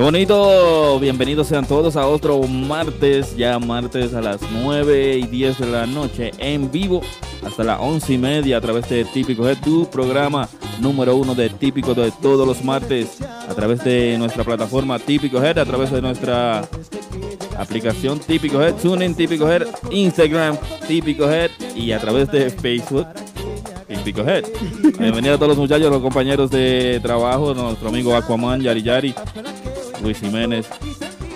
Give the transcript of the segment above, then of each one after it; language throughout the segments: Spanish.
Qué bonito, bienvenidos sean todos a otro martes, ya martes a las 9 y 10 de la noche, en vivo hasta las 11 y media a través de Típico Head, tu programa número uno de Típico de todos los martes, a través de nuestra plataforma Típico Head, a través de nuestra aplicación Típico Head, TuneIn Típico Head, Instagram Típico Head y a través de Facebook Típico Head. Bienvenidos a todos los muchachos, los compañeros de trabajo, nuestro amigo Aquaman, Yari Yari, Luis Jiménez,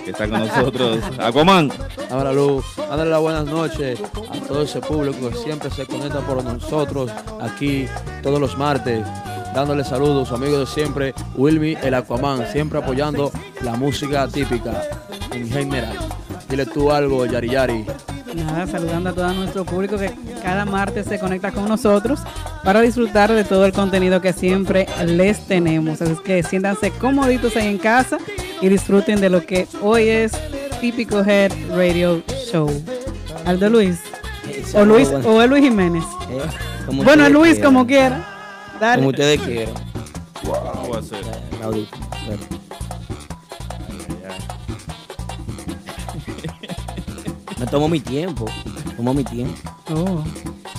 que está con nosotros. Aquaman. Ahora luz, dándole las buenas noches a todo ese público que siempre se conecta por nosotros aquí todos los martes. Dándole saludos, amigos de siempre, Wilmy el Aquaman, siempre apoyando la música típica en general. Dile tú algo, Yari Yari. Nada, saludando a todo nuestro público que cada martes se conecta con nosotros para disfrutar de todo el contenido que siempre les tenemos. Así que siéntanse comoditos ahí en casa y disfruten de lo que hoy es Típico Head Radio Show. Aldo Luis. O Luis, o es Luis Jiménez. Como Bueno, ustedes Luis, quieran. como quiera. Dale. Como ustedes quieran. ¿Cómo va a ser? El. Bueno. Me tomo mi tiempo. Tomo mi tiempo. Oh.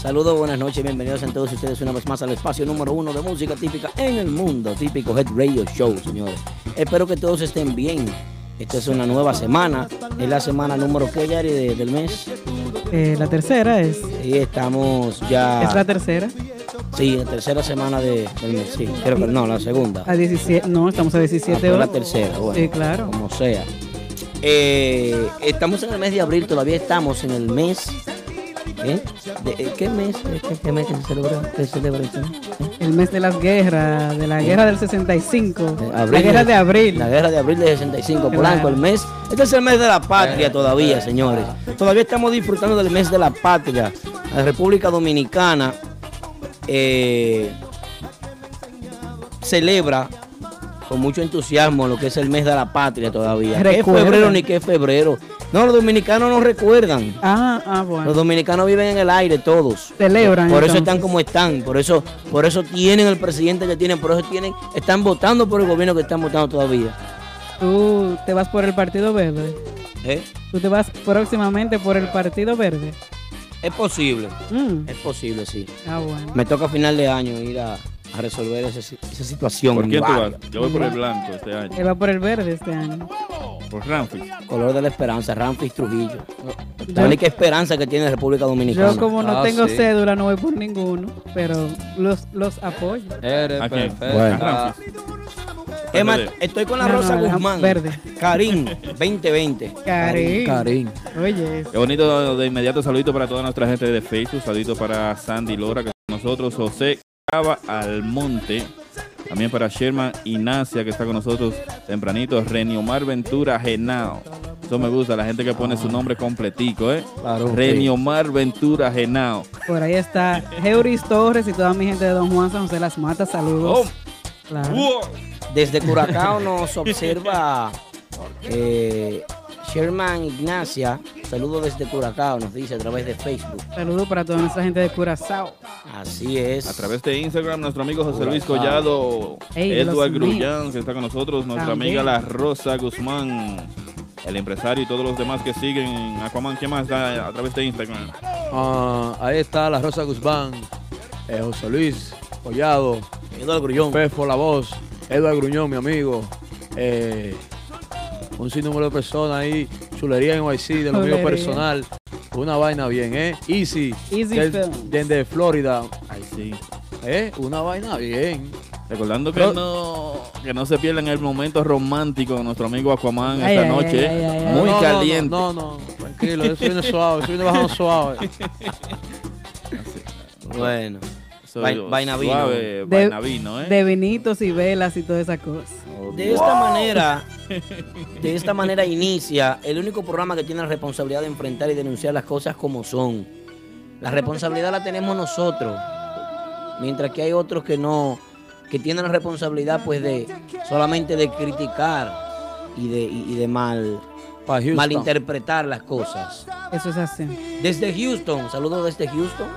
Saludos, buenas noches, bienvenidos a todos ustedes una vez más al espacio número uno de música típica en el mundo, típico Head Radio Show, señores. Espero que todos estén bien. Esta es una nueva semana, es la semana número que Yari de- del mes. Eh, la tercera es. Y estamos ya. Es la tercera. Sí, la tercera semana de- del mes, sí. Creo que no, la segunda. A 17. No, estamos a Ah, 17 pero la hoy. tercera, bueno. Sí, claro. Como sea. Eh, estamos en el mes de abril, todavía estamos en el mes. ¿Eh? De- eh, ¿Qué mes? ¿Qué, qué mes se celebra? ¿Qué se celebra. El mes de las guerras, de la guerra del 65. Eh, la guerra de abril. La guerra de abril de 65, Claro. Polanco, el mes. Este es el mes de la patria todavía, señores. Todavía estamos disfrutando del mes de la patria. La República Dominicana eh, celebra con mucho entusiasmo lo que es el mes de la patria todavía. ¿Qué febrero ni qué febrero? No, los dominicanos no recuerdan. Ah, ah, bueno. Los dominicanos viven en el aire todos. Celebran, Por eso entonces. están como están. Por eso, por eso tienen el presidente que tienen. Por eso tienen, están votando por el gobierno que están votando todavía. Tú te vas por el Partido Verde. ¿Eh? Tú te vas próximamente por el Partido Verde. Es posible. Mm. Es posible, sí. Ah, bueno. Me toca a final de año ir a, a resolver esa situación. ¿Por quién tú vas? Yo voy por el blanco este año. Él va por el verde este año. Por Ramfis. Color de la esperanza, Ramfis Trujillo. La única esperanza que tiene la República Dominicana. Yo como no Ah, tengo sí. cédula no voy por ninguno, pero los, los apoyo. Eres ¿A perfecta. Bueno. Ramfis. Es más, estoy con la No, Rosa no, Guzmán. verde. Karim, 2020. Karim. Karim. Oye, Qué bonito, de inmediato saludito para toda nuestra gente de Facebook, saludito para Sandy Lora, que está con nosotros, José Almonte, también para Sherman Ignacia, que está con nosotros tempranito, Reniomar Ventura Genao. Eso me gusta, la gente que pone su nombre completico, ¿eh? Claro. Reniomar Ventura Genao. por ahí está Heuris Torres y toda mi gente de Don Juan San José Las Matas. Saludos. Oh. Claro. Desde Curacao nos observa eh, Sherman Ignacia. Saludo desde Curacao, nos dice a través de Facebook. Saludos para toda nuestra gente de Curazao. Así es. A través de Instagram, nuestro amigo José Luis Collado, Ey, de Edward Grullán, que está con nosotros, nuestra También. amiga La Rosa Guzmán, el empresario y todos los demás que siguen. Aquaman, ¿qué más está a través de Instagram? Ah, ahí está la Rosa Guzmán, eh, José Luis Collado, Eduardo Grullón. Fefo La Voz, Eduardo Gruñón, mi amigo. eh, un sinnúmero de personas ahí, chulería en YC, de lo mío personal. Una vaina bien, ¿eh? Easy, Easy del- desde Florida. Ay, sí. ¿Eh? Una vaina bien. Recordando que Pero- no, que no se pierdan el momento romántico de nuestro amigo Aquaman Ay, esta ay, noche. ay, ay, ay. Muy No, caliente. No, no, no, tranquilo, eso viene suave, eso viene bajando suave. Bueno. Vaina vino. suave, De- vaina vino, ¿eh? De vinitos y velas y toda esa cosa. De esta manera, de esta manera inicia el único programa que tiene la responsabilidad de enfrentar y denunciar las cosas como son. La responsabilidad la tenemos nosotros, mientras que hay otros que no, que tienen la responsabilidad pues de solamente de criticar y de, y, y de mal, malinterpretar las cosas. Eso es así. Desde Houston, saludos desde Houston.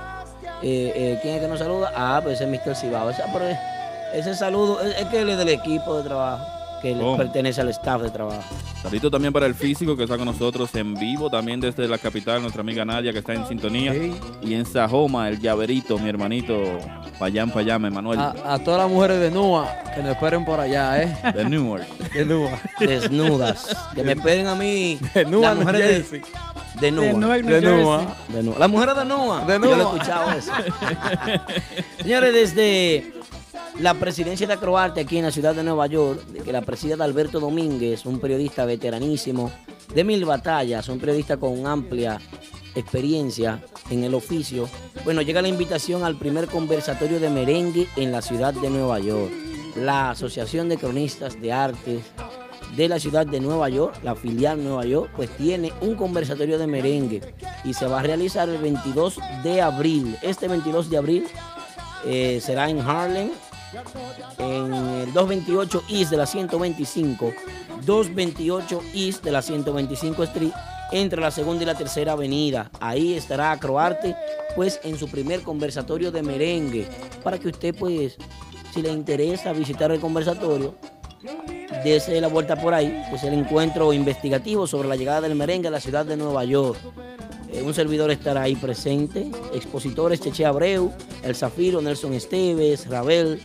Eh, eh, ¿Quién es que nos saluda? Ah, pues ese es Mr. Cibao. Ese, pero ese saludo es, es que él es del equipo de trabajo, que le ¿Cómo? pertenece al staff de trabajo. Saludito también para el físico que está con nosotros en vivo, también desde la capital, nuestra amiga Nadia que está en sintonía. Sí. Y en Sajoma, el llaverito, mi hermanito, Payán Payán, Emanuel, A, a todas las mujeres de Nua que nos esperen por allá, ¿eh? de Newark. De Nua. Desnudas. que me esperen a mí. De Nua, las mujeres de, de Nua. De. Nua. De Nua. Las mujeres de Nua. De Yo lo he Nua. escuchado eso. Señores, desde la presidencia de Acroarte aquí en la ciudad de Nueva York, que la presida Alberto Domínguez, un periodista veteranísimo de mil batallas, un periodista con amplia experiencia en el oficio. Bueno, llega la invitación al primer conversatorio de merengue en la ciudad de Nueva York. La Asociación de Cronistas de Artes de la ciudad de Nueva York, la filial Nueva York, pues tiene un conversatorio de merengue y se va a realizar el 22 de abril. Este 22 de abril eh, será en Harlem, en el 228 East de la 125, 228 East de la 125 Street, entre la segunda y la tercera avenida. Ahí estará Acroarte, pues en su primer conversatorio de merengue, para que usted, pues, si le interesa visitar el conversatorio, dése la vuelta por ahí, pues el encuentro investigativo sobre la llegada del merengue a la ciudad de Nueva York. Eh, un servidor estará ahí presente, expositores Cheche Abreu, El Zafiro, Nelson Esteves, Rabel,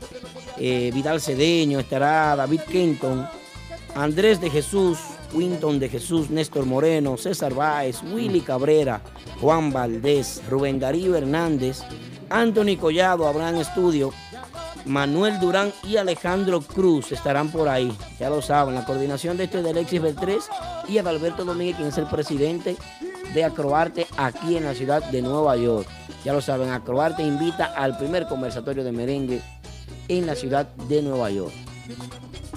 eh, Vidal Cedeño, estará David Kenton, Andrés de Jesús, Winton de Jesús, Néstor Moreno, César Báez, Willy Cabrera, Juan Valdés, Rubén Darío Hernández, Anthony Collado, Abraham Estudio, Manuel Durán y Alejandro Cruz estarán por ahí. Ya lo saben, la coordinación de esto es de Alexis Beltrés y Adalberto Domínguez, quien es el presidente de Acroarte aquí en la ciudad de Nueva York. Ya lo saben, Acroarte invita al primer conversatorio de merengue en la ciudad de Nueva York.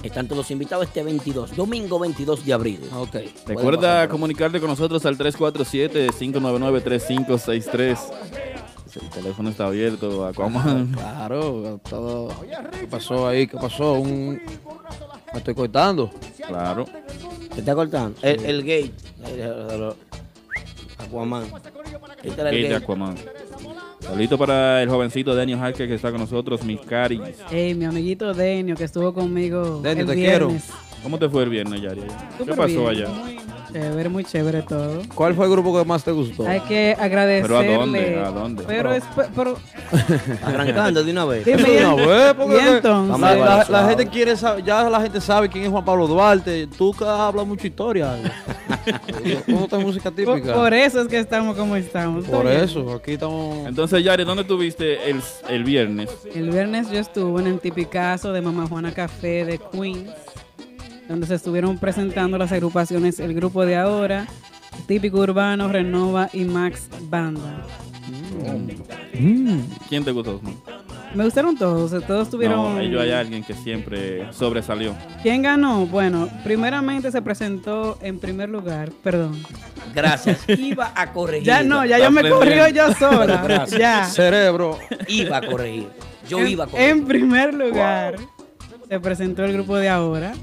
Están todos invitados este 22, domingo 22 de abril. Ok. Recuerda comunicarte con nosotros al 347-599-3563. El teléfono está abierto, Aquaman. Claro, todo. ¿Qué pasó ahí? ¿Qué pasó? Un... Me estoy cortando. Claro. ¿Se está cortando? El, el gate. Aquaman. Este era el Gate de gate. Aquaman. Saludito para el jovencito Daniel Harker que está con nosotros, mis caris. Ey, mi amiguito Denio, que estuvo conmigo Denio, el te quiero. viernes. ¿Cómo te fue el viernes, Yari? ¿Qué pasó bien, allá? Muy chévere, muy chévere todo. ¿Cuál fue el grupo que más te gustó? Hay que agradecerle. ¿Pero a dónde? ¿A dónde? Pero, es, pero Arrancando de una vez. dime, De una vez, porque y entonces, Vamos La, gente quiere saber, ya la gente sabe quién es Juan Pablo Duarte. Tú que hablas mucha historia. ¿Cómo está música por, típica? por eso es que estamos como estamos. Por eso, aquí estamos. Entonces, Yari, ¿dónde tuviste el, el viernes? El viernes yo estuve en el tipicazo de Mamá Juana Café de Queens, donde se estuvieron presentando las agrupaciones El Grupo de Ahora, Típico Urbano, Renova y Max Banda. ¿Quién te gustó? Me gustaron todos, todos tuvieron... No, ellos hay alguien que siempre sobresalió. ¿Quién ganó? Bueno, primeramente se presentó en primer lugar, perdón. Gracias. Iba a corregir. Ya no, ya yo me corrió yo sola. Gracias. ya. Cerebro. Iba a corregir. Yo En- iba a corregir. En primer lugar, se presentó el grupo de ahora.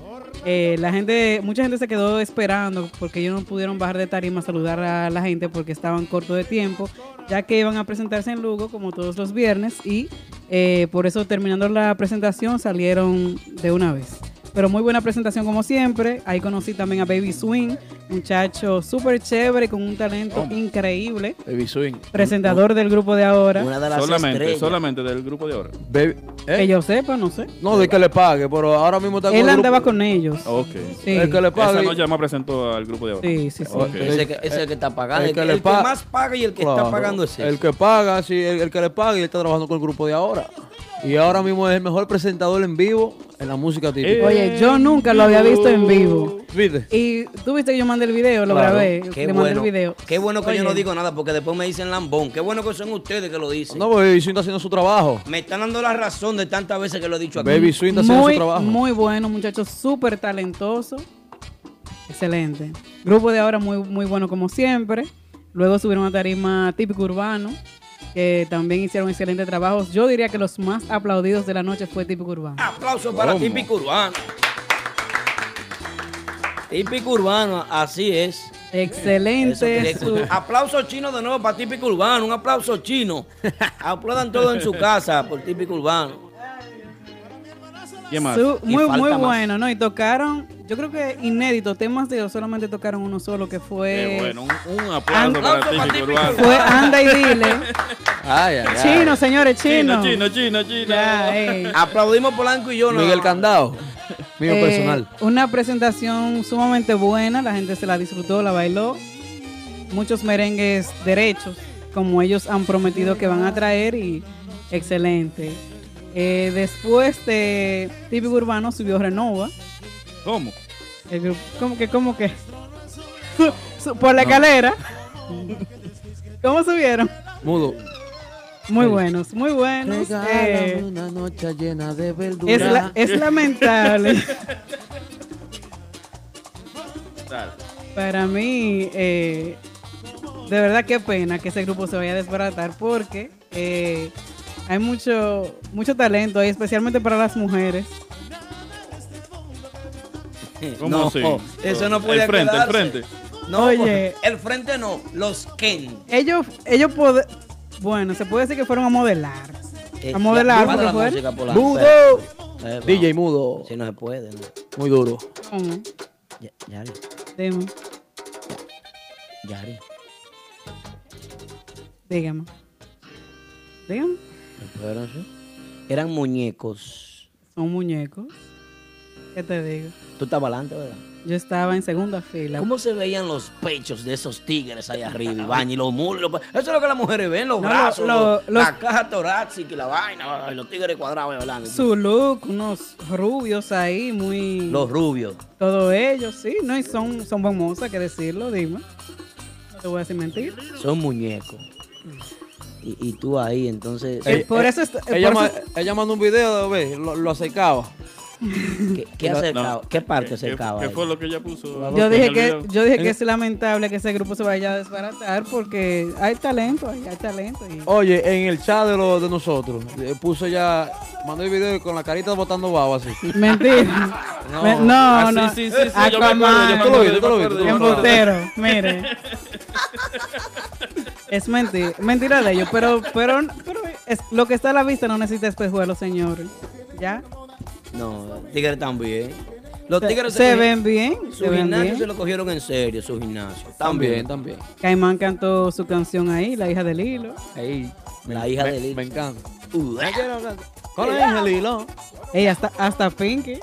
Eh, la gente, mucha gente se quedó esperando porque ellos no pudieron bajar de tarima a saludar a la gente porque estaban cortos de tiempo, ya que iban a presentarse en Lugo como todos los viernes y eh, por eso terminando la presentación salieron de una vez. Pero muy buena presentación como siempre. Ahí conocí también a Baby Swing, muchacho súper chévere con un talento increíble. Baby Swing. Presentador del grupo de ahora. Una de las Solamente, estrellas. solamente del grupo de ahora. Baby- ¿eh? Que yo sepa, no sé. No, de que le pague, pero ahora mismo está con Él el andaba grupo- con ellos. Ok. Sí. El que le Esa pague. noche me presentó al grupo de ahora. Sí, sí, sí. Ese, que, ese es el que está pagando. El El, que más paga y el que Claro. está pagando es ese. El que paga, sí, el, el que le paga y él está trabajando con el grupo de ahora. Y ahora mismo es el mejor presentador en vivo en la música típica. Oye, yo nunca lo había visto en vivo. ¿Viste? Y tú viste que yo mandé el video, lo Claro. grabé, Qué le mandé bueno. el video. Qué bueno que yo no digo nada porque después me dicen lambón. Qué bueno que son ustedes que lo dicen. No, Baby Swing está haciendo su trabajo. Me están dando la razón de tantas veces que lo he dicho aquí. Baby Swing está haciendo Muy, su trabajo. muy bueno, muchachos, súper talentoso. Excelente. Grupo de ahora muy, muy bueno como siempre. Luego subieron a tarima típico urbano, que también hicieron excelentes trabajos. Yo diría que los más aplaudidos de la noche fue típico urbano. Aplausos para ¿Cómo? Típico Urbano. Típico Urbano, así es. Excelente. su-. Aplauso chino de nuevo para Típico Urbano. Un aplauso chino. Aplaudan todo en su casa por Típico Urbano. Muy, muy más. bueno, ¿no? Y tocaron, yo creo que inédito, temas de ellos solamente tocaron uno solo, que fue... Qué bueno, un, un aplauso para Urbano. Fue Anda y Dile. Ay, ay, ay. Chino, señores, chino. Chino, chino, chino, chino. Ya, ey. Aplaudimos Polanco y yo. no. Miguel Candado. Mío Eh, personal. Una presentación sumamente buena, la gente se la disfrutó, la bailó. Muchos merengues derechos, como ellos han prometido que van a traer y excelente. Eh, después de Típico Urbano subió Renova. ¿Cómo? El grupo, ¿Cómo que? ¿Cómo que? Por la escalera. ¿Cómo subieron? Mudo. Muy buenos, muy buenos. Eh, una noche llena de verdura. es, la- es lamentable. Para mí, eh, de verdad qué pena que ese grupo se vaya a desbaratar porque eh, hay mucho, mucho talento ahí, especialmente para las mujeres. ¿Cómo no, así? Eso no puede El frente, el quedarse. frente. No, Oye. el frente no, los Ken. Ellos, ellos pod- bueno, se puede decir que fueron a modelar. Eh, A modelar, ya, la Polanco. Mudo. Eh, DJ. Mudo. Si no se puede. ¿no? Muy duro. ¿Cómo? Ya- Yari, Dime, Yari. dígame. Dígame. Eran muñecos. Son muñecos. ¿Qué te digo? Tú estabas adelante, ¿verdad? Yo estaba en segunda fila. ¿Cómo se veían los pechos de esos tigres ahí arriba, Iván? Y los muslos. Eso es lo que las mujeres ven, los No, brazos, lo- los- los- la caja torácica y la vaina, los tigres cuadrados hablando. Su look, unos rubios ahí, muy... Los rubios. Todos ellos, sí, ¿no? Y son, son moza, que decirlo, dime. No te voy a decir mentir. Son muñecos. Y, y tú ahí, entonces. Eh, por eso est- eh, Ella, por ma- eso- ella mandó un video, ve, lo, lo acercaba. ¿Qué, qué No, acercaba? ¿Qué parte acercaba? ¿Qué ahí? fue lo que ella puso? Yo dije que, yo dije que es lamentable que ese grupo se vaya a desbaratar porque hay talento, hay, hay talento. y- Oye, en el chat de, lo, de nosotros, eh, puso ya, mandó el video con la carita botando baba así. Mentira. No. Me- no, Ah, no. sí, sí, sí, yo me acuerdo, yo me acuerdo, yo me acuerdo, yo me acuerdo. Embustero, mire. Es mentira, mentira de ellos, pero, pero, pero es, lo que está a la vista no necesita espejuelos, señores. ¿Ya? No, tigres también. Los Se, tigres se cogieron- ven bien, Su se gimnasio bien. se lo cogieron en serio, su gimnasio. También, también. Caimán cantó su canción ahí, La hija del hilo. Ahí. La hija me, de Lili. Me encanta. Uh, Con la hija de Lilo. Ella hasta, hasta Pinky.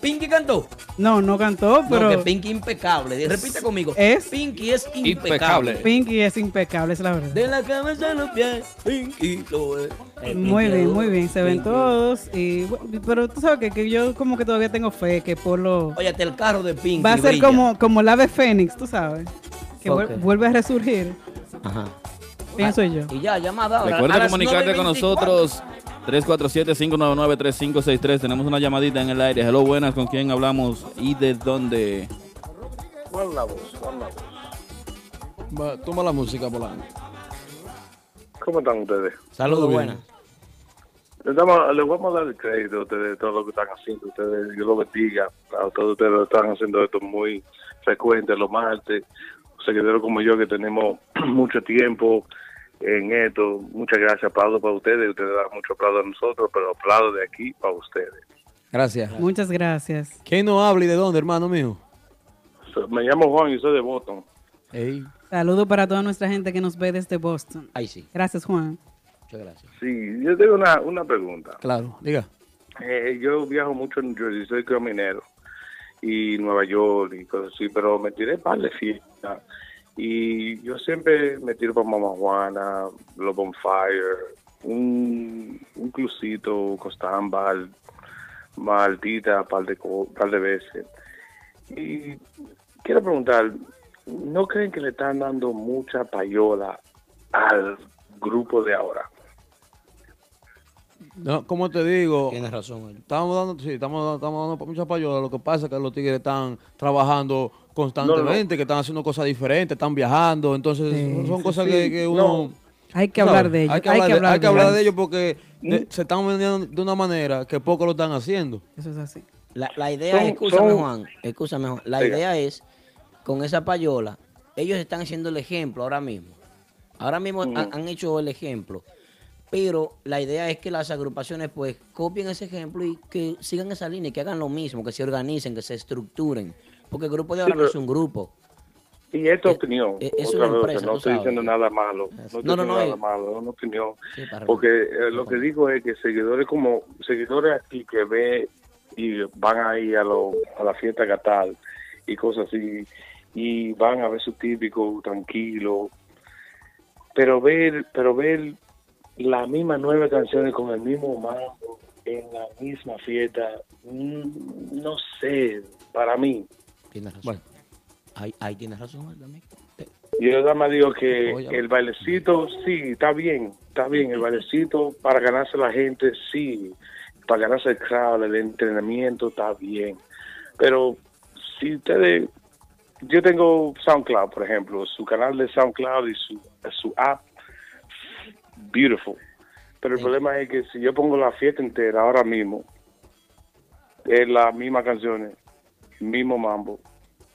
Pinky cantó. No, no cantó, Pero pero que Pinky impecable. Repite conmigo. Es- Pinky es impecable. Impecable. Pinky es impecable, es la verdad. De la cabeza a los pies, Pinky lo es. Eh, Muy bien, muy bien, se ven Pinky. todos. Y, bueno, pero tú sabes que, que yo como que todavía tengo fe que por lo... Óyate, el carro de Pinky Va a ser brilla. como, como el ave fénix, tú sabes. Que vuelve a resurgir, Ajá. pienso yo. Y ya, llamada. Recuerda comunicarte con 9:24. nosotros 347-599-3563. Tenemos una llamadita en el aire. Hello, buenas. ¿Con quién hablamos y de dónde? ¿Cuál la la voz? Va, Toma la música, Polanco. ¿Cómo están ustedes? Saludos, buenas. Les, damos- les vamos a dar el crédito a ustedes de todo lo que están haciendo. Ustedes, Dios los bendiga. A todos ustedes lo están haciendo esto muy frecuente los martes. Seguidores como yo que tenemos mucho tiempo en esto. Muchas gracias. Aplaudo para ustedes. Ustedes dan mucho aplauso a nosotros, pero aplaudo de aquí para ustedes. Gracias. Muchas gracias. ¿Quién no habla y de dónde, hermano mío? So- Me llamo Juan y soy de Boston. Ey. Saludo para toda nuestra gente que nos ve desde Boston. Ahí sí. Gracias, Juan. Muchas gracias. Sí, yo tengo una, una pregunta. Claro, diga. Eh, yo viajo mucho en New Jersey, soy caminero y Nueva York y cosas así, pero me tiré par de fiestas y yo siempre me tiro para Mama Juana, los Bonfire, un, un clubcito, costaban más altita, par de, par de veces. Y quiero preguntar, ¿no creen que le están dando mucha payola al grupo de ahora? No, como te digo, Tienes razón. Estamos dando, sí, estamos, dando- estamos dando mucha payola. Lo que pasa es que los tigres están trabajando constantemente, que están haciendo cosas diferentes, están viajando. Entonces, Sí, son cosas sí. que, que uno. No. Hay que ¿sabes? hablar de ellos. Hay que hablar, de, hay que hablar de ellos porque Mm. de- se están vendiendo de una manera que pocos lo están haciendo. Eso es así. La, la idea Son- es, escúchame son- Juan, escúchame Juan, la idea es, con esa payola, ellos están haciendo el ejemplo ahora mismo. Ahora mismo han, han hecho el ejemplo, pero la idea es que las agrupaciones pues copien ese ejemplo y que sigan esa línea, que hagan lo mismo, que se organicen, que se estructuren, porque el grupo de ahora no es un grupo. Y esta Eh, opinión, eh, es otra una vez, empresa, no estoy sabes. diciendo nada malo, no estoy No, no, no, nada eh. malo, es una opinión. Sí, Porque eh, lo que digo es que seguidores como seguidores aquí que ve y van ahí a, lo, a la fiesta catal y cosas así y van a ver su típico tranquilo, pero ver pero ver las mismas nueve canciones con el mismo mambo en la misma fiesta, mm, no sé, para mí. Tienes razón. Bueno. Ahí, ahí tienes razón también. Eh, Yo nada más digo que el bailecito, sí, está bien, está bien, el bailecito para ganarse la gente, sí, para ganarse el crowd, el entrenamiento, está bien. Pero si ustedes, yo tengo SoundCloud, por ejemplo, su canal de SoundCloud y su, su app, beautiful. Pero el Sí. problema es que si yo pongo la fiesta entera ahora mismo, es las mismas canciones, mismo mambo,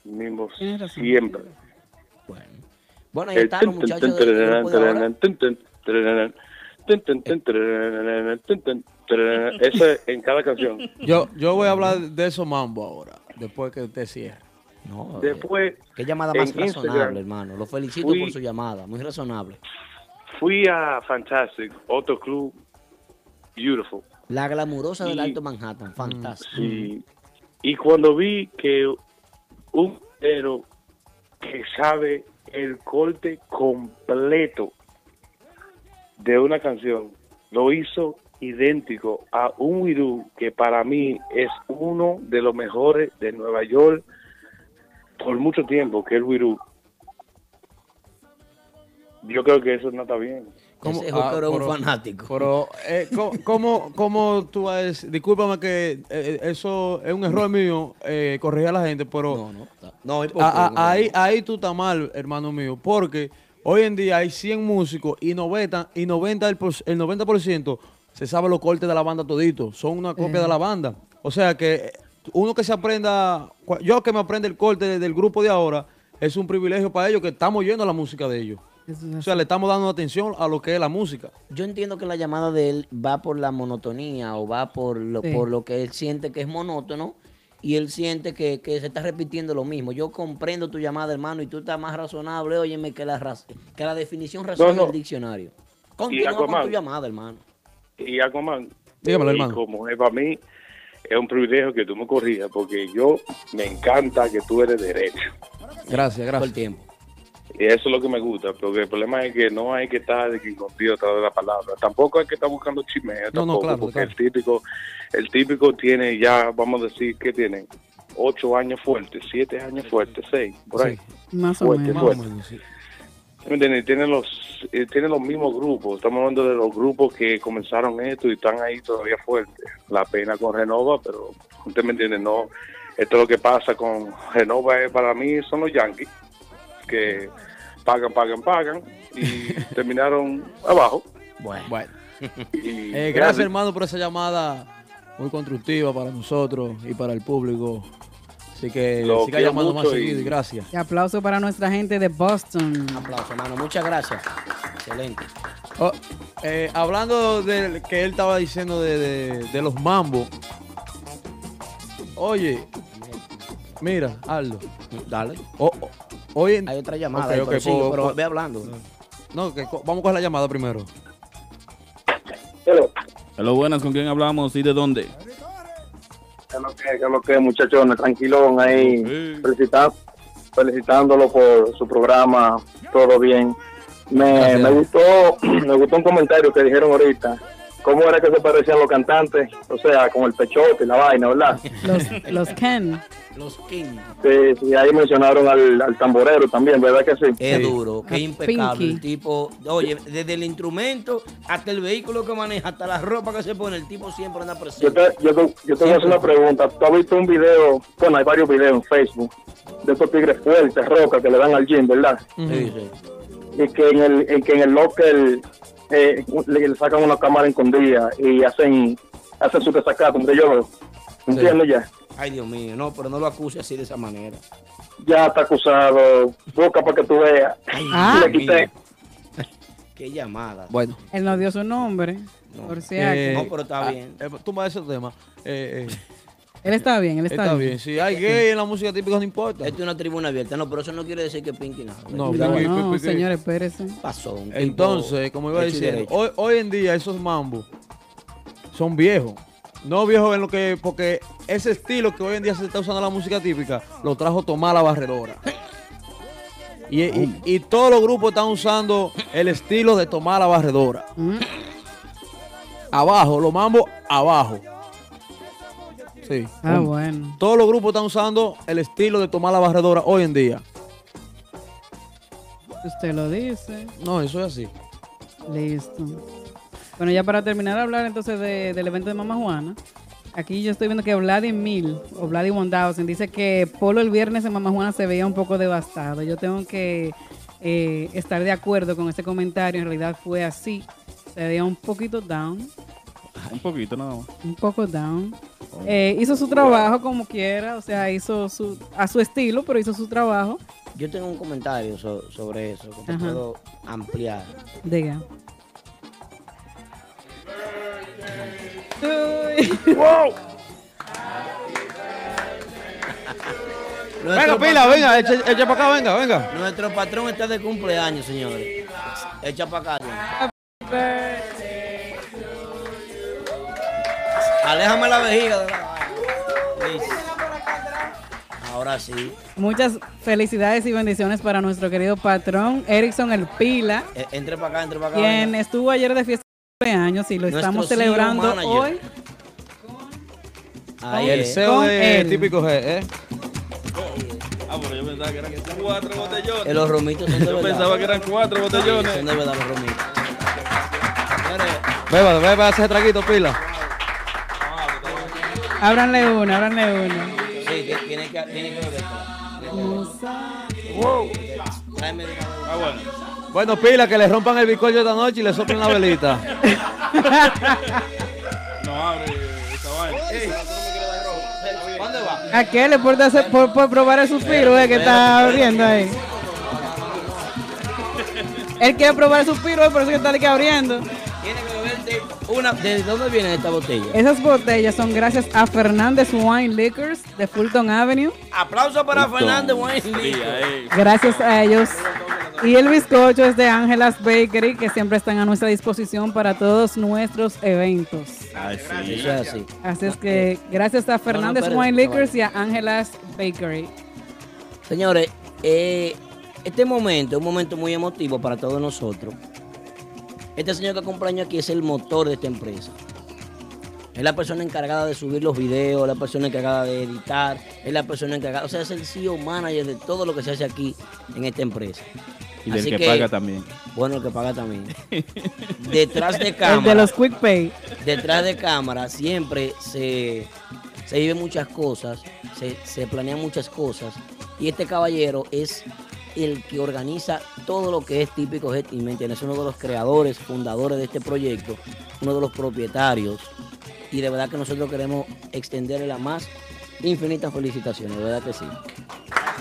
mismo siempre. Bueno. Bueno, ahí están los muchachos. Eso es en cada canción. Yo, yo voy a hablar de esos mambo ahora, después que usted cierre. No, eh, Después Qué llamada más razonable, Instagram hermano. Lo felicito fui- por su llamada, muy razonable. Fui a Fantastic, otro club, beautiful. La glamurosa del Y- Alto Manhattan, fantástico. Y, y cuando vi que un pero que sabe el corte completo de una canción lo hizo idéntico a un Wirú que para mí es uno de los mejores de Nueva York por mucho tiempo, que es el Wirú. Yo creo que eso no está bien. ¿Cómo? Ese Ah, un fanático. Pero, eh, ¿cómo, cómo, tú vas? Discúlpame que eh, eso es un error mío, eh, corregir a la gente, pero No, no. No, ahí, ahí tú estás mal, hermano mío, porque hoy en día hay 100 músicos y 90, y 90 el, por- el 90% se sabe los cortes de la banda todito, son una copia de la banda. O sea que eh, uno que se aprenda, yo que me aprenda el corte del grupo de ahora, es un privilegio para ellos que estamos oyendo la música de ellos. O sea, le estamos dando atención a lo que es la música. Yo entiendo que la llamada de él va por la monotonía o va por lo, Sí. por lo que él siente que es monótono y él siente que, que se está repitiendo lo mismo. Yo comprendo tu llamada, hermano, y tú estás más razonable, óyeme, que la, que la definición razonable no. del diccionario. Continúa con tu llamada, hermano. Y Aquaman, Dígamelo, y hermano. como es para mí, es un privilegio que tú me corrijas, porque yo me encanta que tú eres derecho. Gracias, Todo el gracias. tiempo. Y eso es lo que me gusta, porque el problema es que no hay que estar de que contigo a través de la palabra. Tampoco hay que estar buscando chismeo, No, no, tampoco, claro, porque claro. el típico, el típico tiene ya, vamos a decir, que tiene ocho años fuertes, siete años fuertes, seis, por ahí. Sí, Más o fuerte, menos. más o fuerte. menos, sí. Tienen los, eh, tienen los mismos grupos. Estamos hablando de los grupos que comenzaron esto y están ahí todavía fuertes. La pena con Renova, pero usted me entiende, no. Esto es lo que pasa con Renova, es, para mí son los Yankees, que pagan, pagan, pagan y terminaron abajo. Bueno, Bueno. Y Eh, gracias, hermano, por esa llamada muy constructiva para nosotros y para el público. Así que Lo siga llamando más y- seguido y gracias. Y aplauso para nuestra gente de Boston. un aplauso, hermano. Muchas gracias. Excelente. Oh, eh, hablando de que él estaba diciendo de, de- de los mambos. Oye, mira, Aldo. Dale. o- o- hoy en- Hay otra llamada, Ok, ahí, ok, pero, sigue, po- pero po- ve hablando. No, que vamos a coger la llamada primero. Pero, Hello, buenas, ¿con quién hablamos y de dónde? ¿qué es lo que, qué es lo que, muchachones? Tranquilón ahí. Sí. Felicita- felicitándolo por su programa. Todo bien. Me, me gustó me gustó un comentario que dijeron ahorita. ¿Cómo era que se parecían los cantantes? O sea, con el pechote y la vaina, ¿verdad? Los, los Ken. Los King. Sí, sí, ahí mencionaron al, al tamborero también, ¿verdad que sí? Es Sí. duro, que A impecable. Pinky. El tipo, oye, desde el instrumento hasta el vehículo que maneja, hasta la ropa que se pone, el tipo siempre anda Yo presente. te, yo, te- yo te voy a hacer una pregunta. ¿Tú has visto un video? Bueno, hay varios videos en Facebook de estos tigres fuertes, rocas, que le dan al gym, ¿verdad? Sí, sí. y que en el, en que en el locker eh, le, le sacan una cámara escondida y hacen hacen su desacato, donde yo veo. ¿Entiendes ya? Ay, Dios mío, no, pero no lo acuse así de esa manera. Ya está acusado, busca para que tú veas. Ah. le quité. Qué llamada. Bueno, Él nos dio su nombre. Por si eh, No, pero está ah, bien. eh, tú me ese tema. Eh, eh, Él está bien, él está, está bien. Si hay gay en la música típica, no importa. Esto es una tribuna abierta, no, pero eso no quiere decir que Pinky nada. No. Pinky- No, Pinky- señor, espérese. pasó. un Entonces, como iba diciendo, hoy en día esos mambos son viejos. No viejos en lo que, porque ese estilo que hoy en día se está usando en la música típica, lo trajo Tomás la Barredora. Y, y- y todos los grupos están usando el estilo de Tomás la Barredora. Mm. Abajo, los mambos abajo. Sí. Ah, bueno. Todos los grupos están usando el estilo de Tomás la Barredora hoy en día. Usted lo dice. No, eso es así. Listo. Bueno, ya para terminar de hablar entonces de- del evento de Mamá Juana, aquí yo estoy viendo que Vladimir o Vladi 1000 dice que Polo el viernes en Mamá Juana se veía un poco devastado. Yo tengo que eh, estar de acuerdo con ese comentario, en realidad fue así. Se veía un poquito down, Un poquito nada más. un poco down. Eh, hizo su trabajo como quiera, o sea, hizo su, a su estilo, pero hizo su trabajo. Yo tengo un comentario so- sobre eso que te Ajá. puedo ampliar. Diga. Venga, Nuestro pila, patrón- venga, echa, echa para acá, venga, venga. Nuestro patrón está de cumpleaños, señores. Echa para acá. Aléjame la vejiga de la. Listo. Ahora sí. Muchas felicidades y bendiciones para nuestro querido patrón Erickson El Pila, Eh, Entre para acá, entre para acá. quien venga. estuvo ayer de fiesta de cumpleaños y lo Nuestro estamos celebrando manager. hoy. Ahí El. CEO de él. típico G, ¿eh? Ah, pero yo pensaba que eran cuatro botellones. Eh, Los romitos son de Yo verdad. pensaba que eran cuatro Sí, botellones. son de verdad los romitos. Beba, beba ese traguito, pila. Ábranle una, ábranle una. Sí, tiene que, tiene que beber. Vez. Ah, bueno. Bueno, pila, que le rompan el bizcocho esta noche y le soplen la velita. No abre esa vaina. ¿Dónde va? ¿A qué le por, hacer- por, por probar el suspiro eh, que está abriendo ahí? Él quiere probar el suspiro, por eso que está aquí abriendo. Tiene que beberte una. ¿De dónde viene esta botella? Esas botellas son gracias a Fernández Wine Liquors de Fulton Avenue. Aplauso para Fernández Wayne. Sí, ahí. Gracias a ellos. Y el bizcocho es de Ángelas Bakery, que siempre están a nuestra disposición para todos nuestros eventos. Ay, sí. Eso es así. Así es que gracias a Fernández Wine no Liquors y a Ángelas Bakery. Señores, eh, este momento es un momento muy emotivo para todos nosotros. Este señor que acompaña aquí es el motor de esta empresa. Es la persona encargada de subir los videos, la persona encargada de editar, es la persona encargada, o sea, es el CEO manager de todo lo que se hace aquí en esta empresa. Y del Así que, que- paga también. Bueno, el que paga también. Detrás de El cámara. de los Quick Pay. detrás de cámara siempre se, se viven muchas cosas, se, se planean muchas cosas. Y este caballero es el que organiza todo lo que es típico Jet ¿me entiendes? Es uno de los creadores, fundadores de este proyecto, uno de los propietarios. Y de verdad que nosotros queremos extenderle las más infinitas felicitaciones, de verdad que sí.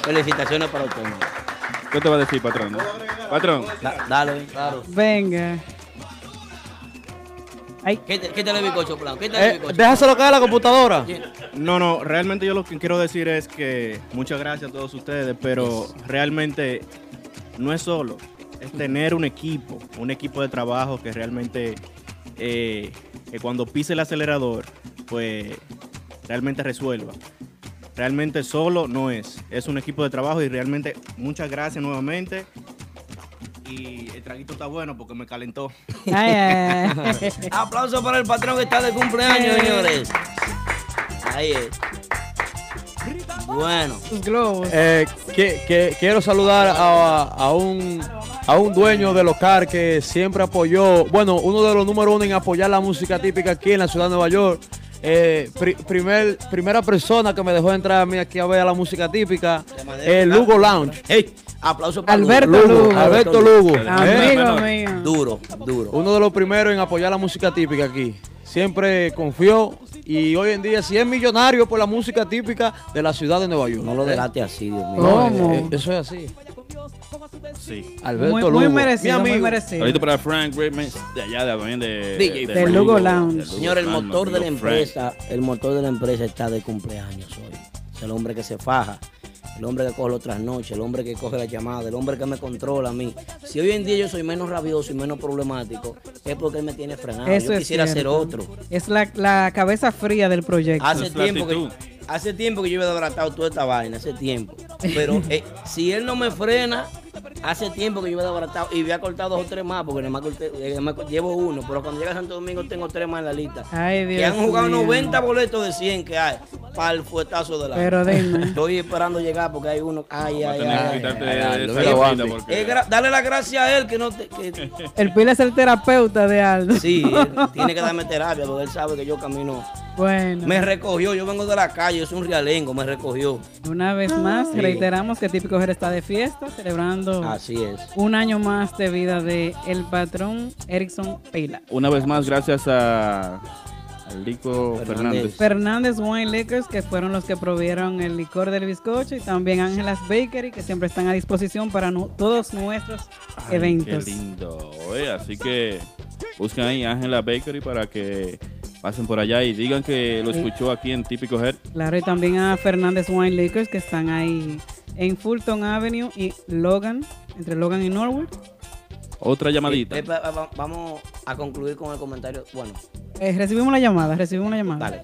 Felicitaciones para usted. hermano. ¿Qué te va a decir, patrón? Patrón. Da- dale, claro. Venga. Ay, Quítale quítale el bizcocho, plan. Quítale el Eh, bizcocho. déjaselo caer a la computadora. No, no, realmente yo lo que quiero decir es que muchas gracias a todos ustedes, pero realmente no es solo, es tener un equipo, un equipo de trabajo que realmente, eh, que cuando pise el acelerador, pues realmente resuelva. Realmente solo no es, es un equipo de trabajo y realmente muchas gracias nuevamente Y el traguito está bueno porque me calentó. Ay, ay, ay. Aplauso para el patrón que está de cumpleaños, señores. Ahí es. Bueno. Eh, que- que- quiero saludar a, a un, a un dueño de local que siempre apoyó, bueno, uno de los número uno en apoyar la música típica aquí en la ciudad de Nueva York. Eh, pri- primer, primera persona que me dejó entrar a mí aquí a ver la música típica, el que- Lugo Lounge. hey, aplauso para Alberto Lugo. Lugo. Alberto Lugo. Amigo ¿eh? mío. Duro, duro. Uno de los primeros en apoyar la música típica aquí. Siempre confió y hoy en día sí es millonario por la música típica de la ciudad de Nueva York. No lo delate así, Dios mío. No, ¿Cómo? eh, eso es así. Sí. Alberto Muy, Lugo. muy mi merecido, muy amigo. merecido. Ahorita para Frank Rittmans, de allá de, también de, DJ Del Lugo Lounge. Lugo Señor, el motor de la empresa, el motor de la empresa está de cumpleaños hoy. Es el hombre que se faja, el hombre que coge los trasnoches, el hombre que coge la llamada, el hombre que me controla a mí. Si hoy en día yo soy menos rabioso y menos problemático, es porque él me tiene frenado. Eso yo quisiera ser otro. Es la, la cabeza fría del proyecto. Hace es tiempo, que, hace tiempo que yo he desbaratado toda esta vaina, hace tiempo. Pero eh, si él no me frena, hace tiempo que yo he desbaratado y había cortado dos o tres más, porque nada más corté- eh, llevo uno, pero cuando llega a Santo Domingo tengo tres más en la lista. Ay, Dios que han jugado mío. 90 boletos de 100 que hay para el fuetazo de la. Pero dime. Estoy esperando llegar porque hay uno. Ay, ay, ay. dale la gracia a él que no te. que- El Pila es el terapeuta de Aldo. sí, él tiene que darme terapia porque él sabe que yo camino. Bueno, Me recogió, yo vengo de la calle, yo soy un realengo, me recogió. una vez más Sí. reiteramos que Típico Jer está de fiesta, celebrando Así es. un año más de vida de el patrón Erickson Pila. Una vez más, gracias a al Lico Fernández. Fernández. Wine Liquors, que fueron los que provieron el licor del bizcocho, y también Ángelas Bakery, que siempre están a disposición para todos nuestros Ay, eventos. Qué lindo. Así que busquen ahí Ángela Bakery para que pasen por allá y digan que lo escuchó aquí en Típico Head. Claro, y también a Fernández Wine Liquors, que están ahí en Fulton Avenue y Logan, entre Logan y Norwood. Otra llamadita. Eh, va- va- vamos a concluir con el comentario. Bueno, Eh, recibimos la llamada, recibimos la llamada. dale.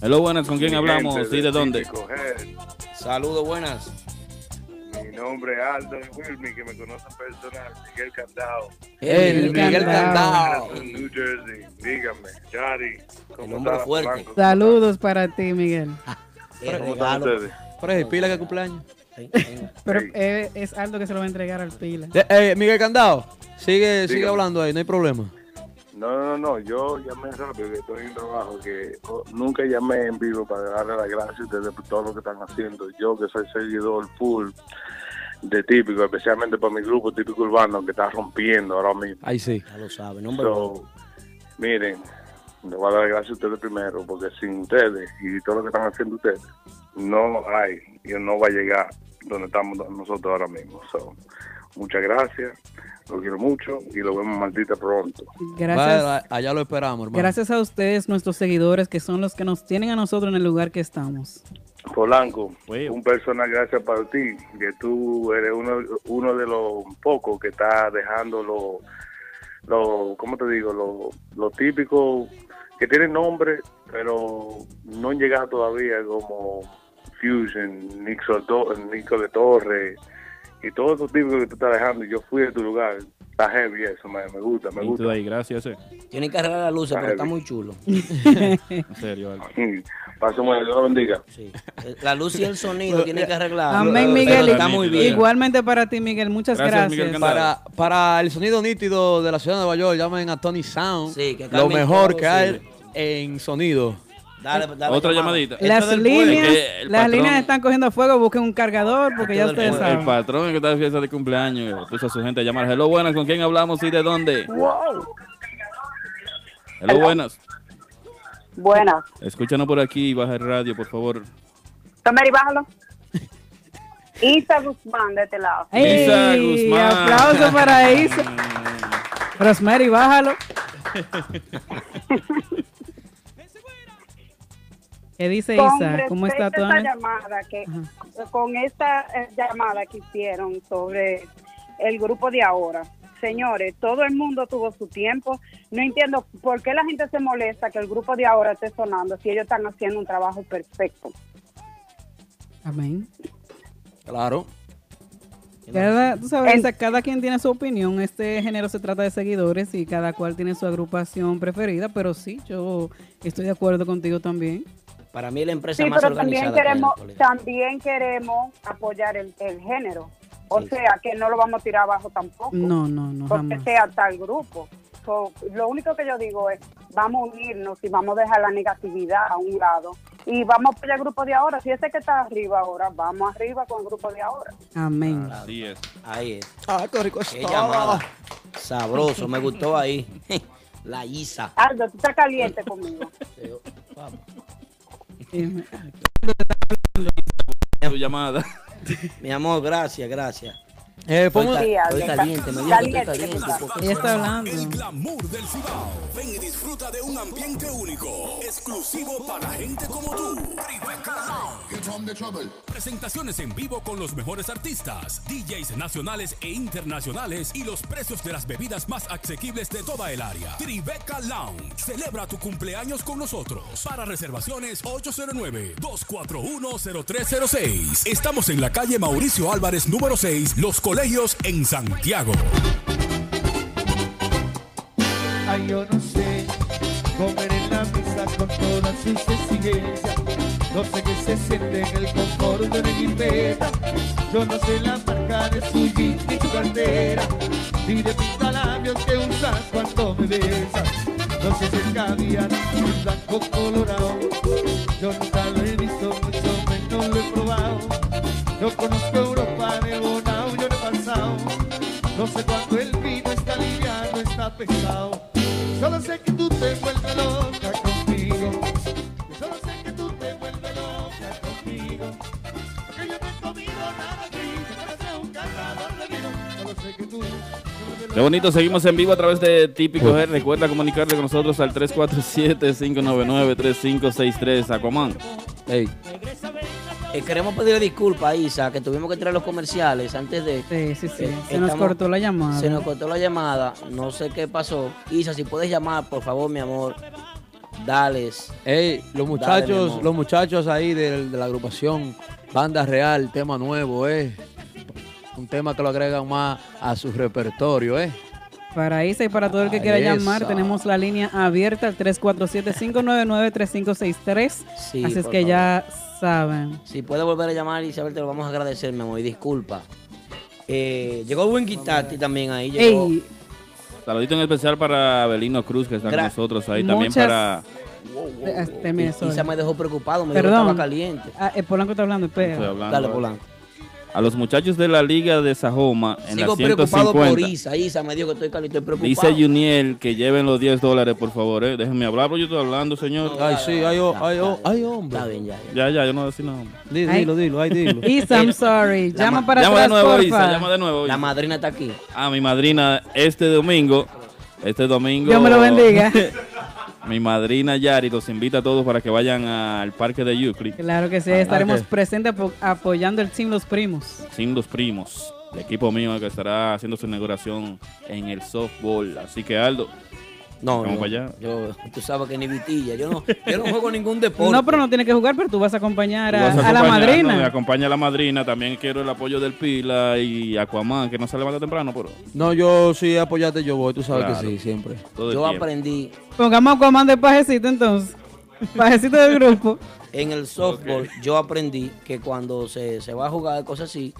Hello, buenas, ¿con quién hablamos? ¿Sí, de dónde? Saludos, buenas. Mi nombre es Aldo Wilmy, que me conocen personal, Miguel Candao, El Miguel en New Jersey. Dígame, Yari, El ¿cómo hombre está? fuerte. Saludos para ti, Miguel. ¿Cómo están regalo. ustedes? Por ahí, pila que cumpleaños. Pero eh, es Aldo que se lo va a entregar al Pila. Eh, Miguel Candao, sigue, sigue hablando ahí, no hay problema. No, no, no, yo llamé rápido, que estoy en trabajo, que nunca llamé en vivo para darle las gracias a ustedes por todo lo que están haciendo. Yo que soy seguidor full de Típico, especialmente por mi grupo Típico Urbano, que está rompiendo ahora mismo. Ahí sí. Ya lo sabe, nombre uno. So, miren, le voy a dar las gracias a ustedes primero, porque sin ustedes y todo lo que están haciendo ustedes, no hay, y no va a llegar donde estamos nosotros ahora mismo. So, muchas gracias, lo quiero mucho y lo vemos maldita pronto. Gracias. Vale, allá lo esperamos, hermano. Gracias a ustedes, nuestros seguidores, que son los que nos tienen a nosotros en el lugar que estamos. Polanco, un personal gracias para ti, que tú eres uno, uno de los pocos que está dejando lo, lo ¿cómo te digo? Lo, lo típico, que tiene nombre, pero no han llegado todavía como Fusion, Nico, Nico de Torre, y todos esos típicos que tú estás dejando, y yo fui a tu lugar, está heavy eso, man, me gusta, me gusta. ahí, gracias. eh. Tiene que arreglar la luz, pero está muy chulo. En serio, Aldo. Paso bueno, Dios lo bendiga. Sí. La luz y el sonido tiene que arreglar. Amén, Miguel. Está muy bien. Igualmente para ti, Miguel. Muchas Gracias, gracias. Miguel Candado. Para, para el sonido nítido de la ciudad de Nueva York, llamen a Tony Sound. Sí, que lo mejor todo, que hay sí. en sonido. Dale, dale Otra llamada. llamadita. Las líneas, Es que el las patrón- líneas están cogiendo fuego. Busquen un cargador porque ya ustedes pueblo. El saben. patrón que está de fiesta de cumpleaños eh, puso a su gente a llamar. Hello, buenas, ¿con quién hablamos y de dónde? Hello, buenas. Buenas. Escúchanos por aquí, baja el radio, por favor. Tomeri, bájalo. Isa Guzmán, de este lado. Isa. Guzmán. Aplauso para Isa. Rosemary, bájalo. ¿Qué dice Con Isa? ¿Cómo está toda esta llamada que con esta eh, llamada que hicieron sobre el grupo de ahora. Señores, todo el mundo tuvo su tiempo. No entiendo por qué la gente se molesta que el grupo de ahora esté sonando si ellos están haciendo un trabajo perfecto. Amén. Claro. Cada, tú sabes, Isa, cada quien tiene su opinión. Este género se trata de seguidores y cada cual tiene su agrupación preferida, pero sí, yo estoy de acuerdo contigo también. Para mí la empresa Sí, más pero también organizada. que la queremos, actualidad. también queremos apoyar el, el género. O Sí. sea, que no lo vamos a tirar abajo tampoco. No, no, no, porque jamás. sea tal grupo. So, lo único que yo digo es, vamos a unirnos y vamos a dejar la negatividad a un lado. Y vamos a apoyar el grupo de ahora. Si ese que está arriba ahora, vamos arriba con el grupo de ahora. Amén. Así es. Ahí es. Ah, qué rico Qué llamada. Sabroso, me gustó ahí. La Isa. Aldo, tú estás caliente conmigo. Vamos. Tu llamada. Mi amor, gracias, gracias. Eh, Estoy, Sí, estoy caliente, me dijo está hablando. El glamour del Cibao. Ven y disfruta de un ambiente único, exclusivo para gente como tú. Tribeca Lounge. Presentaciones en vivo con los mejores artistas, DJs nacionales e internacionales y los precios de las bebidas más asequibles de toda el área. Tribeca Lounge. Celebra tu cumpleaños con nosotros. Para reservaciones 809-241-0306. Estamos en la calle Mauricio Álvarez número 6, Los Colegios en Santiago. Ay, yo no sé comer en la mesa con todas sus exigencias. No sé qué se siente en el confort de una jipeta. Yo no sé la marca de su jean ni su cartera. Ni de pintalabios que usas cuando me besas. No sé si es caviar es blanco colorado. Yo nunca lo he visto, mucho menos lo he probado. Yo conozco Europa de No sé cuándo el vino está liviano, está pesado. Solo sé que tú te vuelves loca conmigo. Solo sé que tú te vuelves loca conmigo. Porque yo no he comido nada aquí. Me parece un cargador de vino. Solo sé que tú. Qué bonito, seguimos en vivo a través de Típico G. Recuerda comunicarte con nosotros al 347-599-3563. Aquaman. Ey, Eh, queremos pedirle disculpas a Isa, que tuvimos que tirar los comerciales antes de... Sí, sí, sí. Eh, Se nos cortó la llamada. Se nos cortó la llamada, no sé qué pasó. Isa, si puedes llamar, por favor, mi amor, dales. ey, los muchachos, los muchachos ahí de, de la agrupación Banda Real, tema nuevo, eh. Un tema que lo agregan más a su repertorio, eh. Para Isa y para todo el que Ah, quiera esa. llamar, tenemos la línea abierta al 347-599-3563. Sí, Así es que favor. ya saben. Si puedes volver a llamar, Isabel, te lo vamos a agradecer, mi amor, y disculpa. Eh, llegó Winky Tati también ahí. Llegó. Ey, Saludito en especial para Abelino Cruz, que está con nosotros ahí. También para. eh, termine, sorry. Isa me dejó preocupado, me dijo que Perdón. estaba caliente. Ah, el Polanco está hablando, Estoy espera. hablando. Dale, Polanco. A los muchachos de la Liga de Sajoma en Sigo la preocupado por 150. Isa. Isa me dijo que estoy caliente, estoy preocupado. Dice Juniel que lleven los 10 dólares, por favor. Eh. Déjenme hablar, pero yo estoy hablando, señor. Ay, sí, ay, oh, ay, oh, ay, Está hombre. bien, ya. ya. Ya, ya, yo no voy a decir nada. Ay. Dilo, dilo, ay, dilo. Isa, I'm sorry. La Llama ma- para llama de atrás, nuevo, Isa, llama de nuevo. La madrina está aquí. A mi madrina este domingo. Este domingo. Dios me lo bendiga. mi madrina Yari los invita a todos para que vayan al parque de Euclid. Claro que sí, estaremos ok. presentes apo- apoyando el Team Los Primos. sin los primos. El equipo mío que estará haciendo su inauguración en el softball. Así que Aldo, No, Vamos no, para allá. Yo, tú sabes que ni vitilla. Yo no, yo no juego ningún deporte. No, pero no tiene que jugar, pero tú vas a acompañar a, vas a la acompañarnos, Me madrina. acompaña la madrina. También quiero el apoyo del Pila y Aquaman, que no se levanta temprano, pero No, yo sí apoyate, yo voy, tú sabes Claro. que sí, siempre. Yo tiempo. aprendí Pongamos a Aquaman de pajecito entonces. Pajecito del grupo. En el softball, yo aprendí que cuando se, se va a jugar cosas así,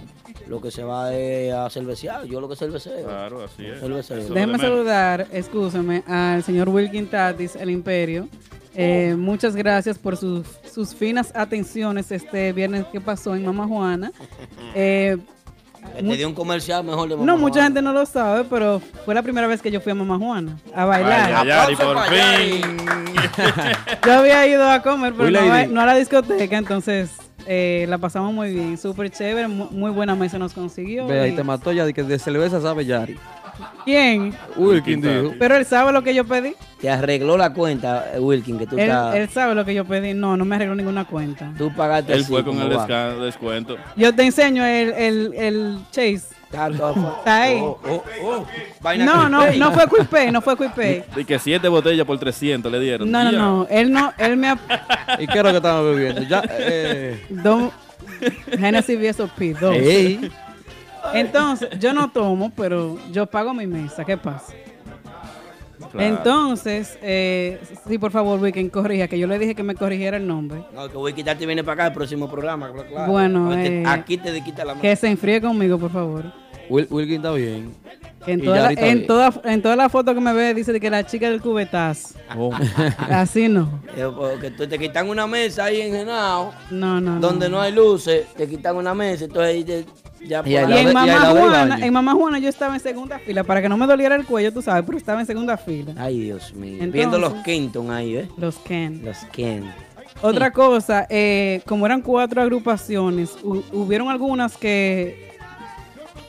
lo que se va es a cervecear. Yo lo que cerveceo. Claro, así es. Cerveceo. Déjeme saludar, excúseme, al señor Wilkin Tatis, el Imperio. Eh, muchas gracias por sus, sus finas atenciones este viernes que pasó en Mama Juana. Eh, Te dio un comercial mejor de no, Mamá mucha Juana. gente no lo sabe, pero fue la primera vez que yo fui a Mama Juana a bailar. Yari, Aplauso por fin. Yo había ido a comer, pero no, a, no a la discoteca, entonces eh, la pasamos muy bien, súper chévere, mu- muy buena mesa nos consiguió. Ve, ahí te mató ya de que de cerveza sabe Yari. ¿Quién? Wilkin dijo. Pero él sabe lo que yo pedí. Te arregló la cuenta, Wilkin, que tú, Él, estás- él sabe lo que yo pedí. No, no me arregló ninguna cuenta. tú pagaste Él así, fue con el descuento. Yo te enseño el, el, el Chase. Está ahí. Oh, oh, oh. No, no, no fue Quick Pay, no fue Quick Pay. Y que siete botellas por 300 le dieron. No, no, Ya. no. Él no, él me ap- ¿Y qué es lo que estamos bebiendo? Ya, eh, do- Genesis VSOP, dos. ey, Entonces, yo no tomo, pero yo pago mi mesa. ¿Qué pasa? Claro. Entonces, eh, sí, por favor, Weekend, corrija, que yo le dije que me corrigiera el nombre. No, que voy a quitarte y viene para acá el próximo programa. claro. Bueno, Aquí- eh, aquí te quita la mano. Que se enfríe conmigo, por favor. Wil- Wilkin está bien. En, Y toda, Yari está en, toda, en toda la foto que me ve dice que la chica del cubetazo. Oh. Así no. Eh, porque te quitan una mesa ahí en Genao, No, no. donde no hay luces, te quitan una mesa, entonces ahí te- ya Y Y en Mamá Juana, en Mamá Juana yo estaba en segunda fila para que no me doliera el cuello, tú sabes, pero estaba en segunda fila. Ay, Dios mío. Entonces- Viendo los Kenton ahí, ¿eh? Los Ken. Los Ken. Otra cosa, eh, como eran cuatro agrupaciones, hu- hubieron algunas que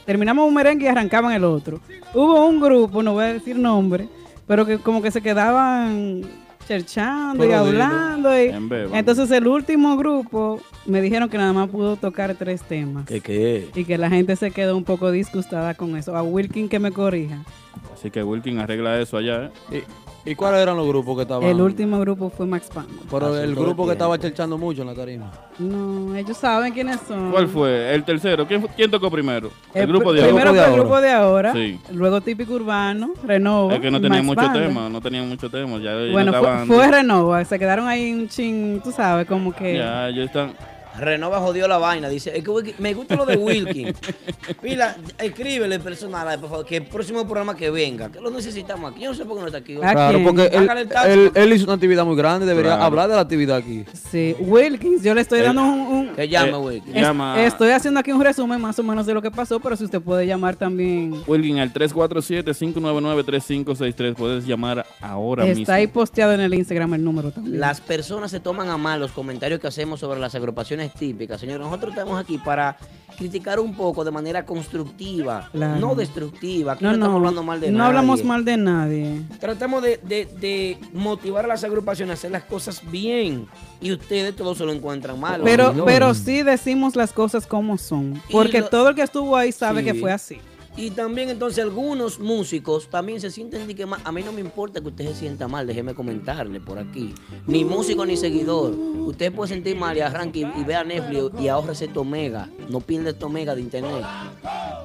terminamos un merengue y arrancaban el otro. Hubo un grupo, no voy a decir nombre, pero que como que se quedaban cherchando y hablando. Y, entonces el último grupo me dijeron que nada más pudo tocar tres temas. ¿Qué qué? Y que la gente se quedó un poco disgustada con eso. A Wilkin que me corrija. Así que Wilkin arregla eso allá, ¿eh? ¿Y, cuáles eran los grupos que estaban? El último grupo fue Max Panda. Pero Hace el grupo que estaba cherchando mucho en la tarima. No, ellos saben quiénes son. ¿Cuál fue? El tercero. ¿Quién, tocó primero? El, El grupo de ahora. Primero fue el grupo de ahora, Sí. luego típico urbano, Renova. Es que no tenían mucho tema, no tenían mucho tema. Ya Bueno, no fue, fue Renova, se quedaron ahí un ching, tú sabes, como que... Ya, ellos están. Renova jodió la vaina. Dice, es que Wilkin- me gusta lo de Wilkin. Pila, escríbele personal, por favor, que el próximo programa que venga, que lo necesitamos aquí. Yo no sé por qué no está aquí. ¿A Claro, porque él, él- él hizo una actividad muy grande, debería Claro. hablar de la actividad aquí. Sí, Wilkins, yo le estoy Eh, dando un... un- Que llame, Eh, Wilkin. es- llama- Estoy haciendo aquí un resumen más o menos de lo que pasó, pero si usted puede llamar también... Wilkin al 347-599-3563. Puedes llamar ahora Está mismo. ahí posteado en el Instagram el número también. Las personas se toman a mal los comentarios que hacemos sobre las agrupaciones típicas. Señores, nosotros estamos aquí para criticar un poco de manera constructiva, Claro. no destructiva. Aquí no, estamos hablando mal de no nadie. hablamos mal de nadie. Tratamos de, de- de motivar a las agrupaciones a hacer las cosas bien. Y ustedes todos se lo encuentran mal. Pero, pero sí decimos las cosas como son, porque lo- todo el que estuvo ahí sabe Sí. que fue así. Y también entonces algunos músicos también se sienten de que ma- a mí no me importa que usted se sienta mal, déjeme comentarle por aquí. Ni músico ni seguidor. Usted puede sentir mal y arranque y, y vea Netflix y ahorrese este omega. No pierda este omega de internet.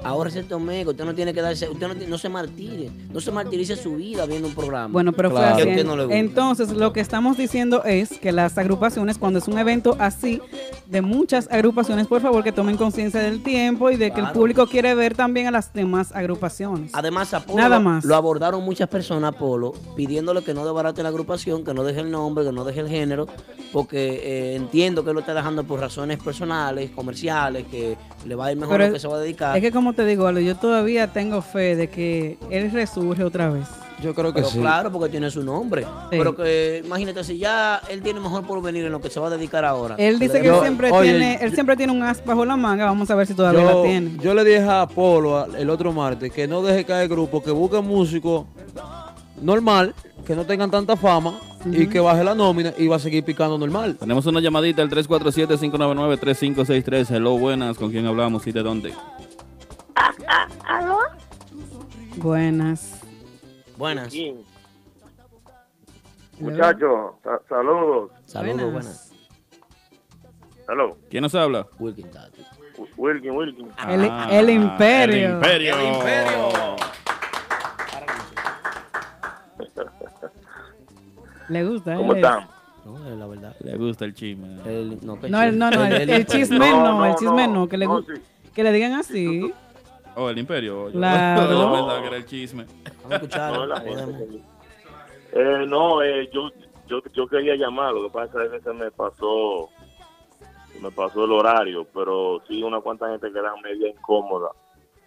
Ahorrese este omega. Usted no tiene que darse, usted no, no se martire. No se martirice su vida viendo un programa. Bueno, pero Claro. fue así. no. Entonces, lo que estamos diciendo es que las agrupaciones, cuando es un evento así, de muchas agrupaciones, por favor, que tomen conciencia del tiempo y de que el público quiere ver también a las demás agrupaciones. Además, a Polo Nada lo- más. lo abordaron muchas personas, Polo, pidiéndole que no debarate la agrupación, que no deje el nombre, que no deje el género, porque eh, entiendo que lo está dejando por razones personales, comerciales, que le va a ir mejor Pero lo que se va a dedicar. Es que como te digo, yo todavía tengo fe de que él resurge otra vez. Yo creo que Pero sí. claro, porque tiene su nombre. Pero que imagínate, si ya él tiene mejor porvenir en lo que se va a dedicar ahora. Él dice que Yo- él siempre oye, tiene, él yo- siempre tiene un as bajo la manga, vamos a ver si todavía la Yo, tiene. yo le dije a Polo el otro martes que no deje caer el grupo, que busque músicos normal, que no tengan tanta fama y que baje la nómina y va a seguir picando normal. Tenemos una llamadita al 347-599-3563. Hello, buenas. ¿Con quién hablamos y de dónde? ¿Aló? Buenas. Buenas. Muchachos, sa- saludos. Saludos, buenas. Hello. ¿Quién nos habla? Wilkin Tati. Wilkin, Wilkin. El, Ah, el imperio. El imperio. El imperio. Le gusta, ¿Cómo él es- están? No, la verdad. Le gusta el chisme. El- no, No, el, no, no, el, chisme No, no, el chisme no, no, que le, no, gu- sí. que le digan así. Oh, el imperio. Yo- Claro. Yo pensaba que era el chisme. Vamos a escucharlo. No, la podemos. gente. Eh, no, eh, yo, yo, yo quería llamar, lo que pasa es que se me pasó, se me pasó el horario, pero sí una cuanta gente queda media incómoda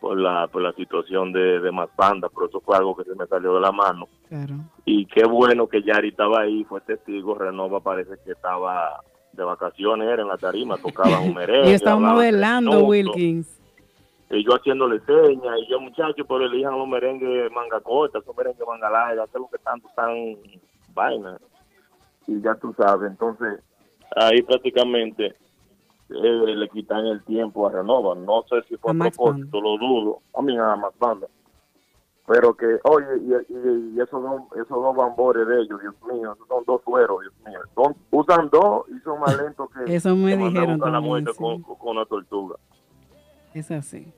por la, por la situación de, de más banda, pero eso fue algo que se me salió de la mano. Claro. Y qué bueno que Yari estaba ahí, fue testigo, Renova parece que estaba de vacaciones, era en la tarima, tocaba un merengue. Y está hablaban modelando Wilkins. Y yo haciéndole señas, y yo muchachos, pero elijan los merengues manga corta, esos merengues manga larga, que es lo que tanto están vaina. Y ya tú sabes, entonces ahí prácticamente eh, le quitan el tiempo a Renova. No sé si fue A propósito, lo dudo. A mí nada más banda. Pero que, oye, y, y- y esos, dos, esos dos bambores de ellos, Dios mío, esos son dos sueros, Dios mío. Son, usan dos y son más lentos que, Eso me que mandar a dijeron buscar la también, muerte sí. con, con una tortuga. Es así.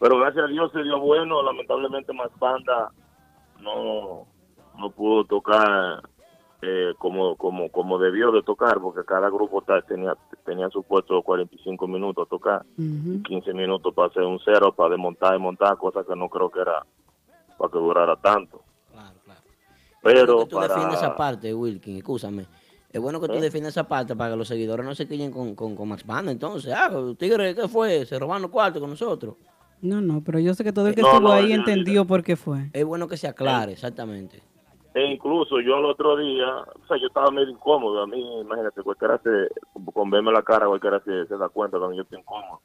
Pero gracias a Dios se dio bueno, lamentablemente más banda no, no pudo tocar eh, como, como, como debió de tocar, porque cada grupo tenía, tenía supuesto 45 minutos a tocar, 15 minutos para hacer un cero, para desmontar y montar, cosa que no creo que era para que durara tanto. Pero que tú defiendes para... esa parte, Wilkin, escúchame. Es bueno que tú ¿Eh? defiendas esa parte para que los seguidores no se quillen con, con, con Max Banda. Entonces, ah, Tigre, ¿qué fue? Se robaron los cuartos con nosotros. No, no, pero yo sé que todo el que No, estuvo no, ahí yo- entendió por qué fue. Es bueno que se aclare, exactamente. E incluso yo el otro día, o sea, yo estaba medio incómodo. A mí, imagínate, cualquiera se, con verme la cara, cualquiera se, se da cuenta cuando yo estoy incómodo.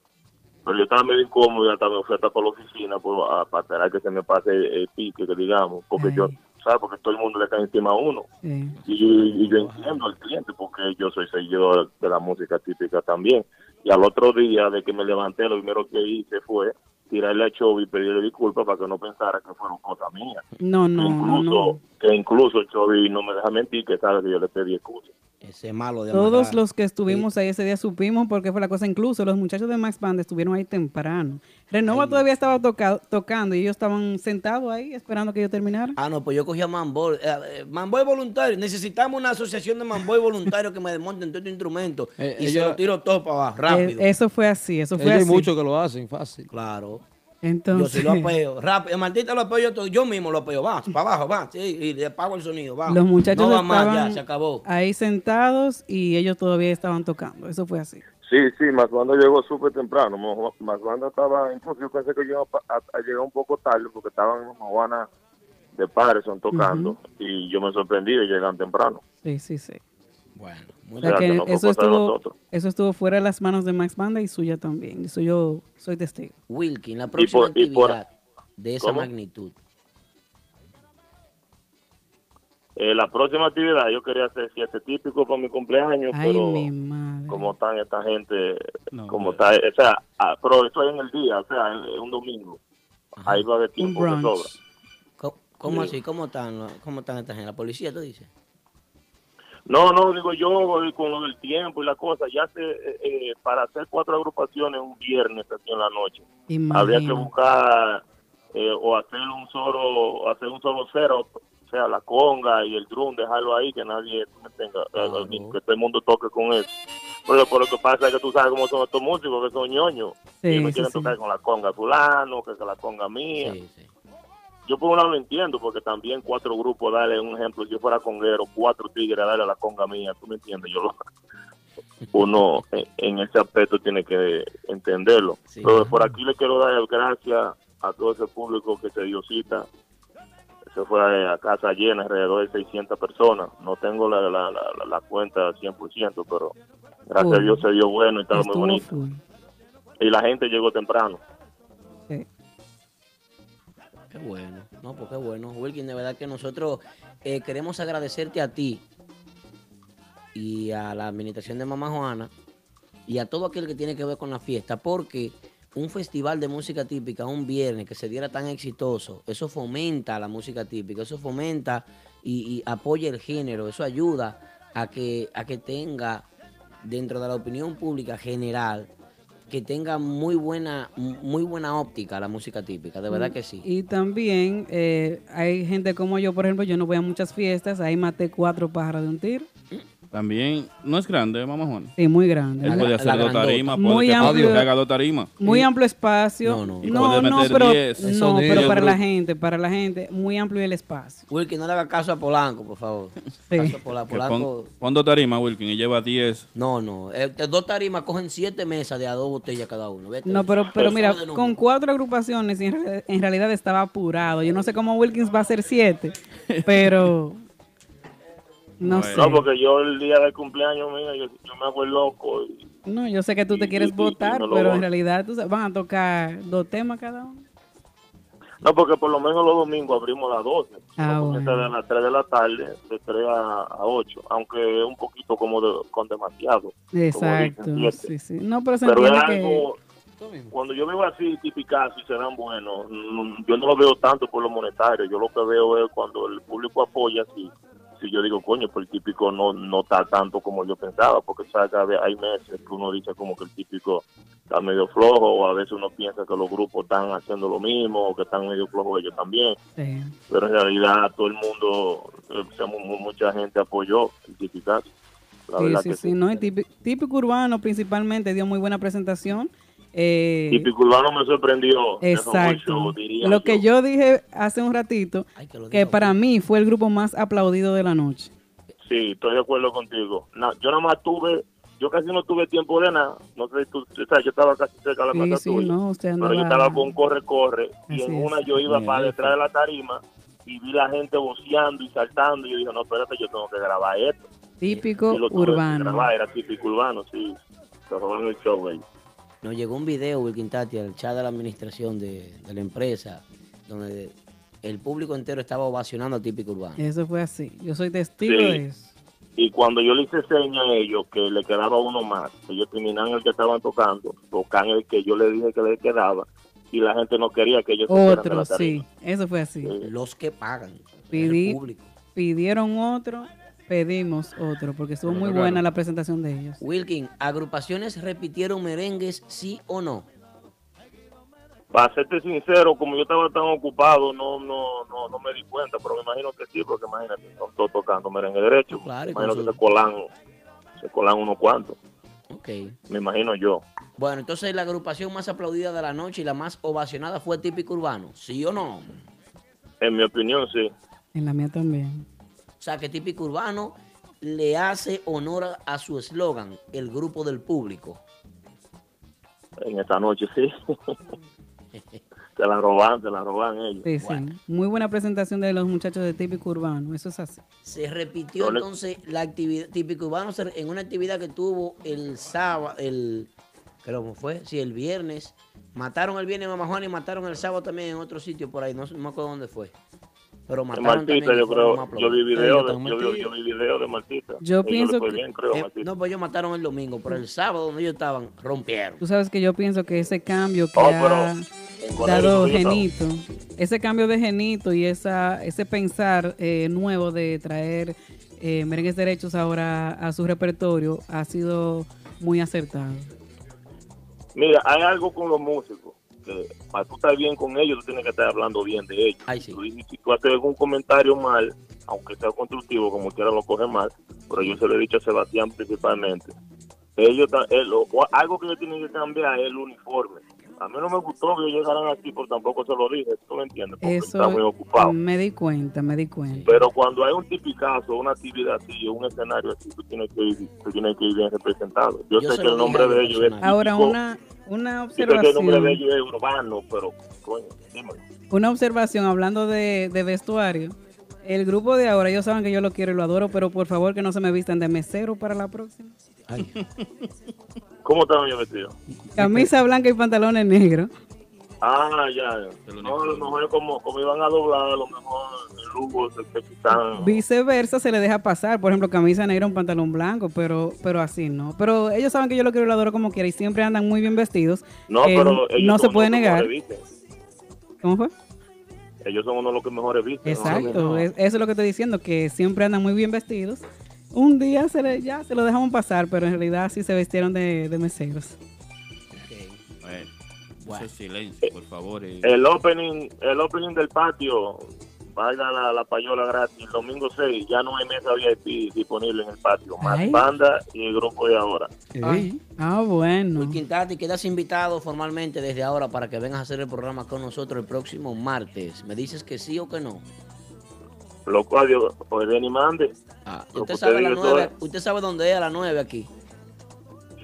Pero yo estaba medio incómodo y hasta me fui hasta por la oficina por, a- para esperar que se me pase el, el pique, que digamos. Porque yo, ¿sabes? Porque todo el mundo le cae encima a uno. Sí. Y, yo- y yo entiendo al cliente porque yo soy seguidor de la música típica también. Y al otro día de que me levanté, lo primero que hice fue tirarle a Chovy y pedirle disculpas para que no pensara que fueron cosas mías. No, no, no, incluso, no. Que incluso Chovy no me deja mentir que sabe que yo le pedí excusas. Ese malo de Todos amarrar. los que estuvimos ahí ese día supimos por qué fue la cosa. Incluso los muchachos de Max Band estuvieron ahí temprano. Renova todavía estaba toca- tocando y ellos estaban sentados ahí esperando que yo terminara. Ah, no, pues yo cogí a Manboy. Eh, eh, Manboy voluntario. Necesitamos una asociación de Manboy voluntarios que me desmonten todo este instrumento. Eh, y ella- se lo tiro todo para abajo, rápido. Eh, eso fue así, eso fue Ellos hay así. muchos que lo hacen fácil. Claro. Entonces, Yo sí lo apeo. Rápido. Maldita lo apeo yo todo. Yo mismo lo apeo. Va, para abajo, va. Sí, y le apago el sonido. Va. los muchachos no va más, estaban ya, se acabó. ahí sentados y ellos todavía estaban tocando. Eso fue así. Sí, sí, Más Banda llegó súper temprano. Más Banda estaba, incluso yo pensé que yo iba a, llegar un poco tarde porque estaban en Juana de Patterson tocando y yo me sorprendí de llegar temprano. Sí, sí, sí. Bueno, O sea que no eso de estuvo, eso estuvo fuera de las manos de Max Banda y suya también. Eso yo soy testigo. Wilkin, la próxima por- y por- actividad de esa ¿Cómo? magnitud. Eh, la próxima actividad yo quería hacer siete típico para mi cumpleaños, Ay, pero mi madre. como están esta gente, No, como está, o sea, ah, pero eso es en el día, o sea, es un domingo. Ahí va de Un tiempo brunch. sobra. ¿Cómo, cómo Sí. así? ¿Cómo están, ¿Cómo están esta gente? ¿La policía, tú dices? No, no, digo yo con lo del tiempo y la cosa, ya se, eh, eh, para hacer cuatro agrupaciones un viernes aquí en la noche, habría que buscar eh, o hacer un solo, hacer un solo cero, o sea, la conga y el drum, dejarlo ahí, que nadie tenga, eh, que todo el mundo toque con eso. Pero, pero lo que pasa es que tú sabes cómo son estos músicos, que son ñoños, Sí, y me sí, quieren sí. tocar con la conga fulano, que con la conga mía. Yo por un lado lo entiendo, porque también cuatro grupos, darle un ejemplo, si yo fuera conguero, cuatro tigres, darle a la conga mía, tú me entiendes, yo lo, uno en, en ese aspecto tiene que entenderlo. Pero por aquí le quiero dar gracias a todo ese público que se dio cita. Se fue a casa llena, alrededor de 600 personas. No tengo la, la, la, la- cuenta 100%, pero gracias a. Dios se dio bueno y estaba muy bonito. full. Y la gente llegó temprano. Sí. Qué bueno, no, pues qué bueno. Wilkin, de verdad que nosotros eh, queremos agradecerte a ti y a la administración de Mamá Juana y a todo aquel que tiene que ver con la fiesta, porque un festival de música típica un viernes que se diera tan exitoso, eso fomenta la música típica, eso fomenta y, y apoya el género, eso ayuda a que, a que tenga dentro de la opinión pública general que tenga muy buena muy buena óptica la música típica, de verdad que sí. Y también eh, hay gente como yo, por ejemplo, yo no voy a muchas fiestas, ahí maté cuatro pájaros de un tiro. También no es grande, mamá Juan. Sí, muy grande. Él puede hacer dos tarimas, puede Muy que, amplio. que haga dos tarimas. Muy amplio espacio. No, no. Y No, pero, 10. no, Eso pero digo, para la gente, para la gente, muy amplio el espacio. Wilkin, no le haga caso a Polanco, por favor. Sí. Caso a Polanco. pon, pon dos tarimas, Wilkin, y lleva 10. No, no. eh, dos tarimas cogen siete mesas de a dos botellas cada uno. Vete. No, pero, pero mira, con cuatro agrupaciones en, en realidad estaba apurado. Yo no sé cómo Wilkins va a ser siete, pero no sé. No, porque yo el día del cumpleaños mío, yo, yo me hago el loco. y- No, yo sé que tú te Y- quieres y- votar, no pero en realidad tú van a tocar dos temas cada uno. No, porque por lo menos los domingos abrimos a las 12. Ah, Comienza bueno. de las 3 de la tarde, de 3 a, a 8, aunque es un poquito como de- con demasiado. Exacto, dicen, sí, sí. No, pero se Pero es entiende que... algo, cuando yo veo así tipicazo y se dan buenos, mm, yo no lo veo tanto por lo monetario, yo lo que veo es cuando el público apoya, si, si yo digo, coño, pues el típico no, no está tanto como yo pensaba, porque sabes hay- hay meses que uno dice como que el típico está medio flojo, o a veces uno piensa que los grupos están haciendo lo mismo, o que están medio flojos ellos también. Sí. Pero en realidad todo el mundo, eh, o sea, mu- mucha gente apoyó el Tipicazo. La Sí, verdad sí, que sí, ¿no? Y típico, típico urbano principalmente dio muy buena presentación. Eh, Típico Urbano me sorprendió. Exacto. Show, Lo que yo dije hace un ratito, que para mí fue el grupo más aplaudido de la noche. Sí, estoy de acuerdo contigo. Na- yo nada más tuve, yo casi no tuve tiempo de nada. No sé, si tú, o sea, yo estaba casi cerca de la Sí, casa sí, tuya. no, usted pero yo estaba con corre, corre. Y en una yo iba Bien, para bien. detrás de la tarima y vi la gente voceando y saltando. Y yo dije, no, espérate, yo tengo que grabar esto. Típico Y urbano. grabar, era típico urbano, sí. Se robó en el show, güey. Nos llegó un video, Wilkin Tati, al chat de la administración de, de la empresa, donde el público entero estaba ovacionando a Típico Urbano. Eso fue así. Yo soy testigo Sí. de eso. Y cuando yo le hice seña a ellos que le quedaba uno más, ellos terminaban el que estaban tocando, tocan el que yo le dije que le quedaba, y la gente no quería que ellos Otro, sí. Eso fue así. Los que pagan. Pidí- el público. pidieron otro, pedimos otro, porque estuvo muy Claro. buena la presentación de ellos. Wilkin, ¿agrupaciones repitieron merengues, sí o no? Para serte sincero, como yo estaba tan ocupado, no no no no me di cuenta, pero me imagino que sí, porque imagínate, son todos tocando merengue derecho. Claro, me imagino su- que se colan, se colan unos cuantos, Ok. me imagino yo. Bueno, entonces la agrupación más aplaudida de la noche y la más ovacionada fue Típico Urbano, ¿sí o no? En mi opinión, sí. En la mía también. O sea, que Típico Urbano le hace honor a su eslogan, el grupo del público. En esta noche, sí. se la roban, se la roban ellos. Sí, sí. Muy buena presentación de los muchachos de Típico Urbano. Eso es así. Se repitió le- entonces la actividad, Típico Urbano en una actividad que tuvo el sábado, el, que fue, sí, el viernes. Mataron el viernes a Mamá Juan y mataron el sábado también en otro sitio por ahí, no, no me acuerdo dónde fue. Pero mataron Martita, también. yo creo, yo vi video, de, están yo, yo vi video de Martita. Yo Ellos pienso que- bien, creo, a Eh, Martita. no, pues ellos mataron el domingo, pero el sábado donde ellos estaban, rompieron. Tú sabes que yo pienso que ese cambio que Oh, ha dado. Genito, ese cambio de Genito y esa ese pensar eh, nuevo de traer eh, merengues derechos ahora a su repertorio ha sido muy acertado. Mira, hay algo con los músicos. Que para tú estar bien con ellos, tú tienes que estar hablando bien de ellos. Tú dices, si tú haces algún comentario mal, aunque sea constructivo, como quiera lo coge mal, pero yo se lo he dicho a Sebastián principalmente. Ellos, el- o algo que ellos tienen que cambiar es el uniforme. A mí no me gustó que ellos llegaran aquí, pero tampoco se lo dije. ¿Tú me entiendes? Porque está muy Eso ocupado. me di cuenta, me di cuenta. Pero cuando hay un tipicazo, una actividad así, un escenario así, tú tienes que ir, tú tienes que ir bien representado. Yo, Yo sé que el nombre de ellos es Ahora típico. una una Yo sé que el nombre de observación, ellos es urbano, pero coño, dímelo. una observación hablando de, de vestuario. El grupo de ahora, ellos saben que yo lo quiero y lo adoro, pero por favor que no se me vistan de mesero para la próxima. ¿Cómo estaban yo vestido? Camisa blanca y pantalones negros. Ah, ya. No, a lo mejor es como, como iban a doblar, a lo mejor el Lugo se, se quitan. Viceversa se le deja pasar, por ejemplo, camisa negra, un pantalón blanco, pero pero así no. Pero ellos saben que yo lo quiero y lo adoro como quiera y siempre andan muy bien vestidos. No, pero ellos no se puede los que negar. ¿Cómo fue? Ellos son uno de los que mejores visten. ¿no? Exacto, es- eso es lo que estoy diciendo, que siempre andan muy bien vestidos. Un día se le, ya se lo dejamos pasar, pero en realidad sí se vestieron de, de meseros. Bueno, silencio, por favor. eh. El opening, el opening del patio, valga la, la payola gratis, el domingo 6, ya no hay mesa VIP disponible en el patio. Más Ay. banda y el grupo de ahora. Ah, bueno. Quintati, quedas invitado formalmente desde ahora para que vengas a hacer el programa con nosotros el próximo martes. ¿Me dices que sí o que no? Loco, adiós, pues ven y mande. Ah, Lo ¿Usted sabe, a diga las eso nueve, es. ¿Usted sabe dónde es a las 9 aquí?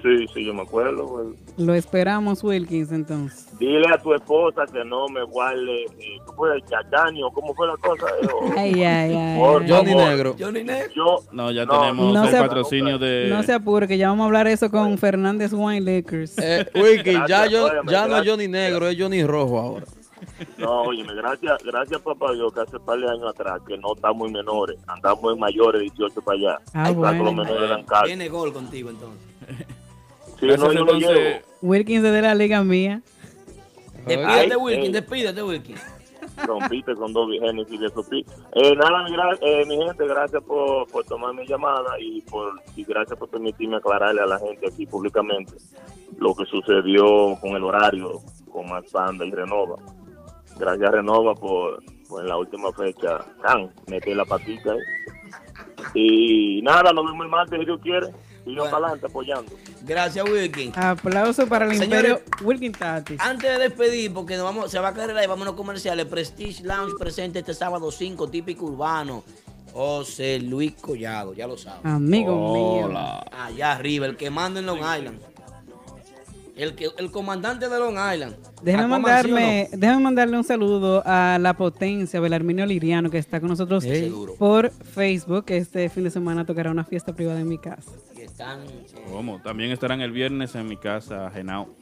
Sí, sí, yo me acuerdo. pues. Lo esperamos, Wilkins, entonces. Dile a tu esposa que no me guarde, eh, ¿cómo fue el chacaño? ¿Cómo fue la cosa? Eh, Ay, ay, ay. Por ay. favor. Johnny Negro. Yo, No, ya No, tenemos no el patrocinio de. No se apure, que ya vamos a hablar eso con Fernández Wine Lakers. Eh, Wilkin, ya, yo, óyeme, ya no es. Johnny Negro, es Johnny Rojo ahora. No, oye, gracias, gracias papá Dios que hace par de años atrás que no estamos en menores, andamos en mayores, 18 para allá. Ah, bueno. los menores. Tiene gol contigo entonces. No, yo lo llevo. Wilkins es de la liga mía. Despídete, Ay, Wilkin, eh. despídete, Wilkin. rompiste con dos Génesis de Sopi. Eh, nada, mi, gra- eh, mi gente, gracias por, por tomar mi llamada y por y gracias por permitirme aclararle a la gente aquí públicamente lo que sucedió con el horario con Max Banda y Renova. Gracias Renova por, por en la última fecha, can, meter la patita. ahí. Y nada, nos vemos el martes si Dios quiere. Y yo para adelante apoyando. Gracias, Wilkin. Aplauso para el Señores, imperio Wilkin Tatis. Antes de despedir, porque nos vamos, se va a caer y vamos a los comerciales. Prestige Lounge presente este sábado 5, típico urbano. José Luis Collado, ya lo saben. Amigo mío. Allá arriba, el que manda en Long Island. El, comandante de Long Island. Déjame Aquaman, ¿sí o no? mandarme, déjame mandarle un saludo a la potencia Belarminio Liriano que está con nosotros por Facebook. Este fin de semana tocará una fiesta privada en mi casa. Están, ¿Cómo? También estarán el viernes en mi casa, Genao.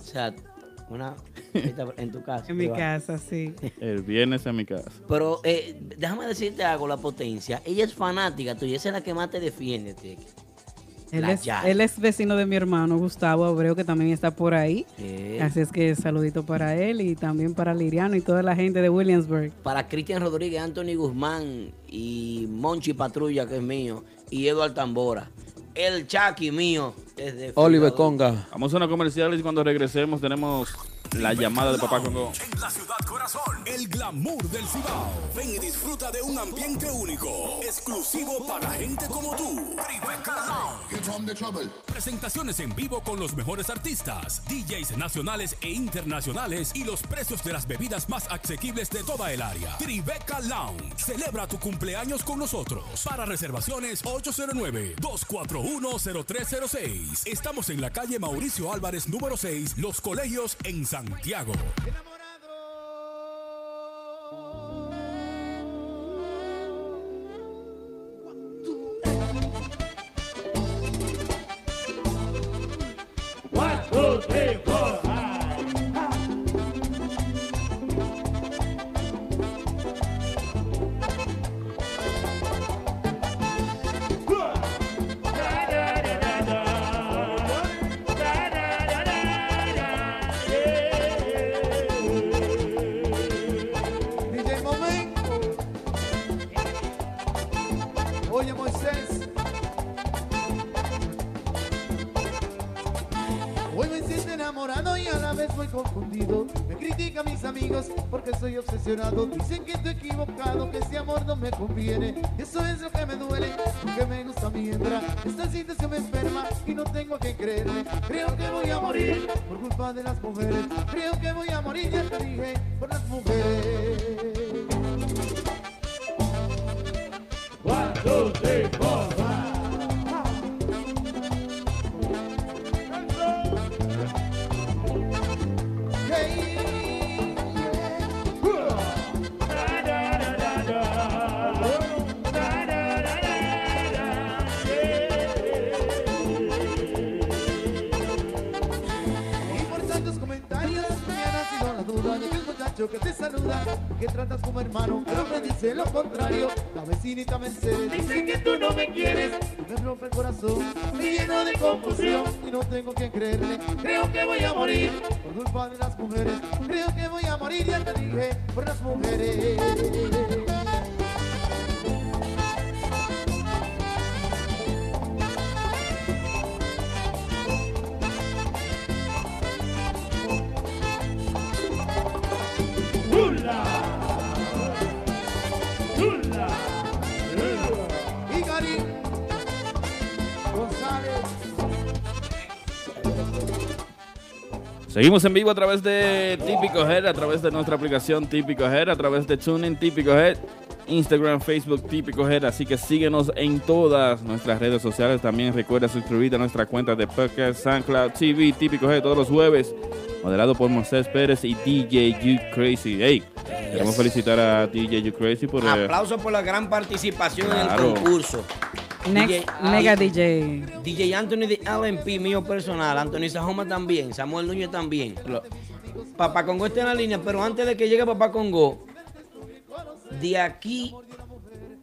o sea, una en tu casa. En mi casa, sí. El viernes en mi casa. Pero eh, déjame decirte algo, la potencia. Ella es fanática tuya, esa es la que más te defiende. te- Él es, Yari. él es vecino de mi hermano Gustavo Abreu, que también está por ahí. Así es que saludito para él y también para Liriano y toda la gente de Williamsburg. para Cristian Rodríguez, Anthony Guzmán y Monchi Patrulla, que es mío, y Eduardo Tambora. El Chucky mío. Desde Oliver Conga. Vamos a una comercial y cuando regresemos tenemos la llamada de Papá Congo. En la ciudad corazón, el glamour del Cibao. Ven y disfruta de un ambiente único, exclusivo para gente como tú. Presentaciones en vivo con los mejores artistas, DJs nacionales e internacionales y los precios de las bebidas más asequibles de toda el área. Tribeca Lounge. Celebra tu cumpleaños con nosotros. Para reservaciones 809-241-0306. Estamos en la calle Mauricio Álvarez número 6, Los Colegios en Santiago. Esta situación me enferma y no tengo a quien creerle. Creo que voy a morir por culpa de las mujeres. Creo que voy a morir, ya te dije, por las mujeres. Vecinita Mercedes dice que tú no me quieres, me rompe el corazón, me lleno de confusión y no tengo quien creerle. Creo que voy a morir por culpa de las mujeres. Creo que voy a morir, ya te dije, por las mujeres. Seguimos en vivo a través de Típico Head, a través de nuestra aplicación Típico Head, a través de TuneIn Típico Head, Instagram, Facebook Típico Head. Así que síguenos en todas nuestras redes sociales. También recuerda suscribirte a nuestra cuenta de podcast SoundCloud TV Típico Head todos los jueves, moderado por Moisés Pérez y DJ You Crazy. Hey, queremos felicitar a DJ You Crazy por... eh, Aplausos por la gran participación en el concurso. Next, DJ, Mega DJ. DJ Anthony de LMP, mío personal. Anthony Sajoma también. Samuel Núñez también. Papá Congo está en la línea, pero antes de que llegue Papá Congo, de aquí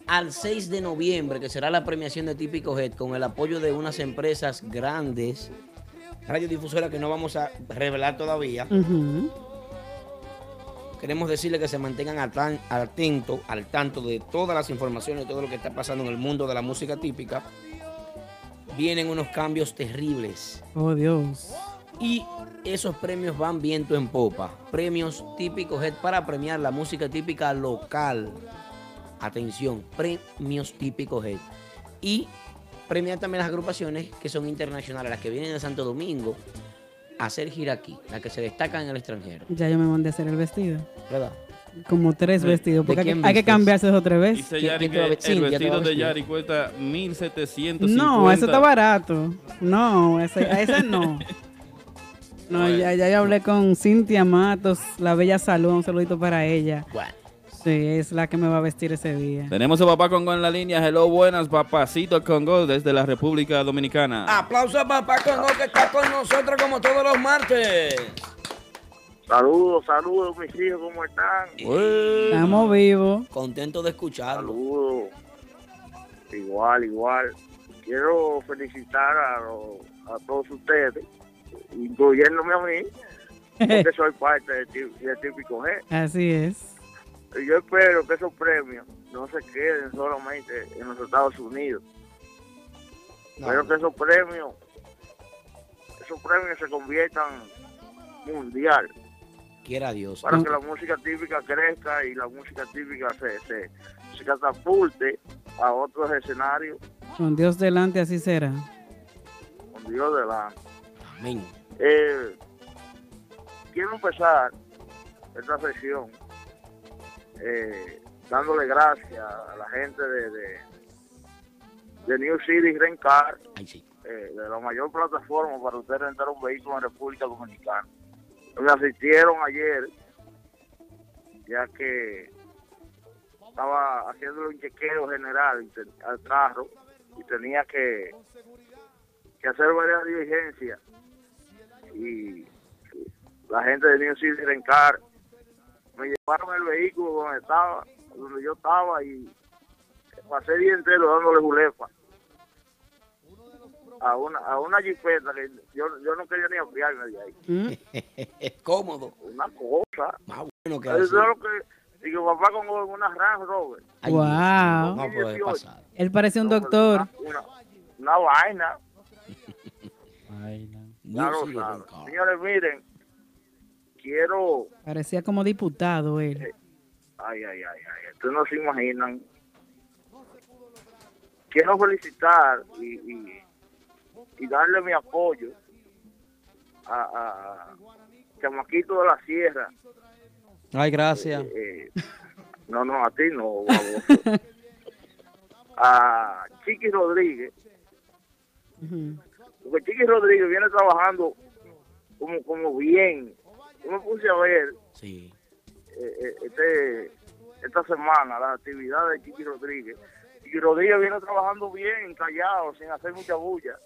al 6 de noviembre, que será la premiación de Típico Head, con el apoyo de unas empresas grandes, radiodifusoras que no vamos a revelar todavía, Ujú. Queremos decirle que se mantengan al tan- atento, al tanto de todas las informaciones, de todo lo que está pasando en el mundo de la música típica. Vienen unos cambios terribles. Oh, Dios. Y esos premios van viento en popa. Premios típicos Head para premiar la música típica local. Atención, premios típicos Head. Y premiar también las agrupaciones que son internacionales, las que vienen de Santo Domingo hacer gira aquí, las que se destacan en el extranjero. Ya yo me mandé a hacer el vestido. ¿Verdad? Como tres ¿De- vestidos, porque hay que, hay cambiarse dos o tres veces. Dice ¿Quién- Yari que vestir? el ¿Ya te va a vestido de? Yari cuesta 1750. No, eso está barato. No, ese, a ese no. No, ya, ya yo hablé con Cintia Matos, la bella salud, un saludito para ella. Bueno. Sí, es la que me va a vestir ese día. Tenemos a papá Congo en la línea. Hello, buenas, papacito Congo desde la República Dominicana. Aplauso a papá Congo que está con nosotros como todos los martes. Saludos, saludos, mis hijos, ¿cómo están? Estamos vivos. Contento de escucharlo. Saludos. Igual, igual. Quiero felicitar a, todos ustedes, incluyéndome a mí, porque soy parte del tí- del típico G. Así es. Y Yo espero que esos premios no se queden solamente en los Estados Unidos. Espero que esos premios, esos premios se conviertan mundial Quiera Dios. para que la música típica crezca y la música típica se, se, se catapulte a otros escenarios Con Dios delante, así será. con Dios delante. Amén. Eh, quiero empezar esta sesión eh, dándole gracias a la gente de, de, de New City Rencar, eh, de la mayor plataforma para usted rentar un vehículo en República Dominicana. Me asistieron ayer, ya que estaba haciendo un chequeo general al carro y tenía que, que hacer varias diligencias y la gente de New City Rencar me llevaron el vehículo donde estaba, donde yo estaba y pasé el día entero dándole julepa a una, a una jipeta que yo, yo no quería ni apiarme de ahí. Cómodo. Una cosa. Más bueno que Eso es lo que digo, papá con una Range Rover. wow. No puede pasar. Él parece un doctor. Una, una vaina. Rencar. Señores, miren, quiero Parecía como diputado él. Ay, ay, ay, ay. Ustedes no se imaginan. Quiero felicitar y, y, y darle mi apoyo a, a, Chamaquito de la Sierra. Ay, gracias. Eh, no, no, a ti no, baboso. A Chiqui Rodríguez. Porque Chiqui Rodríguez viene trabajando como, como bien. Yo me puse a ver Sí. eh, eh, este, esta semana la actividad de Chiqui Rodríguez. Chiqui Rodríguez viene trabajando bien, callado, sin hacer mucha bulla.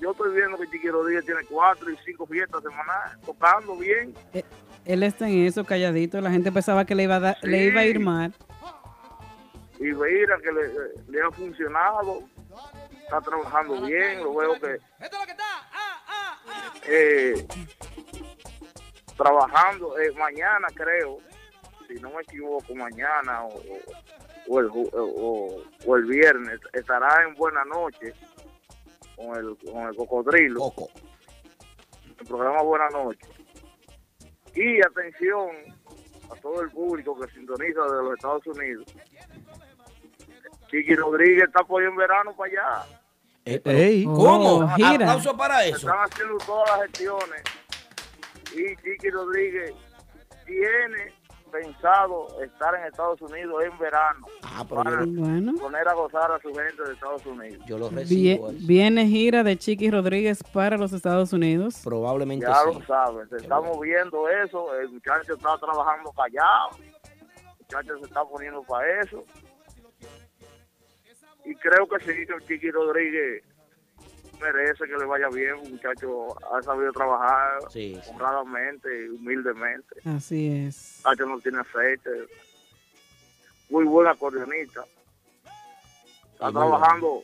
Yo estoy viendo que Chiqui Rodríguez tiene cuatro y cinco fiestas semanales, tocando bien. Eh, Él está en eso, calladito. La gente pensaba que le iba a, dar- le iba a ir mal. Y mira que le, le ha funcionado, está trabajando bien, lo veo que... Eh, trabajando eh, mañana creo, si no me equivoco, mañana o, el, o, o el viernes, estará en Buena Noche con el, con el cocodrilo. El programa Buena Noche. Y atención a todo el público que sintoniza de los Estados Unidos. Chiqui Rodríguez está por en verano para allá. Ey. ¿Cómo? gira. Aplauso para Se eso. Están haciendo todas las gestiones. Y Chiqui Rodríguez tiene pensado estar en Estados Unidos en verano. Ah, pero para Bueno. poner a gozar a su gente de Estados Unidos. yo lo Vie- recibo. eso. viene gira de Chiqui Rodríguez para los Estados Unidos. Probablemente Ya sí. lo saben, se estamos viendo eso. El muchacho está trabajando callado. El muchacho se está poniendo para eso. Y creo que sí, que el Chiqui Rodríguez merece que le vaya bien. Un muchacho ha sabido trabajar Sí, sí. honradamente, humildemente. Así es. muchacho no tiene aceite. Muy buen acordeonista. Está Y trabajando,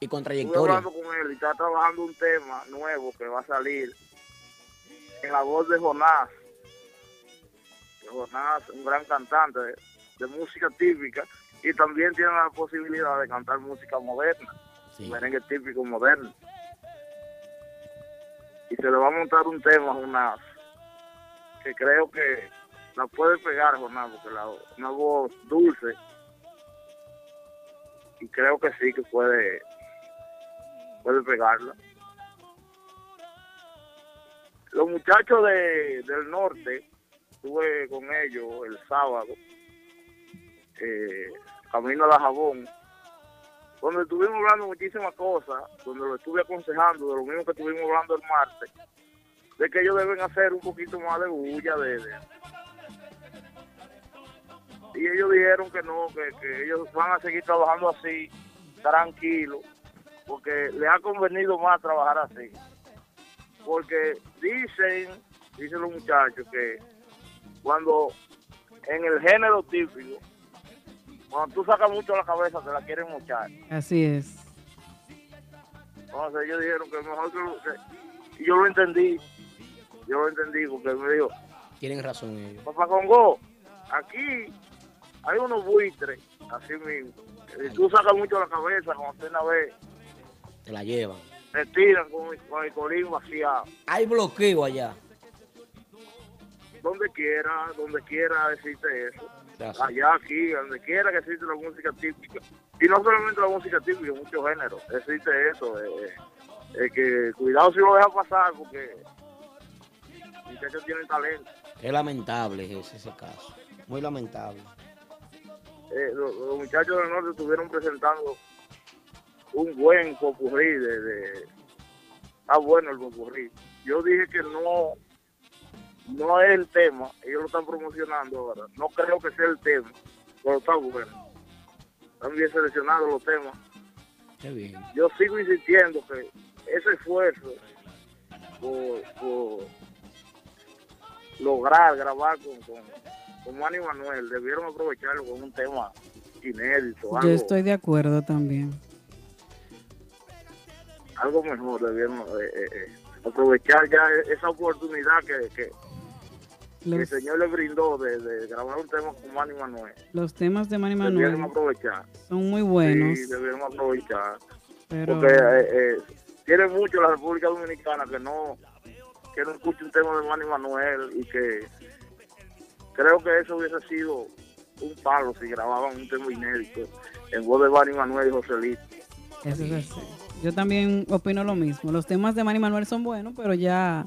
Y con trayectoria. hablando con él y está trabajando un tema nuevo que va a salir en la voz de Jonás. Jonás, un gran cantante de, de música típica, y también tiene la posibilidad de cantar música moderna, merengue típico moderno. Y se le va a montar un tema a Jonás, que creo que la puede pegar Jonás, porque la, una voz dulce, y creo que sí que puede, puede pegarla. Los muchachos de, del norte, estuve con ellos el sábado, eh, camino a la jabón, donde estuvimos hablando muchísimas cosas, donde lo estuve aconsejando de lo mismo que estuvimos hablando el martes, de que ellos deben hacer un poquito más de bulla, de, de- y ellos dijeron que no, que, que ellos van a seguir trabajando así, tranquilos, porque les ha convenido más trabajar así. Porque dicen, dicen los muchachos, que cuando en el género típico, cuando tú sacas mucho la cabeza, te la quieren mochar. Así es. Entonces ellos dijeron que mejor que, lo- que- y yo lo entendí, yo lo entendí porque me dijo, Tienen razón ellos. Papá Congo, aquí hay unos buitres, así mismo. Si tú sacas mucho la cabeza, cuando usted una vez Te la llevan. te tiran con, el- con el colín vaciado. Hay bloqueo allá. Donde quiera, donde quiera existe eso. Gracias. Allá, aquí, donde quiera que existe la música típica. Y no solamente la música típica, muchos géneros. Existe eso. eh, eh, que cuidado si lo deja pasar, porque los muchachos tienen talento. Es lamentable ese, ese caso. Muy lamentable. eh, los, los muchachos del norte estuvieron presentando un buen popurrí de, de ah bueno el popurrí yo dije que no no es el tema ellos lo están promocionando ahora no creo que sea el tema pero está bueno están bien seleccionados los temas Qué bien. yo sigo insistiendo que ese esfuerzo por, por lograr grabar con, con, con Manny Manuel debieron aprovecharlo con un tema inédito, Yo algo, estoy de acuerdo también. algo mejor, debieron eh, eh, eh, aprovechar ya esa oportunidad que, que, que el Señor le brindó de, de grabar un tema con Manny Manuel. los temas de Manny Debieron Manuel aprovechar. son muy buenos, Sí, debieron aprovechar. pero Porque eh, eh, tiene mucho la República Dominicana que no que no escucha un tema de Manny Manuel y que creo que eso hubiese sido un palo si grababan un tema inédito en voz de Manny Manuel y Joselito. eso es así. Yo también opino lo mismo. Los temas de Manny Manuel son buenos, pero ya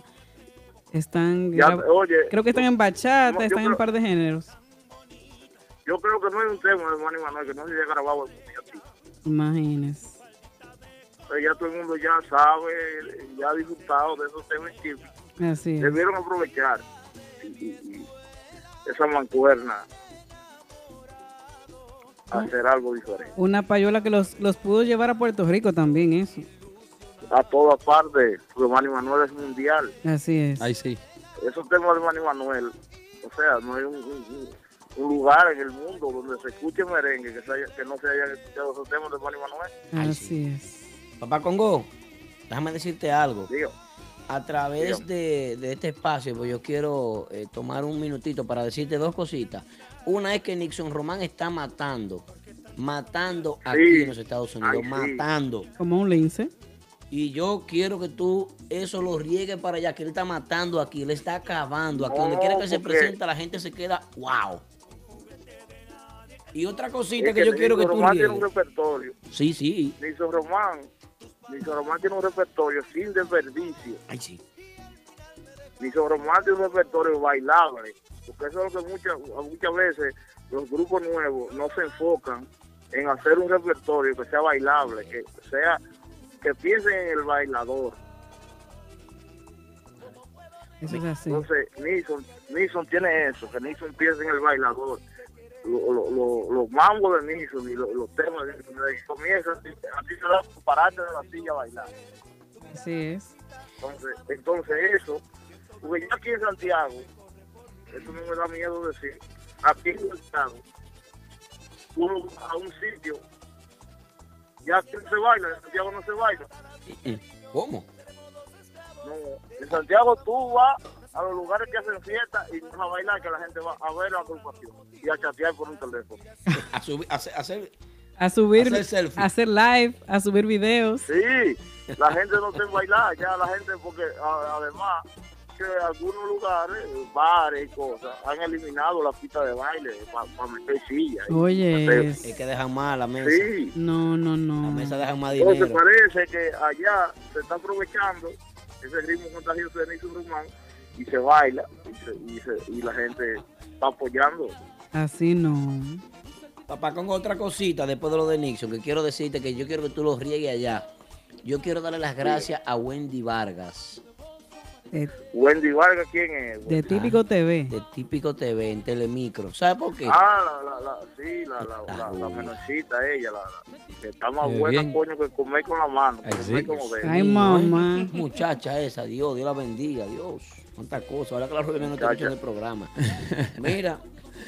están, Ya, gra- oye, creo que están en bachata, no, están en un par de géneros. Yo creo que no hay un tema de Manny Manuel que no se haya grabado así. Imagínese. Pues ya todo el mundo ya sabe, ya ha disfrutado de esos temas. Así es. Debieron aprovechar esa mancuerna hacer algo diferente. Una payola que los, los pudo llevar a Puerto Rico también, eso. A todas partes, porque Manny Manuel es mundial. Así es. Ahí sí. Esos temas de Manny Manuel, o sea, no hay un, un- un lugar en el mundo donde se escuche merengue que, se haya- que no se hayan escuchado esos temas de Manny Manuel. Así es. Papá Congo, déjame decirte algo. Digo. A través de, de este espacio, pues yo quiero eh, tomar un minutito para decirte dos cositas. Una es que Nixon Román está matando, matando aquí en los Estados Unidos, Ay, sí. matando. Como un lince. Y yo quiero que tú eso lo riegues para allá, que él está matando aquí, él está acabando aquí. Donde No, quiera que se presenta, la gente se queda, wow. Y otra cosita Es que, yo quiero que Nilson tú Román tiene un riegues. repertorio. Sí, sí. Nilson Román, Román tiene un repertorio sin desperdicio. Ay, sí. Nilson Román tiene un repertorio bailable. Porque eso es lo que muchas, muchas veces los grupos nuevos no se enfocan en hacer un repertorio que sea bailable, que sea que piensen en el bailador. Eso es así. Entonces, Nixon, Nixon tiene eso, que Nixon piensa en el bailador. Lo- lo- lo- los mambos de Nixon y lo- los temas de Nixon, desde que comienza, así, así se da pararte de la silla a bailar. Así es. Entonces, entonces eso, porque ya aquí en Santiago, eso no me da miedo decir, aquí en Santiago, uno a un sitio, ya se baila, en Santiago no se baila. ¿Cómo? No, en Santiago tú vas a los lugares que hacen fiesta y no a bailar, que la gente va a ver la agrupación y a chatear por un teléfono. A subir, a hacer, a hacer- A Hacer live, a subir videos. Sí, la gente no en bailar, ya la gente, porque a- además que algunos lugares, bares y cosas, han eliminado la pista de baile para meter sillas. Oye, meter- es- que dejan mal la mesa. Sí. No, no, no. La mesa dejan más Entonces dinero. parece que allá se está aprovechando ese ritmo contagioso de Nixon Román y se baila y, se- y se- y la gente está apoyando. Así no. Papá, con otra cosita después de lo de Nixon, que quiero decirte que yo quiero que tú lo riegues allá. Yo quiero darle las gracias a Wendy Vargas. De, Wendy Vargas, ¿quién es? de Típico TV. De Típico TV en Telemicro. ¿Sabes por qué? Ah, la, la, la, sí, la, la, la, la menorcita, ella, la, la- que está más buena, bien. coño, que comer con la mano. comer como. Ay, mamá. Muchacha esa, Dios, Dios la bendiga, Dios. Cuántas cosas. Ahora claro que no está escuchando el programa. Mira,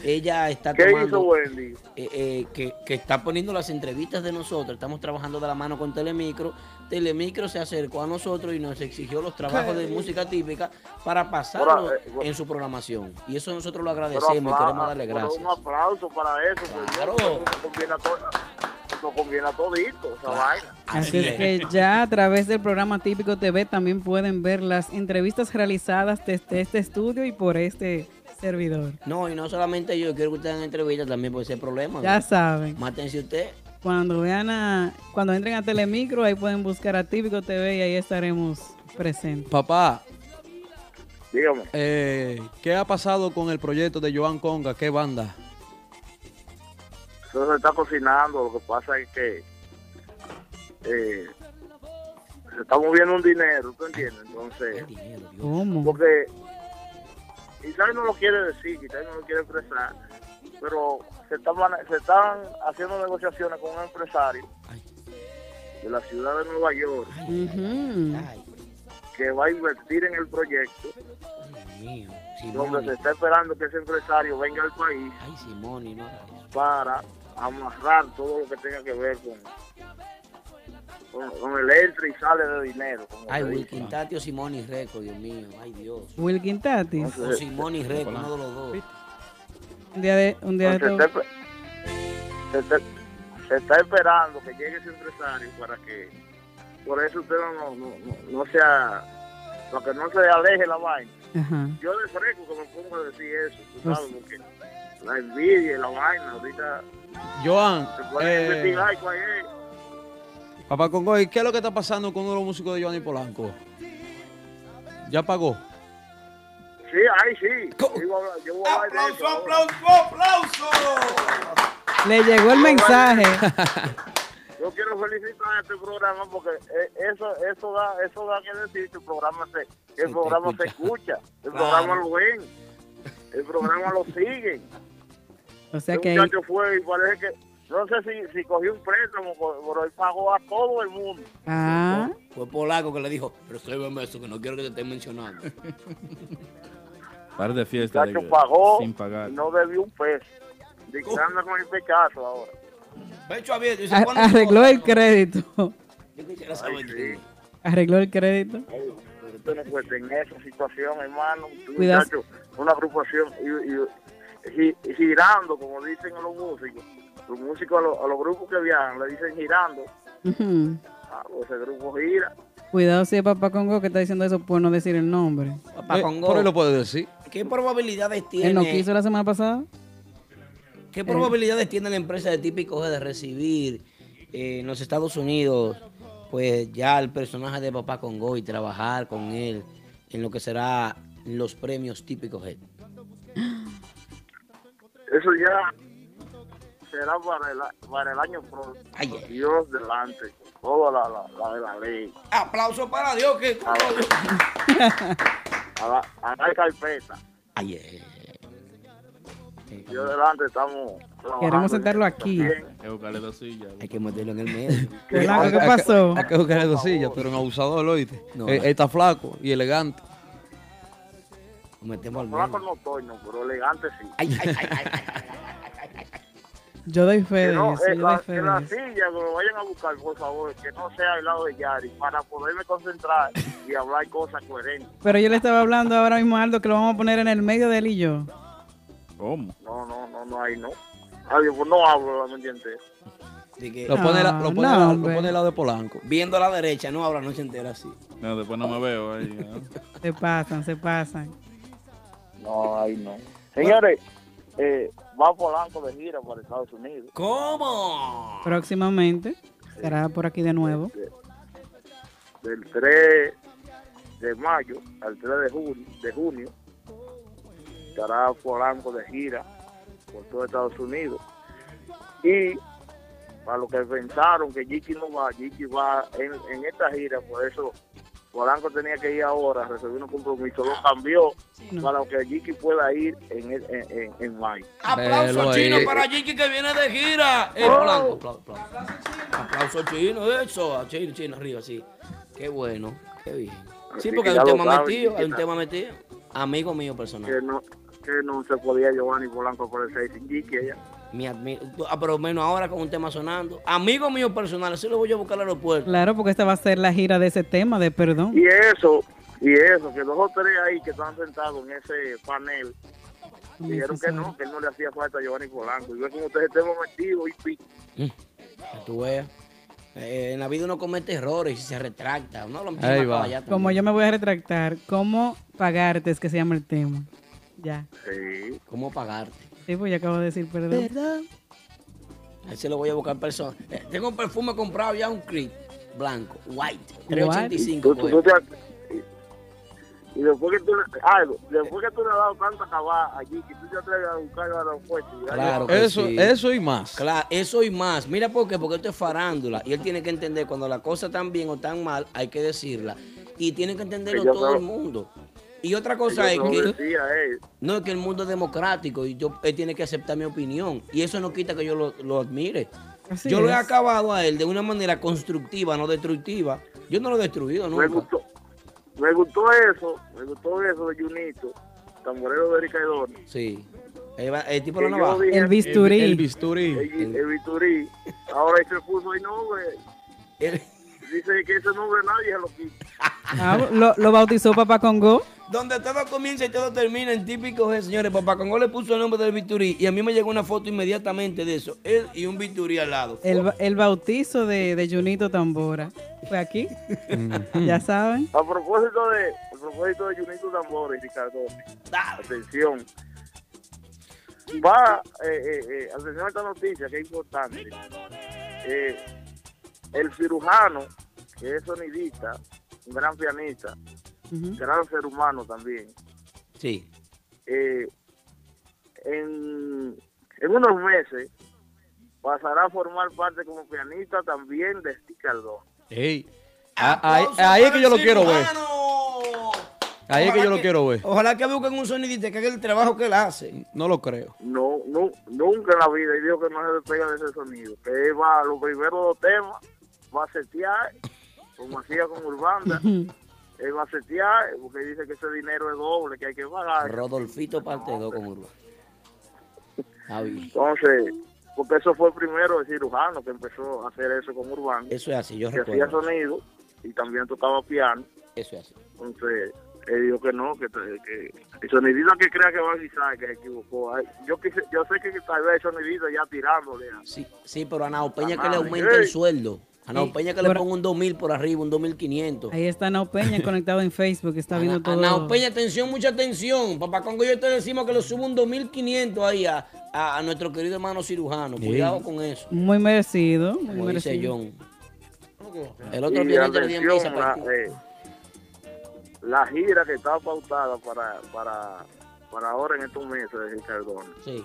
ella está ¿Qué tomando... hizo Wendy? eh, eh, que, que está poniendo las entrevistas de nosotros. Estamos trabajando de la mano con Telemicro. Telemicro se acercó a nosotros y nos exigió los trabajos de música típica para pasarlo eh, bueno. en su programación. Y eso nosotros lo agradecemos y queremos darle gracias. Un aplauso para eso. Claro. Porque eso nos conviene a todo- nos conviene a todito, esa vaina. Así es que ya a través del programa Típico TV también pueden ver las entrevistas realizadas desde este estudio y por este servidor. No, y no solamente yo, quiero que ustedes hagan entrevistas también por ese problema. Ya ¿no? saben. Mátense usted. Cuando vean a, cuando entren a Telemicro, ahí pueden buscar a Típico TV y ahí estaremos presentes. Papá, Dígame. eh, ¿qué ha pasado con el proyecto de Joan Conga? ¿Qué banda? Eso se está cocinando, lo que pasa es que eh, se está moviendo un dinero, ¿tú entiendes? Entonces, ¿Cómo? porque quizás no lo quiere decir, quizás no lo quiere expresar, pero se están, se están haciendo negociaciones con un empresario de la ciudad de Nueva York que va a invertir en el proyecto, Mío, donde se está esperando que ese empresario venga al país Ay, no para amarrar todo lo que tenga que ver con, con, con el entra y sale de dinero. Ay. Wilkin Tati o Simoni Reco, Dios mío. Ay, Dios. Wilkin Tatis. O Simoni Reco, uno de los dos. Un día de, un día de todo. se, está, se está- se está esperando que llegue ese empresario para que, por eso usted no, no, no, no sea, para que no se aleje la vaina. Ajá. Yo de fresco que me pongo a decir eso, tú Pues- sabes, porque la envidia y la vaina, ahorita Joan, se puede eh, investigar y cuál es. Papá Congo, ¿y qué es lo que está pasando con uno de los músicos de y Polanco? ¿Ya pagó? Sí, ay, sí. Yo voy a hablar- yo voy a hablar de eso ahora. Le llegó el mensaje. Yo quiero felicitar a este programa porque eh, eso eso da eso da que decir que el programa se que el programa se escucha, el Claro. programa lo ven, el programa lo siguen. O sea que ahí- muchacho fue y parece que no sé si, si cogió un préstamo, pero él pagó a todo el mundo. Ah, Fue Polaco que le dijo, resuélveme eso, que no quiero que te estén mencionando. Par de fiestas de- pagó sin pagar. y no debió un peso. Que anda con el pechazo ahora. Pecho abierto. A- ¿cuándo arregló se el crédito. Yo quisiera saber qué. Arregló el crédito. Puede tener esa situación, hermano. Cuidado. una agrupación y, y- gi- girando, como dicen los músicos. Los músicos a, los- a los grupos que viajan le dicen girando. Ujú. Ah, pues ese grupo gira. Cuidado si es Papá Congo que está diciendo eso por no decir el nombre. Papá Congo. Por lo puede decir. ¿Qué probabilidades tiene? Él no quiso la semana pasada. ¿Qué probabilidades tiene la empresa de Típico G de recibir eh, en los Estados Unidos, pues ya el personaje de Papá Congo y trabajar con él en lo que será los premios Típico G? Eso ya será para el, para el año próximo. Dios delante. Toda la, la, la de la ley. Aplauso para Dios que A la, a la carpeta. Ay, eh. Dios delante estamos. Queremos sentarlo aquí. Hay que buscarle dos sillas. Hay que meterlo en el medio. ¿qué pasó? Hay que buscarle dos sillas, pero un abusador, ¿lo oíste? No. Él, él está flaco y elegante. Metemos al Flaco no estoy, no, pero elegante sí. Ay, ay, ay, ay, Yo doy fe Que, de no, eso, eh, yo la, doy fe que de la eso. silla que me vayan a buscar, por favor, que no sea al lado de Yari, para poderme concentrar y hablar cosas coherentes. Pero yo le estaba hablando ahora mismo a Aldo que lo vamos a poner en el medio de él y yo. ¿Cómo? No, no, no, no, ahí no. Adiós, pues no hablo, ¿me entiendes? Lo pone, la- lo, pone Ah, no, la- lo pone al lado de Polanco. Viendo a la derecha, no habla la noche entera así. No, después no me veo ahí. ¿no? Se pasan, se pasan. No, ahí no. Señores, eh, va Polanco de gira para Estados Unidos. ¿Cómo? Próximamente será por aquí de nuevo. Del 3 de mayo al 3 de junio, de junio estará Polanco de gira por todo Estados Unidos. Y para los que pensaron que Jiki no va, Jiki va en, en esta gira, por eso Polanco tenía que ir ahora, resolvió un compromiso, lo cambió para que Jiki pueda ir en, el- en, en, en mayo. Aplauso Velo chino ahí. para Jiki que viene de gira. Eh, Oh. Polanco, aplauso, aplauso. Aplauso chino, eso, chino, chino arriba, sí. Qué bueno, qué bien. Sí, porque que hay un tema metido, hay un tema metido. Amigo mío personal. Que no, que no se podía Giovanni Polanco por el 6 sin Jiki allá. Mi ah, pero menos ahora con un tema sonando. Amigo mío personal, así lo voy a buscar al aeropuerto. Claro, porque esta va a ser la gira de ese tema de perdón. Y eso, y eso, que dos o tres ahí que están sentados en ese panel dijeron que no, que no le hacía falta a Giovanni Polanco. Y ve como ustedes estemos metidos y pi- Que tú veas. Eh, en la vida uno comete errores y se retracta. Uno lo Ahí va. Como yo me voy a retractar, ¿cómo pagarte es que se llama el tema? Ya. Sí. ¿Cómo pagarte? Sí, pues ya acabo de decir perdón. Ahí se lo voy a buscar persona. Eh, tengo un perfume comprado ya, un Creed blanco, white, 385. Tú- tú- tú te- y después que tú, le- algo, después que tú le has dado tanta cabada allí, que tú te atreves a buscar aeropuerto. y darle- Claro que Eso, sí. eso y más. Claro, eso y más. Mira por qué, porque esto es farándula. Y él tiene que entender cuando las cosas están bien o están mal, hay que decirla. Y tiene que entenderlo yo todo el mundo. Y otra cosa es no que decía, eh, no es que el mundo es democrático y yo, él tiene que aceptar mi opinión. Y eso no quita que yo lo, lo admire. Así yo lo he es. acabado a él de una manera constructiva, no destructiva. Yo no lo he destruido me nunca. gustó, me gustó eso, me gustó eso de Junito, tamborero de Erika Edón. Sí. El, el tipo de la navaja. dije- El bisturí. El bisturí. El, el Viturí. Ahora se puso el nombre. El- Dice que ese nombre nadie se lo quita. Ah, lo, lo bautizó Papá Congo. Donde todo comienza y todo termina en típico G, señores. Papá Congo le puso el nombre del Viturí y a mí me llegó una foto inmediatamente de eso. Él y un Viturí al lado. El, ba- el bautizo de, de Junito Tambora. Fue aquí. ya saben. A propósito de, a propósito de Junito Tambora y Ricardo, atención. Va, eh, eh, eh, atención a esta noticia que es importante. Eh, el cirujano, que es sonidista, un gran pianista, Ujú. gran ser humano también, Sí. eh, en, en unos meses pasará a formar parte como pianista también de Steve Cardona. Ey. Ah, Ahí, ahí es que yo lo quiero ver. Ahí es que yo lo quiero ver. Ojalá que busquen un sonidista que haga el trabajo que él hace. No lo creo. No, no, nunca en la vida, y dijo que no se despega de ese sonido. Que él va, los primeros dos temas, va a setear, como hacía con Urbanda, él va a setear, porque dice que ese dinero es doble, que hay que pagar. Rodolfito parte 2 con Urba. Está bien. Entonces, porque eso fue primero el cirujano que empezó a hacer eso con Urbanda, Eso es así, yo que hacía recuerdo. sonido y también tocaba piano. Eso es así. Entonces, él dijo que no, que, que el sonidista que crea que va a avisar, que se equivocó. Yo, quise, yo sé que tal vez el sonidista ya tirándole a... Sí, sí, pero a Nao Peña que le madre. aumente el sueldo. A Nao. Peña que le ponga un 2000 por arriba, un 2500. Ahí está Nao Peña conectado en Facebook. Está viendo A todo. Nao Peña, atención, mucha atención. Papá Congo, yo te decimos que le subo un 2500 ahí a, a, a nuestro querido hermano cirujano. Cuidado con eso. Muy merecido. Muy Como dice merecido. John. El otro Y misa atención, para la, ti. eh, la gira que estaba pautada para, para, para ahora en estos meses de Ricardo Sí,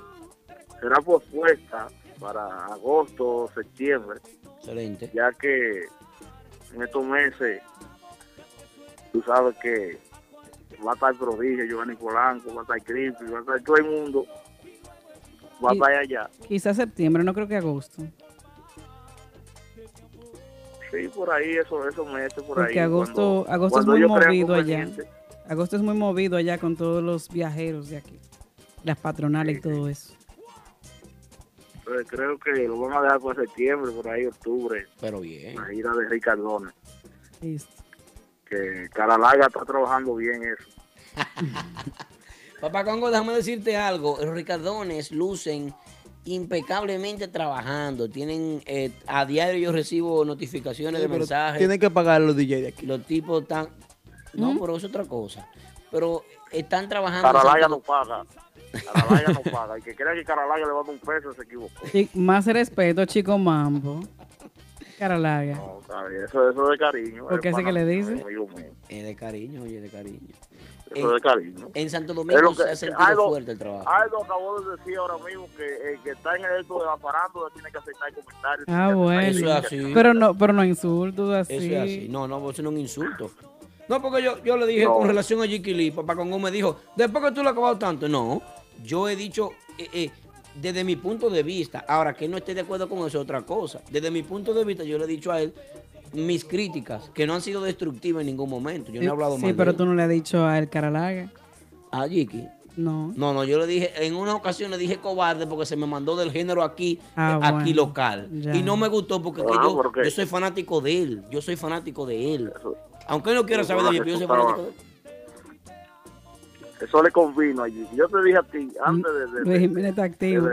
será pospuesta para agosto o septiembre, excelente. ya que en estos meses tú sabes que va a estar Prodigio, Giovanni Polanco, va a estar Creepy, va a estar todo el mundo, va a estar allá. Quizás septiembre, no creo que agosto. Sí, por ahí, eso, esos meses, por Porque ahí. agosto, cuando- agosto es muy movido allá. Agosto es muy movido allá con todos los viajeros de aquí. Las patronales y todo eso. Entonces creo que lo van a dejar por septiembre, por ahí octubre. Pero bien. La gira de Ricardona. Listo. Que Caralaga está trabajando bien eso. Papá Congo, déjame decirte algo. Los Ricardones lucen impecablemente trabajando. Tienen eh, a diario yo recibo notificaciones Sí, de mensajes. Tienen que pagar los DJ de aquí. Los tipos están. No, pero eso es otra cosa. Pero están trabajando. Caralaga Santo- no paga. Caralaga no paga. Y que crea que Caralaga le va a dar un peso se equivocó. Y más respeto, chico mambo. Cara larga. No, está bien, Eso, eso es de cariño. ¿Por qué es que le dice? amigo mío. Es de cariño, oye, de cariño. Eso es de cariño. En Santo Es Domingo lo se que- ha sentido algo- fuerte el trabajo. Aldo acabó de decir ahora mismo que el que está en el esto de la tiene que aceptar comentarios. Ah, bueno. Eso es así. Pero no, pero no insultos así. Eso es así. No, no, eso no es un insulto. No, porque yo, yo le dije No. con relación a Lee, papá Congo me dijo, después que tú lo has acabado tanto. No, yo he dicho, eh, eh, desde mi punto de vista, ahora que él no esté de acuerdo con eso es otra cosa. Desde mi punto de vista, yo le he dicho a él mis críticas, que no han sido destructivas en ningún momento. Yo no he hablado Sí, mal de pero tú no le has dicho a él cara larga. ¿A Jiki? No. No, no, yo le dije, en una ocasión le dije cobarde porque se me mandó del género aquí, Ah, eh, aquí bueno. local. Ya. Y no me gustó porque que Ah, yo, yo soy fanático de él. Yo soy fanático de él. Aunque él no quiera saber de mí, pero yo soy fanático de él. Eso le convino allí. Yo te dije a ti, antes de, de, de activo.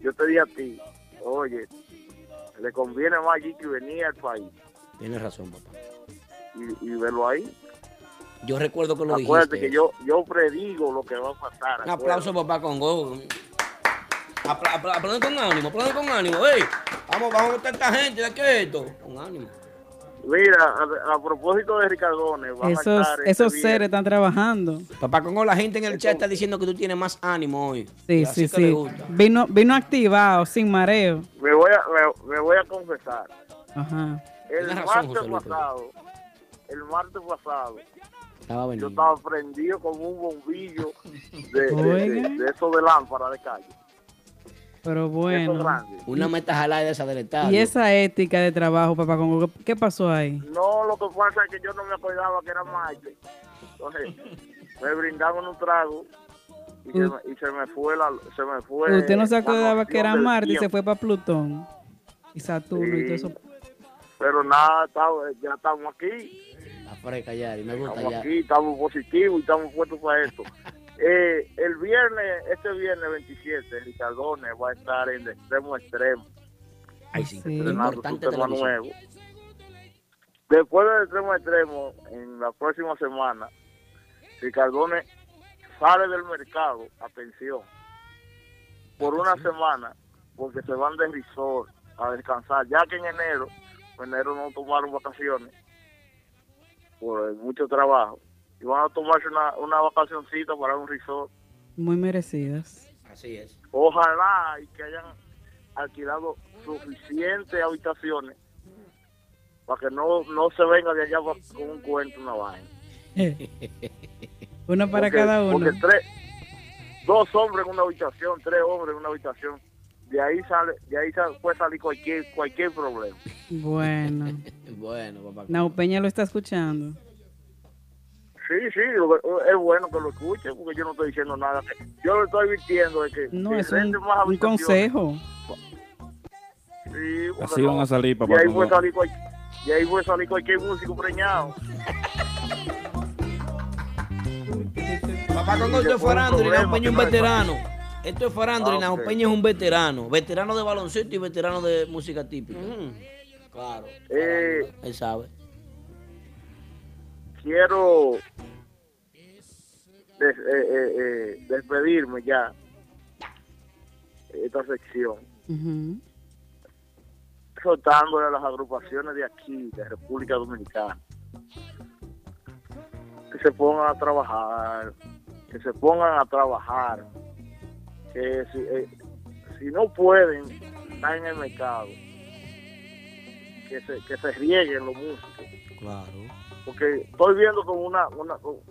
yo te dije a ti, oye, le conviene más allí que venir al país Tienes razón, papá. y, y verlo ahí. Yo recuerdo que lo Acuérdate dijiste. que yo, yo predigo lo que va a pasar. Un aplauso, papá, con go. Apla- con ánimo, aplaudan con ánimo. Ey, vamos, vamos a esta gente de qué es esto. Con ánimo. Mira, a, a propósito de Ricardones, Esos, este esos seres están trabajando. Papá Congo, la gente en el chat está diciendo que tú tienes más ánimo hoy. Sí, sí, sí. gusta. Vino, vino activado, sin mareo. Me voy a, me, me voy a confesar. Ajá. El Tienes martes pasado, el martes pasado, Estaba yo estaba prendido como un bombillo de, de, Oiga. de, de eso de lámpara de calle. Pero bueno. Una meta jalada de esa del estadio. Y esa ética de trabajo, papá Congo, ¿qué- ¿qué pasó ahí? No, lo que pasa es que yo no me acordaba que era martes. Entonces, me brindaron un trago y, se, me, y se me fue la... Se me fue Usted no se acordaba que era Marte y se fue para Plutón. Y Saturno y todo eso. Pero nada, ya estamos aquí. La fresca ya, y me gusta Estamos ya. aquí, estamos positivos y estamos puestos para esto. Eh, el viernes, este viernes 27, Ricardones va a estar en el extremo extremo. Ay, sí, importante su tema nuevo. Después del extremo extremo, en la próxima semana, Ricardones sale del mercado, atención, por una semana, porque se van de resort a descansar, ya que en enero, en enero no tomaron vacaciones por mucho trabajo, y van a tomarse una, una vacacioncita para un resort. Muy merecidas. Así es. Ojalá y que hayan alquilado suficientes habitaciones para que no, no se venga de allá con un cuento, una vaina. Uno para Porque- cada uno. Porque tres, dos hombres en una habitación, tres hombres en una habitación, de ahí sale, de ahí sale- puede salir cualquier, cualquier problema. Bueno. Bueno, papá. Nau Peña lo está escuchando. Sí, sí, lo que- es bueno que lo escuche, porque yo no estoy diciendo nada. Yo lo estoy advirtiendo de que No, si es un, más un consejo. sí, Así van a salir, papá. ahí Congo. puede salir cual- de ahí puede salir cualquier músico preñado. Papá Congo, esto es farándula y Nao Peña es un veterano. Esto es farándula y Ah, ok. Peña es un veterano. Veterano de baloncesto y veterano de música típica. Claro. Eh, Él sabe. Quiero des- eh, eh, eh, despedirme ya de esta sección, Ujú. soltándole a las agrupaciones de aquí, de República Dominicana, que se pongan a trabajar, que se pongan a trabajar, que si, eh, si no pueden estar en el mercado, que se, que se rieguen los músicos. Claro. Porque estoy viendo como una, una como-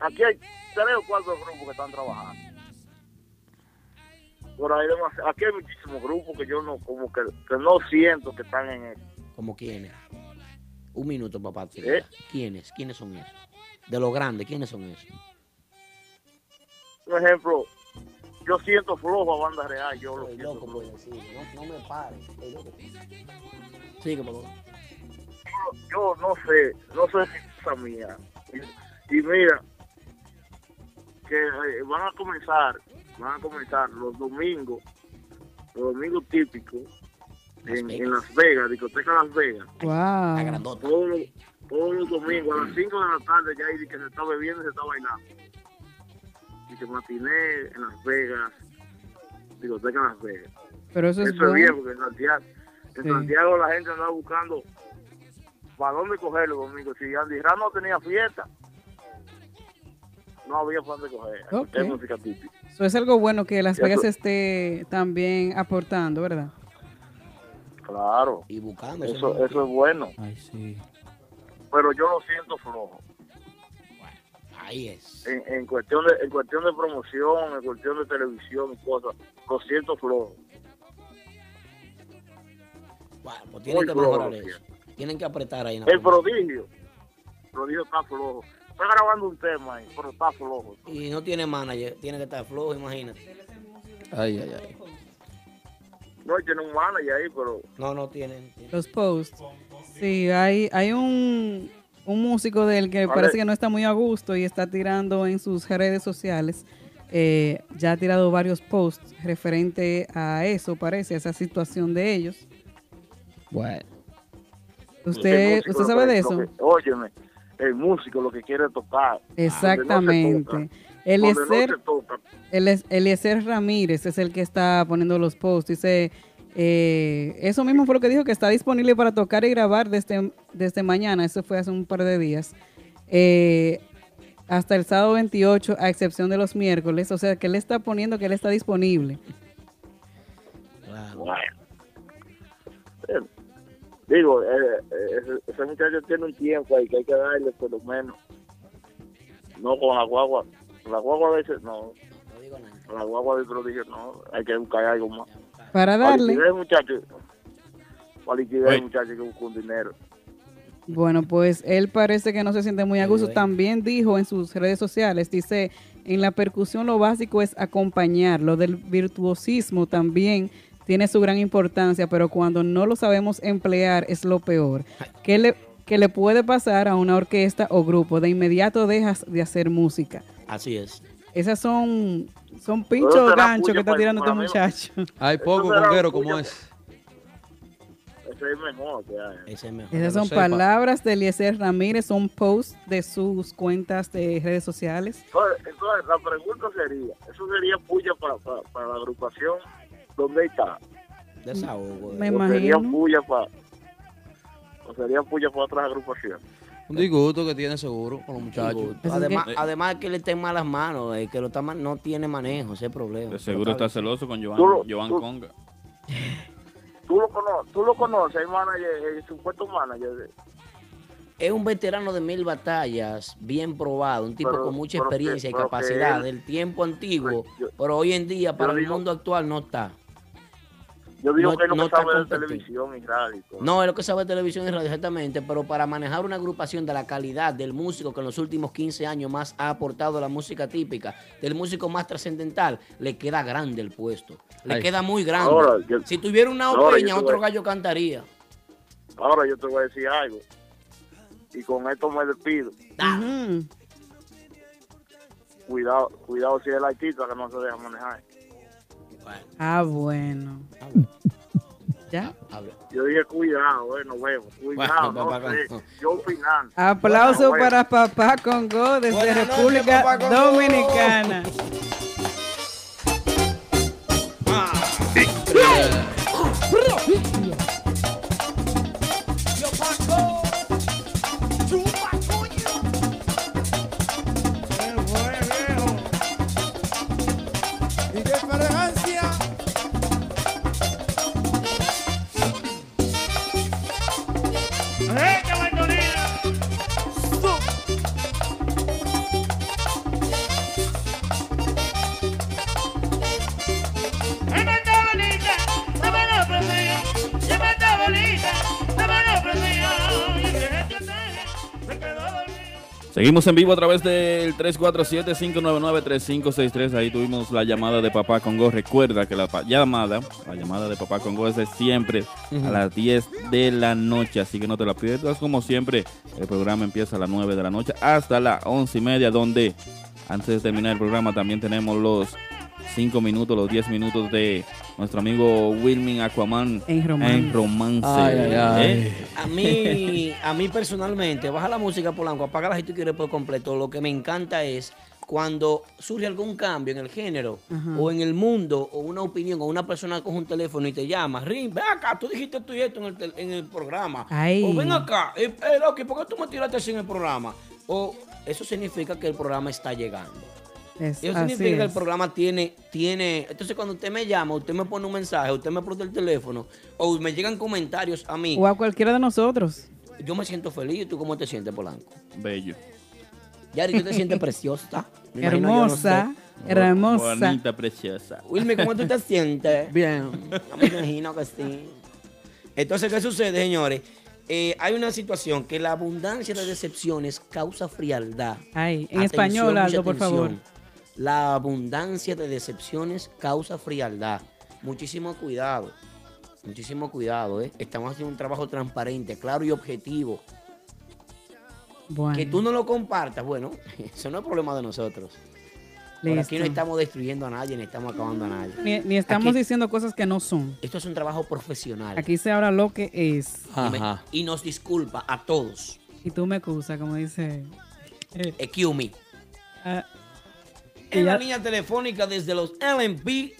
aquí hay tres o cuatro grupos que están trabajando por ahí aquí hay muchísimos grupos que yo no como que, que no siento que están en el ¿Como quiénes? Un minuto, papá. ¿Eh? ¿Quiénes? ¿Quiénes son esos? De los grandes, ¿quiénes son esos? un ejemplo yo siento flojo a banda real, yo lo siento loco flojo. por decir, no, no me pares. Sigue, por. Yo no sé, no sé si es cosa mía. Y, y mira, que eh, van a comenzar, van a comenzar los domingos, los domingos típicos, en, en Las Vegas, discoteca Las Vegas. Wow. Todos los, todos los domingos a las 5 de la tarde ya hay de que se está bebiendo y se está bailando. Y que matiné en Las Vegas, discoteca Las Vegas. Pero eso es Eso es bien, bueno. porque en Santiago, en Sí. Santiago la gente anda buscando para dónde coger los domingos. Si Andy Ram no tenía fiesta, no había para dónde coger. Es música típica. Eso es algo bueno que Las Eso- Vegas esté también aportando, ¿verdad? Claro. Y buscando. Eso, eso es bueno. Ay, sí. Pero yo lo siento flojo. Ahí es. En, en cuestión de en cuestión de promoción, en cuestión de televisión y cosas, lo siento flojo. Bueno, pues tienen Muy que flojo mejorar eso. Tienen que apretar ahí. en la El prodigio. El prodigio está flojo. Está grabando un tema ahí, pero está flojo. Y no tiene manager, tiene que estar flojo, imagínate. Ay, ay, ay. No, tiene un manager ahí, pero No, no tienen. Los posts. Sí, hay, hay un, un músico del que Vale. parece que no está muy a gusto y está tirando en sus redes sociales. eh, ya ha tirado varios posts referente a eso, parece, a esa situación de ellos. Bueno. ¿Usted, usted sabe de eso? que- óyeme, el músico lo que quiere tocar. Exactamente. No Eliezer, Eliezer Ramírez es el que está poniendo los posts. Dice, eh, eso mismo fue lo que dijo, que está disponible para tocar y grabar desde, desde mañana. Eso fue hace un par de días. Eh, hasta el sábado 28, a excepción de los miércoles. O sea, que él está poniendo que él está disponible. Bueno. Digo, eh, eh, ese, muchacho tiene un tiempo ahí que hay que darle por lo menos. No con la guagua. La guagua a veces no. La guagua de prodigio no. Hay que buscar algo más. Para Para darle. liquidar, muchacho. Para liquidar, Oye. muchacho, que busca un dinero. Bueno, pues él parece que no se siente muy a gusto. También dijo en sus redes sociales, dice, en la percusión lo básico es acompañar. Lo del virtuosismo también tiene su gran importancia, pero cuando no lo sabemos emplear es lo peor. ¿Qué le, qué le puede pasar a una orquesta o grupo? De inmediato dejas de hacer música. Así es. Esas son, son pinchos ganchos que está tirando este muchacho. Hay poco conguero como es. Ese es mejor que hay. Ese es mejor. Esas son palabras de Eliezer Ramírez, son posts de sus cuentas de redes sociales. Entonces, entonces, la pregunta sería, ¿eso sería puya para, para, para la agrupación donde está? Desahogo. Me ¿O sería imagino. puya para, o sería puya para otras agrupaciones? Un disgusto que tiene seguro con los muchachos. Pues es Además, que- además que él está en malas manos, el que lo está mal no tiene manejo, ese es el problema. De seguro está celoso con Joan, Tú lo- Joan tú- Conga. ¿Tú lo, conoces, tú lo conoces, el manager, el supuesto manager. de- Es un veterano de mil batallas, bien probado, un tipo Pero- con mucha que- experiencia y capacidad él- del tiempo antiguo, Yo- pero hoy en día para el digo- mundo actual no está. Yo digo No- que no, no que sabe de televisión y radio. todo. No, es lo que sabe televisión y radio exactamente, pero para manejar una agrupación de la calidad del músico que en los últimos 15 años más ha aportado a la música típica, del músico más trascendental, le queda grande el puesto. Le Ay. queda muy grande. Ahora, yo- si tuviera una opeña, otro voy- gallo cantaría. Ahora yo te voy a decir algo. Y con esto me despido. Ujú. Cuidado, cuidado si es el artista que no se deja manejar. Ah, bueno. ¿Ya? Yo dije cuidado, eh, nos vemos. Cuidado, Bueno, papá, no sé. no. Yo opinando. Aplauso Bueno, para Papá Congo desde Buenas República Congo. Dominicana. Y Seguimos en vivo a través del 347-599-3563. Ahí tuvimos la llamada de Papá Congo. Recuerda que la llamada, la llamada de Papá Congo es de siempre a las 10 de la noche. Así que no te la pierdas. Como siempre, el programa empieza a las 9 de la noche hasta las 11 y media. Donde antes de terminar el programa también tenemos los 5 minutos, los 10 minutos de nuestro amigo Wilming Aquaman En romance. en romance. Ay, ay, ay. ¿Eh? A mí, a mí personalmente, baja la música Polanco, apaga la si tú quieres por completo. Lo que me encanta es cuando surge algún cambio en el género Ajá. o en el mundo o una opinión o una persona coge un teléfono y te llama, Rin, ven acá, tú dijiste esto y esto en el, tel- en el programa. Ay. O ven acá, eh, eh, Loki, ¿por qué tú me tiraste así en el programa? O eso significa que el programa está llegando. Es, Eso así significa que el programa tiene, tiene. Entonces, cuando usted me llama, usted me pone un mensaje, usted me prende el teléfono, o me llegan comentarios a mí, O a cualquiera de nosotros. yo me siento feliz. ¿Y tú cómo te sientes, Polanco? Bello. Yari, ¿tú te sientes preciosa? Me imagino, yo no Hermosa, sé. hermosa. Bonita, preciosa. Wilmy, ¿cómo tú te sientes? Bien. No me imagino que sí. Entonces, ¿qué sucede, señores? Eh, hay una situación que la abundancia de decepciones causa frialdad. Ay, en Atención, español, Aldo, por favor. La abundancia de decepciones causa frialdad. Muchísimo cuidado. Muchísimo cuidado, ¿eh? Estamos haciendo un trabajo transparente, claro y objetivo. Bueno, Que tú no lo compartas, bueno, eso no es problema de nosotros. Por aquí no estamos destruyendo a nadie, ni estamos acabando a nadie. Ni, ni estamos Aquí- diciendo cosas que no son. Esto es un trabajo profesional. Aquí se habla lo que es. Y, me- y nos disculpa a todos. Y tú me excusas, como dice. eh, Excuse me. ah, En la línea telefónica desde los LMP,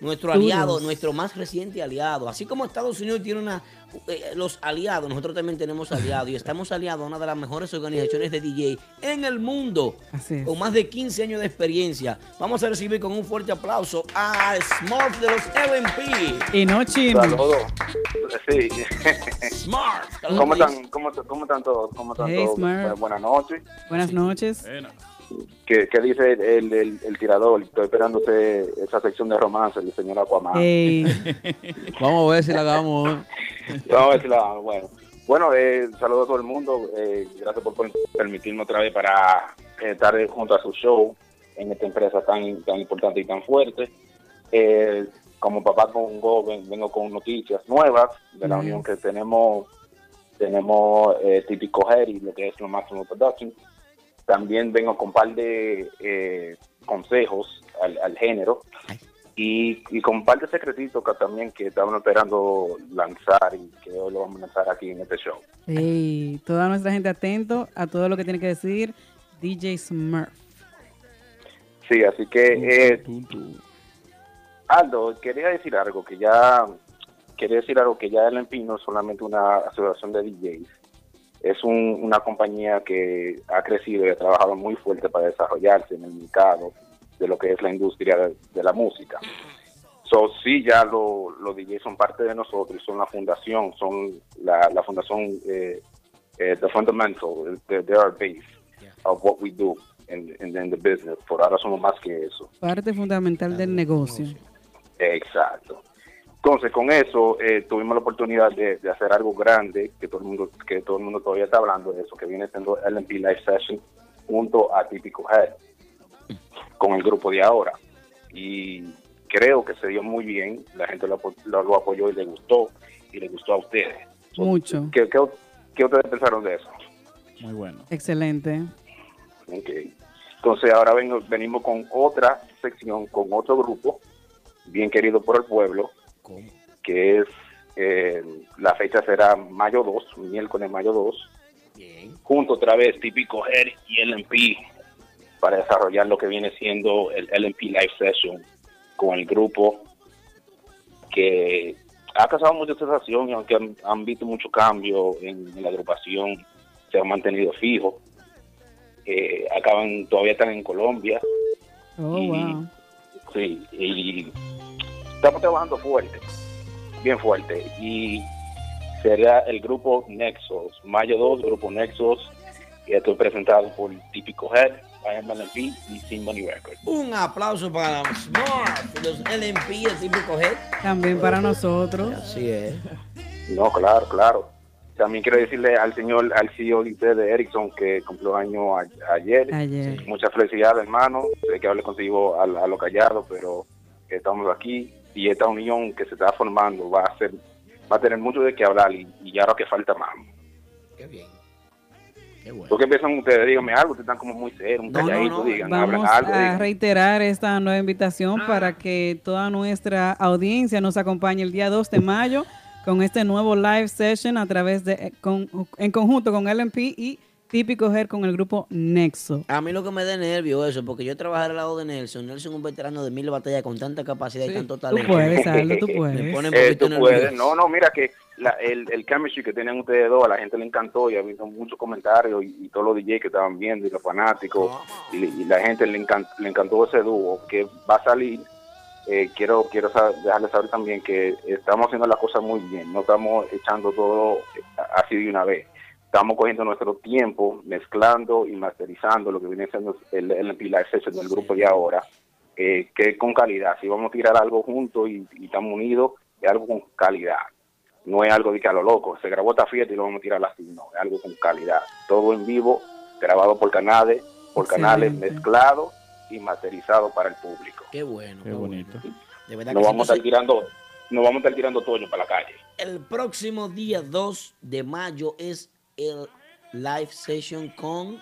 nuestro aliado, nuestro más reciente aliado. Así como Estados Unidos tiene una, eh, los aliados, nosotros también tenemos aliados y estamos aliados a una de las mejores organizaciones de DJ en el mundo, Así es. con más de 15 años de experiencia. Vamos a recibir con un fuerte aplauso a Smurf de los LMP. Y no chino. Saludos. Sí. Smart. ¿Cómo están, cómo, cómo están todos? ¿Cómo están Hey, todos? Smart. Bu- Buenas noches. Buenas noches. ¿Qué, qué dice el, el, el- el tirador? Estoy esperando usted esa sección de romance del señor Aquaman. Ey, Vamos a ver si la hagamos. ¿eh? Vamos a ver si la bueno. Bueno, eh, saludos a todo el mundo. Eh, gracias por per- permitirme otra vez para eh, estar junto a su show en esta empresa tan, tan importante y tan fuerte. Eh, como papá con Go, ven- vengo con noticias nuevas de la Nice. unión que tenemos. Tenemos eh, Típico Harry, lo que es lo máximo production. También vengo con un par de eh, consejos al, al género y, y con un par de secretitos que también que estaban esperando lanzar y que hoy lo vamos a lanzar aquí en este show. ey, toda nuestra gente atento a todo lo que tiene que decir DJ Smurf. Sí, así que eh, Aldo, quería decir algo que ya quería decir algo que ya el Empino no es solamente una asociación de DJs, es un- una compañía que ha crecido y ha trabajado muy fuerte para desarrollarse en el mercado de lo que es la industria de, de la música. So, sí, ya lo- los DJs son parte de nosotros, son la fundación, son la, la fundación, eh, eh, the fundamental, they, they are base of what we do in, in, in the business. Por ahora somos más que eso. Parte fundamental del negocio. Exacto. Entonces, con eso eh, tuvimos la oportunidad de, de hacer algo grande, que todo el mundo que todo el mundo todavía está hablando de eso, que viene siendo LMP Live Session junto a Típico Head, con el grupo de ahora. Y creo que se dio muy bien, la gente lo, lo, lo apoyó y le gustó, y le gustó a ustedes. Mucho. ¿Qué, qué, qué ustedes pensaron de eso? Muy bueno. Excelente. Ok. Entonces ahora vengo, venimos con otra sección, con otro grupo, bien querido por el pueblo, que es, eh, la fecha será mayo 2, miércoles mayo 2, junto otra vez típico Head y LMP, para desarrollar lo que viene siendo el LMP Live Session con el grupo que ha causado mucha sensación y aunque han, han visto mucho cambio en, en la agrupación, se han mantenido fijos. Eh, acaban, todavía están en Colombia, Oh, Y- wow. sí, y estamos trabajando fuerte, bien fuerte, y será el grupo Nexus, mayo 2, grupo Nexus, y estoy presentado por Típico Head, IMLP y Sin Money Records. Un aplauso para Smart, los LMP, el típico head. También para nosotros. Así es. No, claro, claro. También quiero decirle al señor, al CEO de Ericsson, que cumplió año a- ayer. Ayer. Mucha felicidad, hermano. Sé que hablé contigo a, a lo callado, pero estamos aquí y esta unión que se está formando va a ser, va a tener mucho de qué hablar y, y ya lo que falta más. Qué bien. Qué bueno. ¿Tú qué piensan ustedes? Díganme algo, ustedes están como muy serios, un No, calladito, no. digan, Vamos hablan algo. a digan. reiterar esta nueva invitación para que toda nuestra audiencia nos acompañe el día 2 de mayo con este nuevo live session a través de con- en conjunto con LMP y Típico Her con el grupo Nexo. A mí lo que me da nervio eso, porque yo trabajar al lado de Nelson. Nelson es un veterano de mil batallas con tanta capacidad y tanto talento. puedes, Aldo, tú Me puedes. pone un Eh, poquito tú puedes. nervioso. No, no, mira que la, el, el chemistry que tenían ustedes dos, a la gente le encantó y ha habido muchos comentarios y, y todos los DJs que estaban viendo y los fanáticos y, y la gente le, encan- le encantó ese dúo que va a salir. Eh, quiero quiero dejarles saber también que estamos haciendo las cosas muy bien, no estamos echando todo eh, así de una vez. Estamos cogiendo nuestro tiempo, mezclando y masterizando lo que viene siendo el, el Live Session del grupo de ahora, eh, que con calidad. Si vamos a tirar algo juntos y, y estamos unidos, es algo con calidad. No es algo de que a lo loco, se grabó esta fiesta y lo vamos a tirar así, no, es algo con calidad. Todo en vivo, grabado por canales, por canales, Excelente. mezclado y masterizado para el público. Qué bueno. Qué bonito. De verdad No que sí. vamos a estar tirando, no vamos a estar tirando toño para la calle. El próximo día 2 de mayo es el live session con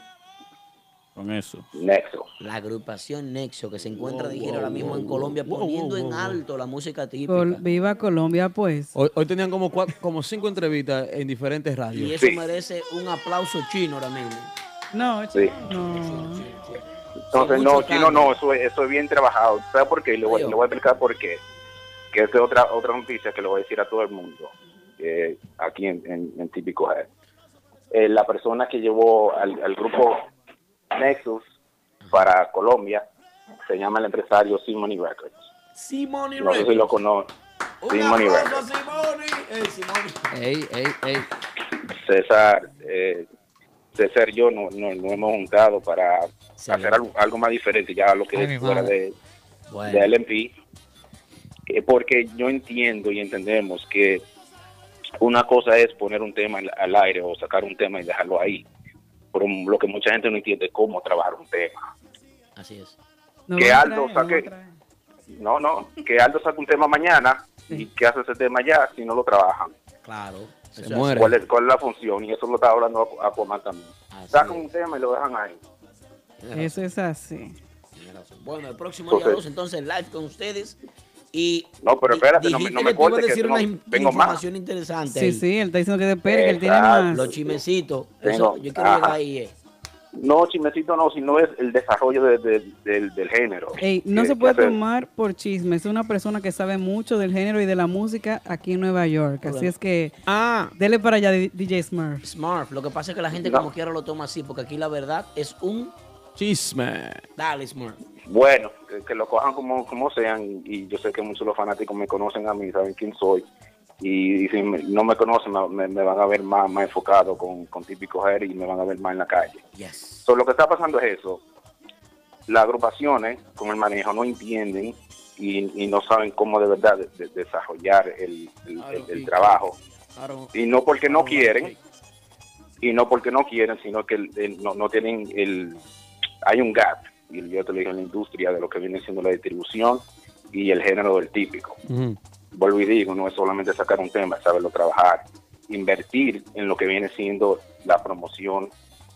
Con eso. Nexo. la agrupación Nexo, que se encuentra, Wow, dijeron ahora wow, mismo en Colombia, wow, poniendo wow, en alto la música típica. Col- Viva Colombia, pues. Hoy, hoy tenían como cuatro, como cinco entrevistas en diferentes radios. Y eso merece un aplauso chino ahora mismo. No, Sí. no. Entonces, no, chino, no, eso, es- eso es bien trabajado. ¿Sabes por qué? Le voy, le voy a explicar por qué. Que es otra, otra noticia que le voy a decir a todo el mundo, eh, aquí en, en, en Típico Head. Eh, la persona que llevó al, al grupo Nexus para Colombia se llama el empresario Simony Records. Simone No sé si lo conoce. Simony Records. Simone. Ey, Simone. Ey, ey, ey. César, eh, César y yo no, no, no hemos juntado para hacer algo, algo más diferente ya a lo que Ay, es fuera de, Bueno. de LMP, eh, porque yo entiendo y entendemos que una cosa es poner un tema al, aire o sacar un tema y dejarlo ahí, pero lo que mucha gente no entiende es cómo trabajar un tema. Así es. No que Aldo traer, saque, no, no, que Aldo saque un tema mañana y que hace ese tema ya si no lo trabajan. Claro. Se muere. ¿Cuál es, ¿Cuál es la función? Y eso lo estaba hablando a Aquaman también. Sacan un tema y lo dejan ahí. Eso es así. Bueno, el próximo día Entonces- 2, entonces live con ustedes. Y No, pero espérate, no me- dijiste no me que te iba a cortes, que decir tengo- una in- tengo más. información interesante. Sí, ahí. sí, él está diciendo que te espere, que él tiene más. Los chimecitos. Eso, yo quiero llegar ahí. eh. No, chismecito no, sino es el desarrollo de- de- del, del género. Ey, no Que- se que puede tomar por chisme. Es una persona que sabe mucho del género y de la música aquí en Nueva York. Así Bueno. es que Ah, dele para allá, DJ Smurf. Smart. Lo que pasa es que la gente No. como quiera lo toma así, porque aquí la verdad es un chisme. dale, Smart. Bueno, que, que lo cojan como, como sean, y yo sé que muchos de los fanáticos me conocen a mí, saben quién soy, y, y si me- no me conocen, me, me van a ver más, más enfocado con, con típico Jerry y me van a ver más en la calle. Yes. So, lo que está pasando es eso. Las agrupaciones con el manejo no entienden y, y no saben cómo de verdad de- de- desarrollar el, el- el- el trabajo. Y no porque no quieren, y no porque no quieren, sino que el- no, no tienen el... Hay un gap, y yo te lo dije en la industria, de lo que viene siendo la distribución y el género del típico. Vuelvo y digo, no es solamente sacar un tema, es saberlo trabajar, invertir en lo que viene siendo la promoción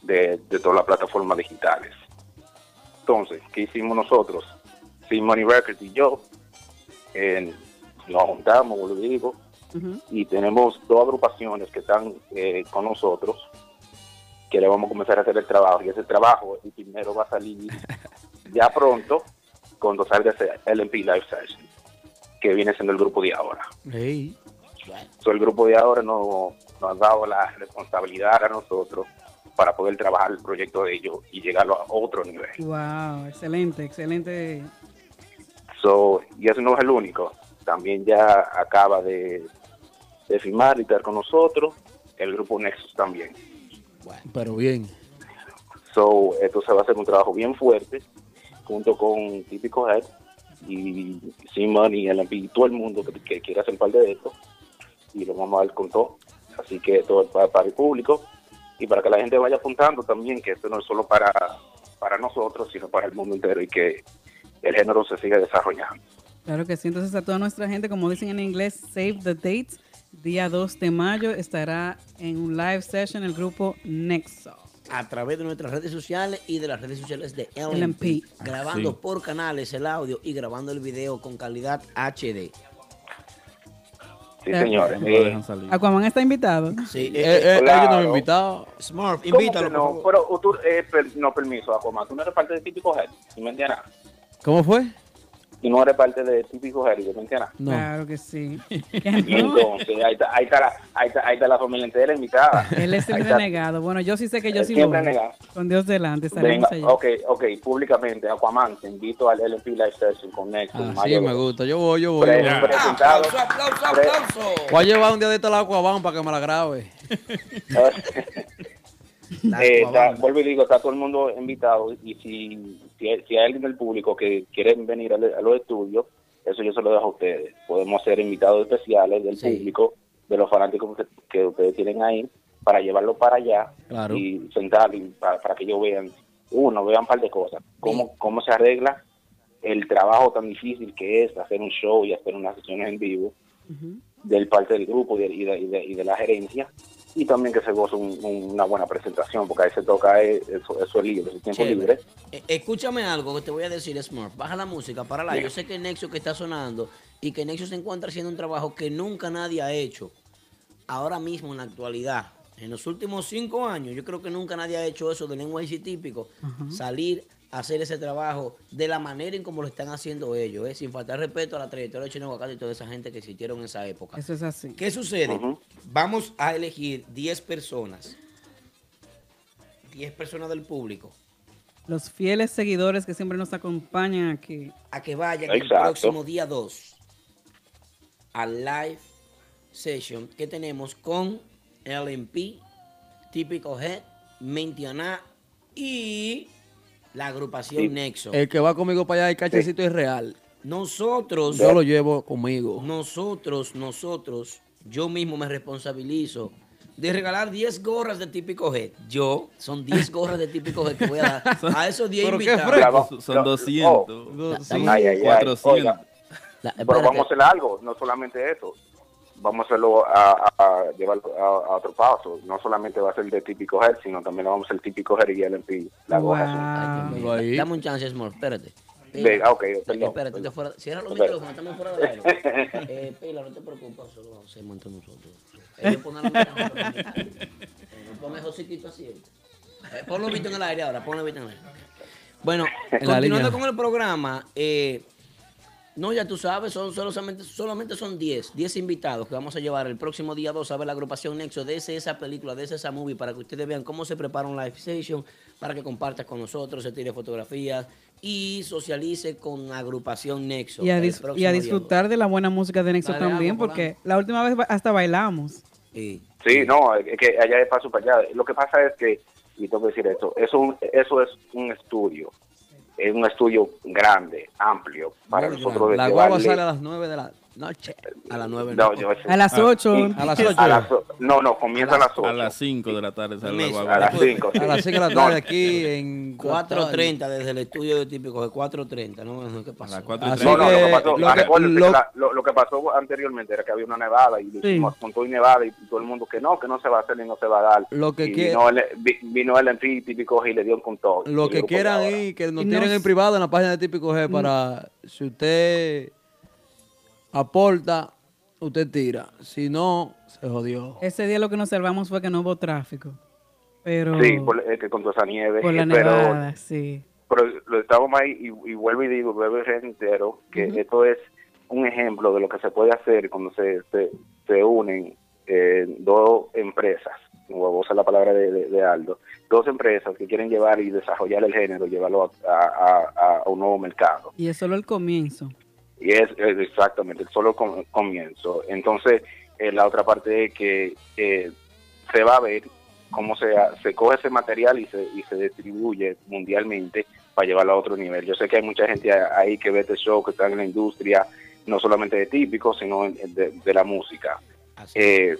de, de todas las plataformas digitales. Entonces, ¿qué hicimos nosotros? Sin Money Records y yo, eh, nos juntamos, vuelvo y digo, y tenemos dos agrupaciones que están eh, con nosotros que le vamos a comenzar a hacer el trabajo y ese trabajo el primero va a salir ya pronto cuando salga ese LMP Live Session que viene siendo el grupo de ahora Ey. So, el grupo de ahora no- nos ha dado la responsabilidad a nosotros para poder trabajar el proyecto de ellos y llegarlo a otro nivel Wow, excelente, excelente. So, y ese no es el único. También ya acaba de, de firmar y estar con nosotros el grupo Nexus también. Pero bien. So, esto se va a hacer un trabajo bien fuerte junto con Típico Head y Simon y LMP y todo el mundo que, que quiera ser parte de esto. Y lo vamos a dar con todo. Así que es para, para el público y para que la gente vaya apuntando también que esto no es solo para, para nosotros, sino para el mundo entero y que el género se siga desarrollando. Claro que sí, entonces a toda nuestra gente, como dicen en inglés, save the dates. Día 2 de mayo estará en un live session el grupo Nexo. a través de nuestras redes sociales y de las redes sociales de LMP, LMP. grabando Sí. por canales el audio y grabando el video con calidad HD. Sí, Eh, señores. Eh. Aquaman está invitado. Sí, Eh, eh, no me Claro. invitado. Smurf, ¿cómo invítalo. por no? favor. Pero tú, eh, per- no, permiso, Aquaman, tú no eres parte de Típico Head, ¿sí me entiendes? ¿Cómo fue? Tú no eres parte de Head, ¿sí me entiendes? No. Claro que sí. Y entonces, ahí está, ahí, está la, ahí, está, ahí está la familia entera invitada. Él es siempre negado. Bueno, yo sí sé que yo sí Siempre voy. negado. Con Dios delante Venga, estaremos allá. ok, ok, públicamente, Aquaman, te invito al LP Live Session con Nexus. Ah, sí, me gusta. Yo voy, yo voy. yo Pre- voy. presentado. Aplauso, aplauso. Voy a llevar un día de esto a la Aquaban para que me la grabe. Eh, está- vuelvo y digo, está todo el mundo invitado y si, si, hay, si hay alguien del público que quiere venir a, a los estudios, eso yo se lo dejo a ustedes. Podemos ser invitados especiales del Sí. público, de los fanáticos que, que ustedes tienen ahí, para llevarlo para allá Claro. y sentar y para, para que ellos vean, uno, vean un par de cosas, cómo, cómo se arregla el trabajo tan difícil que es hacer un show y hacer unas sesiones en vivo del parte del grupo y de, y de- y de- y de la gerencia y también que se goce un- un- una buena presentación porque ahí se toca eh, eso, eso es libre, es tiempo Chévere. libre. Eh, escúchame algo que te voy a decir, Smurf. Baja la música, para la. Yo sé que Nexo que está sonando y que Nexo se encuentra haciendo un trabajo que nunca nadie ha hecho. Ahora mismo, en la actualidad, en los últimos cinco años, yo creo que nunca nadie ha hecho eso del lenguaje típico. Salir a hacer ese trabajo de la manera en como lo están haciendo ellos, eh, sin faltar respeto a la trayectoria de Chino Aguacate y toda esa gente que existieron en esa época. Eso es así. ¿Qué sucede? Vamos a elegir 10 personas. 10 personas del público. Los fieles seguidores que siempre nos acompañan aquí. a que vayan el próximo día 2 al live session que tenemos con LMP, Típico Head, Mentiana y la agrupación Sí. Nexo. El que va conmigo para allá, el cachecito es real. Nosotros, Yo lo llevo conmigo. nosotros, nosotros, yo mismo me responsabilizo de regalar 10 gorras de Típico Head. Yo, son 10 gorras de Típico Head que voy a dar a esos 10 Pero qué invitados. Son Lo- 200. oh, Sí. ay, ay, ay. 400. Oiga, La- pero vamos a hacer algo, no solamente eso. Vamos a hacerlo a, a- a llevarlo a, a otro paso. No solamente va a ser de típico Her, sino también lo vamos a hacer típico Her y LMP. La Wow. Ay. Dame un chance, Smurf, espérate. Ve, ah, ok, perdón, espérate, te fuera, cierra los micrófonos, estamos fuera del aire. eh, Pila, no te preocupes, solo vamos a hacer entre nosotros. Ellos ponen la no ponme Josiquito así. Eh, ponlo Vito en el aire ahora, ponlo Vito en el aire. Bueno, continuando con el programa, eh, no, ya tú sabes, son solamente, solamente son 10, 10 invitados que vamos a llevar el próximo día 2 a ver la agrupación Nexo de ese- esa película, de ese- esa movie, para que ustedes vean cómo se prepara un live session, para que compartas con nosotros, se tire fotografías y socialice con la agrupación Nexo. Y a, dis- y disfrutar de la buena música de Nexo Dale, también, vamos, porque la última vez hasta bailamos. 2. Sí. Sí, no, es que allá de paso para allá. Lo que pasa es que, y tengo que decir esto, eso, eso es un estudio. Es un estudio grande, amplio, para Muy nosotros La llevarle- guagua sale a las 9 de la noche. A las 9 No, yo- A las 8. Sí, A las 8. a las no, no, comienza a las 8. A las 5 de la tarde sale la Mes. A las 5. A las 5 de la tarde aquí en 4.30 desde el estudio de típico de 4.30, ¿no? ¿Qué A pasa? las 4 Así y No, no, lo que pasó, lo ah, que- lo- la- lo, lo que pasó anteriormente era que había una nevada y lo Sí. hicimos con todo y nevada y todo el mundo que no, que no se va a hacer y no se va a dar. Lo que y vino, el, vi- vino el MP típico y le dio con todo. Lo que quieran ir, que nos tienen en privado en la página de Típico G para si usted aporta, usted tira. Si no, se jodió. Ese día lo que nos salvamos fue que no hubo tráfico. Pero Sí, por, es que con toda esa nieve. por la eh, pero, nevada, sí. pero lo estábamos ahí y, y vuelvo y digo, vuelvo y reitero que esto es un ejemplo de lo que se puede hacer cuando se, se, se unen eh, dos empresas, voy a usar la palabra de, de- de Aldo, dos empresas que quieren llevar y desarrollar el género, llevarlo a, a- a- a un nuevo mercado. Y es solo el comienzo. Y es, es exactamente, el solo com- comienzo. Entonces, eh, la otra parte es que eh, se va a ver cómo se, se coge ese material y se, y se distribuye mundialmente para llevarlo a otro nivel. Yo sé que hay mucha gente ahí que ve este show, que está en la industria, no solamente de típico, sino de, de la música. Eh,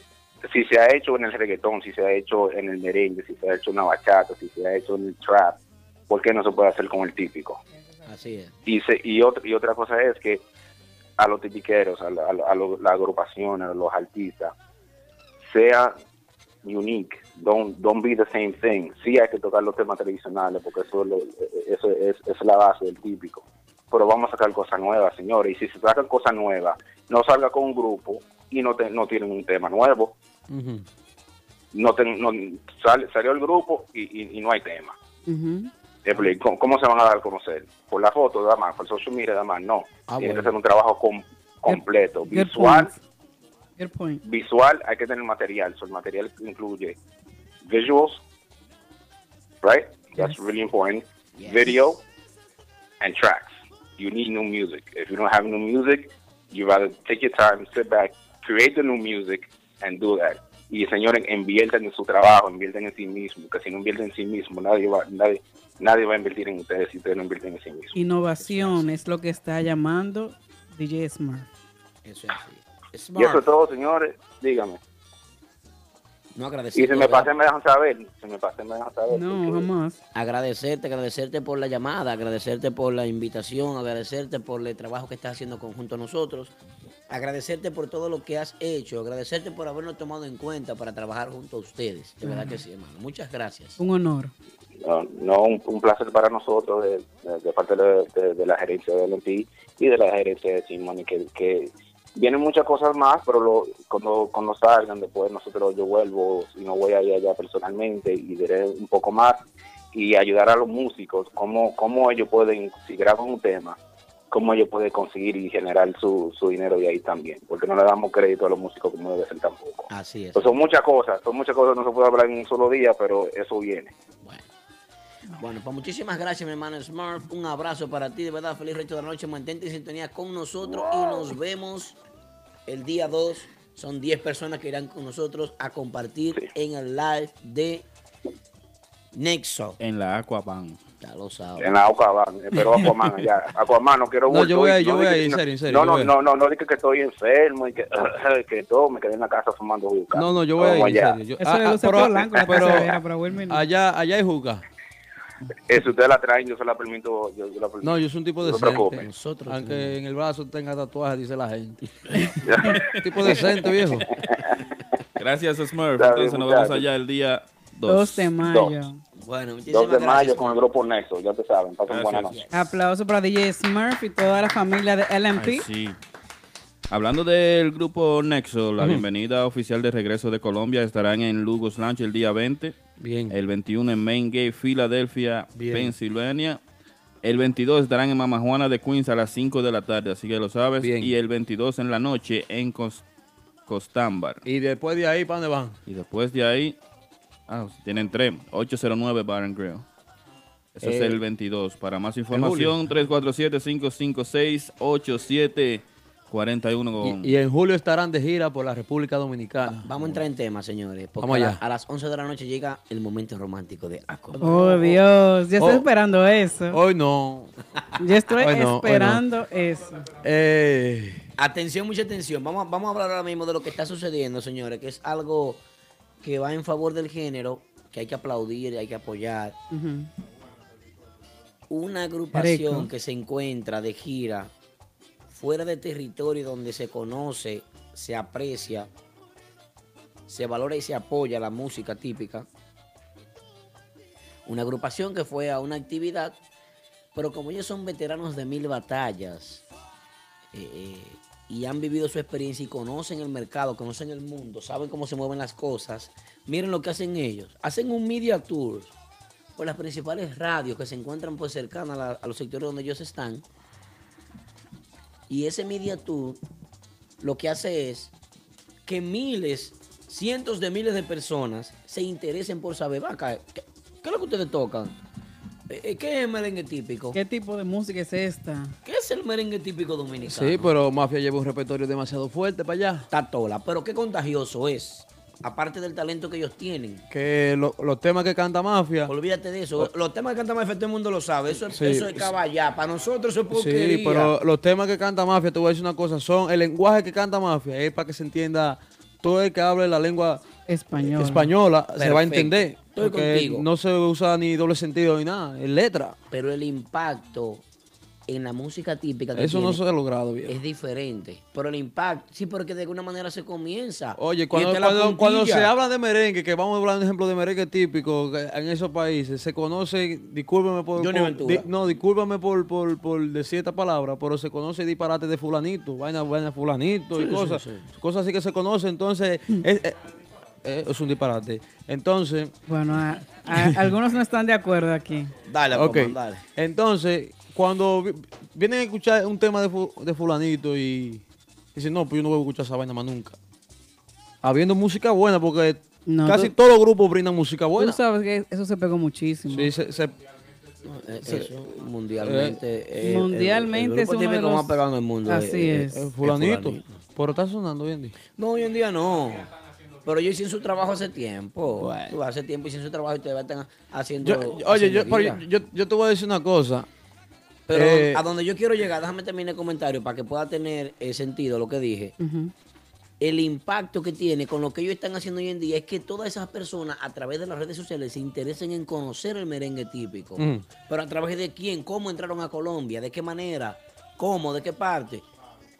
si se ha hecho en el reggaetón, si se ha hecho en el merengue, si se ha hecho en la bachata, si se ha hecho en el trap, ¿por qué no se puede hacer con el típico? Así es. Y, se- y, otra, y otra cosa es que a los tipiqueros, a, la- a la- a lo- la agrupación, a los artistas, sea unique, don't, don't be the same thing. Sí hay que tocar los temas tradicionales porque eso, es lo- eso es, es la base del típico. Pero vamos a sacar cosas nuevas, señores. Y si se sacan cosas nuevas, no salga con un grupo y no, te- no tienen un tema nuevo. No, ten- no sale- salió el grupo y, y- y no hay tema. Explico, ¿Cómo, cómo se van a dar a conocer? ¿Por la foto, nada más? ¿Por social media, nada más? No. Ah, Tiene bueno. que ser un trabajo com- completo. Good Visual, point. Visual, hay que tener material. So, el material incluye visuals, right? That's really important. Video and tracks. You need new music. If you don't have new music, you rather take your time, sit back, create the new music, and do that. Y señores, inviertan en su trabajo, inviertan en sí mismo, que si no invierten en sí mismo, nadie va, nadie, nadie va a invertir en ustedes si ustedes no invierten en sí mismos. Innovación es lo que está llamando DJ Smart. Eso es así. Y eso es todo, señores. Dígame. No agradecer. Y si me pasé, me dejan saber. Si me pasé, me dejan saber. No, jamás. Agradecerte, agradecerte por la llamada, agradecerte por la invitación, agradecerte por el trabajo que estás haciendo conjunto a nosotros, agradecerte por todo lo que has hecho, agradecerte por habernos tomado en cuenta para trabajar junto a ustedes. De verdad que sí, hermano. Muchas gracias. Un honor. No, no, un, un placer para nosotros de, de- de parte de, de- de la gerencia de LNT y de la gerencia de Simón que, que vienen muchas cosas más, pero lo, cuando, cuando salgan después nosotros yo vuelvo y no voy a ir allá personalmente y diré un poco más y ayudar a los músicos, cómo, cómo ellos pueden, si graban un tema, cómo ellos pueden conseguir y generar su, su dinero de ahí también, porque no le damos crédito a los músicos como debe ser tampoco. Así es. Pues son muchas cosas, son muchas cosas, no se puede hablar en un solo día, pero eso viene. Bueno, pues muchísimas gracias, mi hermano Smart. Un abrazo para ti, de verdad. Feliz resto de la noche. Mantente en sintonía con nosotros y nos vemos el día 2. Son 10 personas que irán con nosotros a compartir en el live de Nexo. En la Aquaban. Ya lo sabes. En la Aquaman, eh, pero Aquaman, ya. Aquaman, no quiero No, yo voy yo voy a dije- ir, en no- serio, en serio, No, no, no, no, no dije que estoy enfermo y que, que todo, me quedé en la casa fumando juca. No, no, yo voy a ir, Vamos en allá. serio. Yo- Eso ah, le ah, luce pero- la pero allá, allá hay juca. Eh, si ustedes la traen, yo se la permito. Yo, yo la permito. No, yo soy un tipo No decente. preocupen. Aunque en el brazo tenga tatuajes, dice la gente. tipo decente, viejo. Gracias, Smurf. Está bien, Entonces nos vemos allá el día 2. 2 de mayo. Bueno, 2 muchísimas de mayo con el grupo Nexo, ya te saben. Pasen buenas noches. Aplauso para DJ Smurf y toda la familia de LMP. Ay, sí. Hablando del grupo Nexo, la bienvenida oficial de regreso de Colombia estarán en Lugos Lunch el día 20. Bien. El 21 en Main Gate, Filadelfia, Pensilvania. El 22 estarán en Mama Juana de Queens a las 5 de la tarde, así que lo sabes. Bien. Y el 22 en la noche en Cost Costambar. ¿Y después de ahí para dónde van? Y después de ahí, ah, tienen tres, 809 Bar and Grill. Ese es eh, el 22. Para más información, 347-556-87 41 con... y, y, en julio estarán de gira por la República Dominicana. Vamos a entrar en tema, señores. Porque Vamos allá. A, las 11 de la noche llega el momento romántico de Aco. Oh, Dios. Yo estoy oh. esperando eso. Hoy no. Yo estoy esperando eso. Eh. Atención, mucha atención. Vamos, vamos a hablar ahora mismo de lo que está sucediendo, señores, que es algo que va en favor del género, que hay que aplaudir y hay que apoyar. Una agrupación que se encuentra de gira fuera de territorio donde se conoce, se aprecia, se valora y se apoya la música típica. Una agrupación que fue a una actividad, pero como ellos son veteranos de mil batallas eh, eh, y han vivido su experiencia y conocen el mercado, conocen el mundo, saben cómo se mueven las cosas, miren lo que hacen ellos. Hacen un media tour por las principales radios que se encuentran pues cercanas a, los sectores donde ellos están. Y ese media tour lo que hace es que miles, cientos de miles de personas se interesen por saber, vaca, ¿qué, qué es lo que ustedes tocan? Eh, eh, ¿Qué es el merengue típico? ¿Qué tipo de música es esta? ¿Qué es el merengue típico dominicano? sí, pero Mafia lleva un repertorio demasiado fuerte para allá. Tatola, pero qué contagioso es. Aparte del talento que ellos tienen. Que lo- los temas que canta Mafia. Olvídate de eso. Los temas que canta Mafia todo el mundo lo sabe. Eso, es- Sí. eso es caballá. Para nosotros eso es porquería. Sí, pero los temas que canta Mafia, te voy a decir una cosa, son el lenguaje que canta Mafia, es para que se entienda todo el que hable la lengua española, española se va a Perfecto. entender. Estoy Porque contigo. no se usa ni doble sentido ni nada, es letra. Pero el impacto en la música típica que Eso no se ha logrado bien. es diferente. Pero el impacto, sí, porque de alguna manera se comienza. Oye, cuando, cuando, cuando se habla de merengue, que vamos a hablar de un ejemplo de merengue típico que en esos países, se conoce, discúlpame por, Johnny por- di- no, discúlpame por, por, por decir esta palabra, pero se conoce disparate de fulanito, vaina, vaina fulanito Sí, y sí, cosas, sí. cosas así que se conoce, entonces es, es- eh, es un disparate. Entonces, Bueno, a- a- algunos no están de acuerdo aquí. Dale, ok, Aquaman, dale. entonces cuando vi- vienen a escuchar un tema de, fu- de fulanito y dicen, no, pues yo no voy a escuchar esa vaina más nunca. Habiendo música buena, porque No, casi todos los grupos brindan música buena. Tú sabes que eso se pegó muchísimo. Sí, se, Eh, Eso, mundialmente. eh, Mundialmente el, el es grupo uno de típico más los- pegado en el mundo. Así es. eh, fulanito. Pero está sonando hoy en día. No, hoy en día no. Pero ellos hicieron su trabajo hace tiempo. Tú, hace tiempo hicieron su trabajo y todavía están haciendo. Yo- oye, pero yo, yo- yo te voy a decir una cosa. Pero Eh, a donde yo quiero llegar, déjame terminar el comentario para que pueda tener eh, sentido lo que dije. El impacto que tiene con lo que ellos están haciendo hoy en día es que todas esas personas a través de las redes sociales se interesen en conocer el merengue típico. Pero a través de quién, cómo entraron a Colombia, de qué manera, cómo, de qué parte.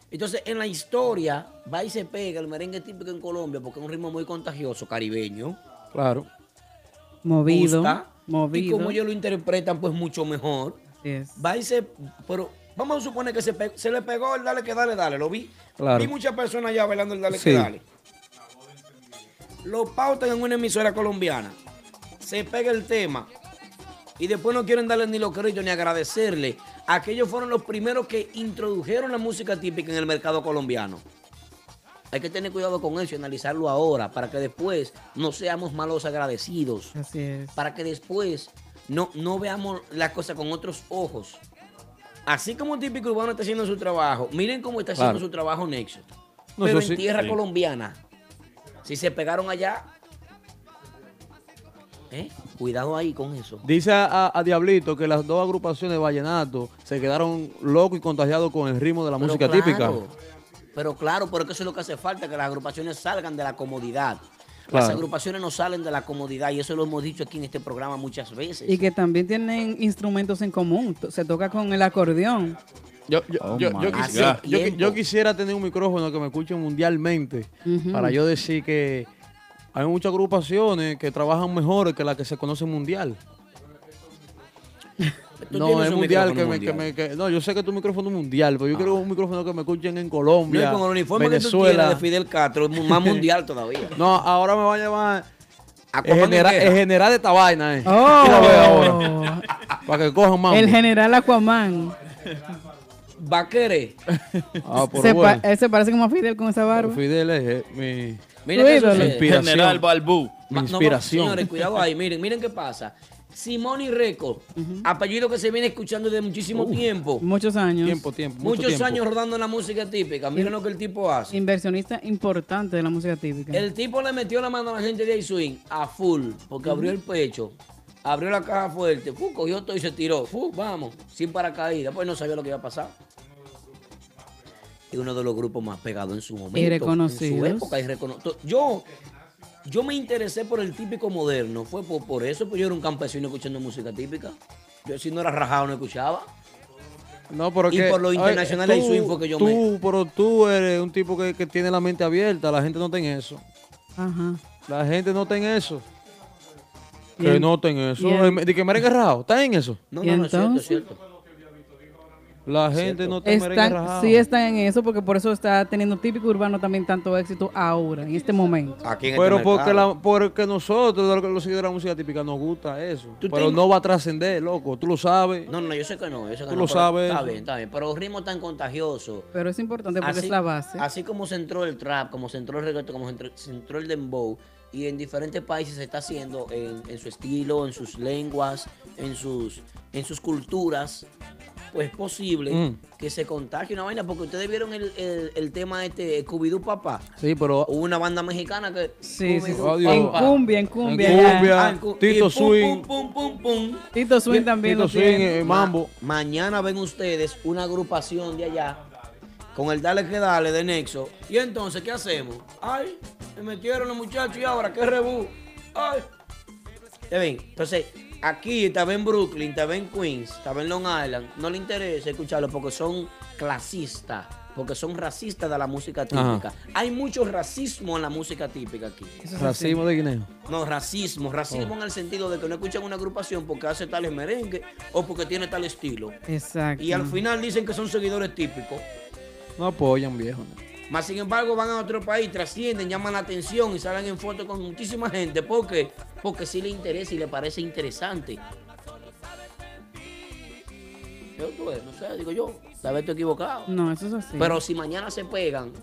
Entonces, en la historia, va y se pega el merengue típico en Colombia porque es un ritmo muy contagioso, caribeño. Claro. Movido. gusta, Y Movido. como ellos lo interpretan, pues mucho mejor. Es. Va y se. Pero vamos a suponer que se, pe- se le pegó el dale que dale, dale. Lo vi. Claro. Vi muchas personas ya bailando el dale Sí. que dale. Lo pautan en una emisora colombiana. Se pega el tema. Y después no quieren darle ni los créditos ni agradecerle a que ellos fueron los primeros que introdujeron la música típica en el mercado colombiano. Hay que tener cuidado con eso y analizarlo ahora para que después no seamos malos agradecidos Así es. para que después no, no veamos la cosa con otros ojos. Así como el típico urbano está haciendo su trabajo, miren cómo está haciendo Claro. su trabajo Nexo. No, Pero en sí. tierra Sí. colombiana, si se pegaron allá, ¿eh? cuidado ahí con eso. Dice a, a- a Diablito que las dos agrupaciones de vallenato se quedaron locos y contagiados con el ritmo de la Pero música claro, típica. Pero claro, porque eso es lo que hace falta, que las agrupaciones salgan de la comodidad. Las agrupaciones no salen de la comodidad y eso lo hemos dicho aquí en este programa muchas veces. Y que también tienen instrumentos en común. Se toca con el acordeón. Yo, yo, Oh yo, quisiera, yo, Tiempo. yo quisiera tener un micrófono que me escuche mundialmente para yo decir que hay muchas agrupaciones que trabajan mejor que las que se conocen mundial. Tú No, es un mundial, que me, que me- que- No, yo sé que tu micrófono es mundial, pero yo quiero un micrófono que me escuchen en Colombia, No, con el uniforme que tú Venezuela. tienes de Fidel Castro, es más mundial todavía. No, ahora me va a llamar el general, guerra. el general de esta vaina, eh. Oh. Para que cojan más. El general Aquaman. Va a querer. Ah, Se pa- bueno. él se parece como a Fidel con esa barba. Fidel es eh, mi, Mira. General Balbú. Mi Ma- no, no, inspiración. señores, cuidado ahí. Miren, miren qué pasa. Simone Record, apellido que se viene escuchando desde muchísimo tiempo. Muchos años. Tiempo, tiempo. mucho Muchos tiempo. años rodando en la música típica. Miren lo que el tipo hace. Inversionista importante de la música típica. El tipo le metió la mano a la gente de swing a full, porque abrió el pecho, abrió la caja fuerte, fu, cogió todo y se tiró. Fu, vamos, sin paracaídas. Pues no sabía lo que iba a pasar. Es uno de los grupos más pegados en su momento. Y En reconocidos. su época. y recono- Yo, yo me interesé por el típico moderno. Fue por, por eso, pues yo era un campesino escuchando música típica. Yo si no era rajado no escuchaba. No, pero Y que- por lo internacional swing fue que yo tú, me- Pero tú eres un tipo que, que tiene la mente abierta. La gente no está en eso. Ajá. La gente no está en eso. Y Que no está en eso. y De que merengue rajado. ¿Está en eso? No, ¿Y no, no, es cierto, es entonces? cierto. La gente no está Están, rajado. sí están en eso porque por eso está teniendo típico urbano también tanto éxito ahora, en este momento. Aquí en este Pero porque, la, porque nosotros, los seguidores de la música típica, nos gusta eso. Pero no va a trascender, loco. Tú lo sabes. No, no, yo sé que no. Yo sé que Tú no, lo sabes. Está bien, está bien. Pero el ritmo tan contagioso. Pero es importante porque Así, es la base. así como se entró el trap, como se entró el reggaetón, como se entró, se entró el dembow, y en diferentes países se está haciendo en, en su estilo, en sus lenguas, en sus, en sus culturas, pues es posible Mm. que se contagie una vaina, porque ustedes vieron el, el, el tema este, Scooby-Doo Papá. Sí, pero. Hubo una banda mexicana que... Sí, sí, Adiós. En cumbia, en cumbia. En cumbia. Ah, en cu- y Tito pum, Swing. Pum, pum, pum, pum. Tito Swing también Tito lo Swing, eh, Mambo. Ma- mañana ven ustedes una agrupación de allá con el Dale que Dale de Nexo. Y entonces, ¿qué hacemos? Ay, Me metieron los muchachos y ahora, qué rebú. Ay. Ya ven, entonces, aquí estaba en Brooklyn, estaba en Queens, estaba en Long Island. No le interesa escucharlo porque son clasistas, porque son racistas de la música típica. Hay mucho racismo en la música típica aquí. Racismo de guineo. No, racismo. Racismo en el sentido de que no escuchan una agrupación porque hace tales merengue o porque tiene tal estilo. Exacto. Y al final dicen que son seguidores típicos. No apoyan, viejo. Más sin embargo, van a otro país, trascienden, llaman la atención y salen en foto con muchísima gente. ¿Por qué? Porque sí le interesa y le parece interesante. Yo, tú ves, no sé, digo yo, tal vez estoy equivocado. No, eso es así. Pero si mañana se pegan,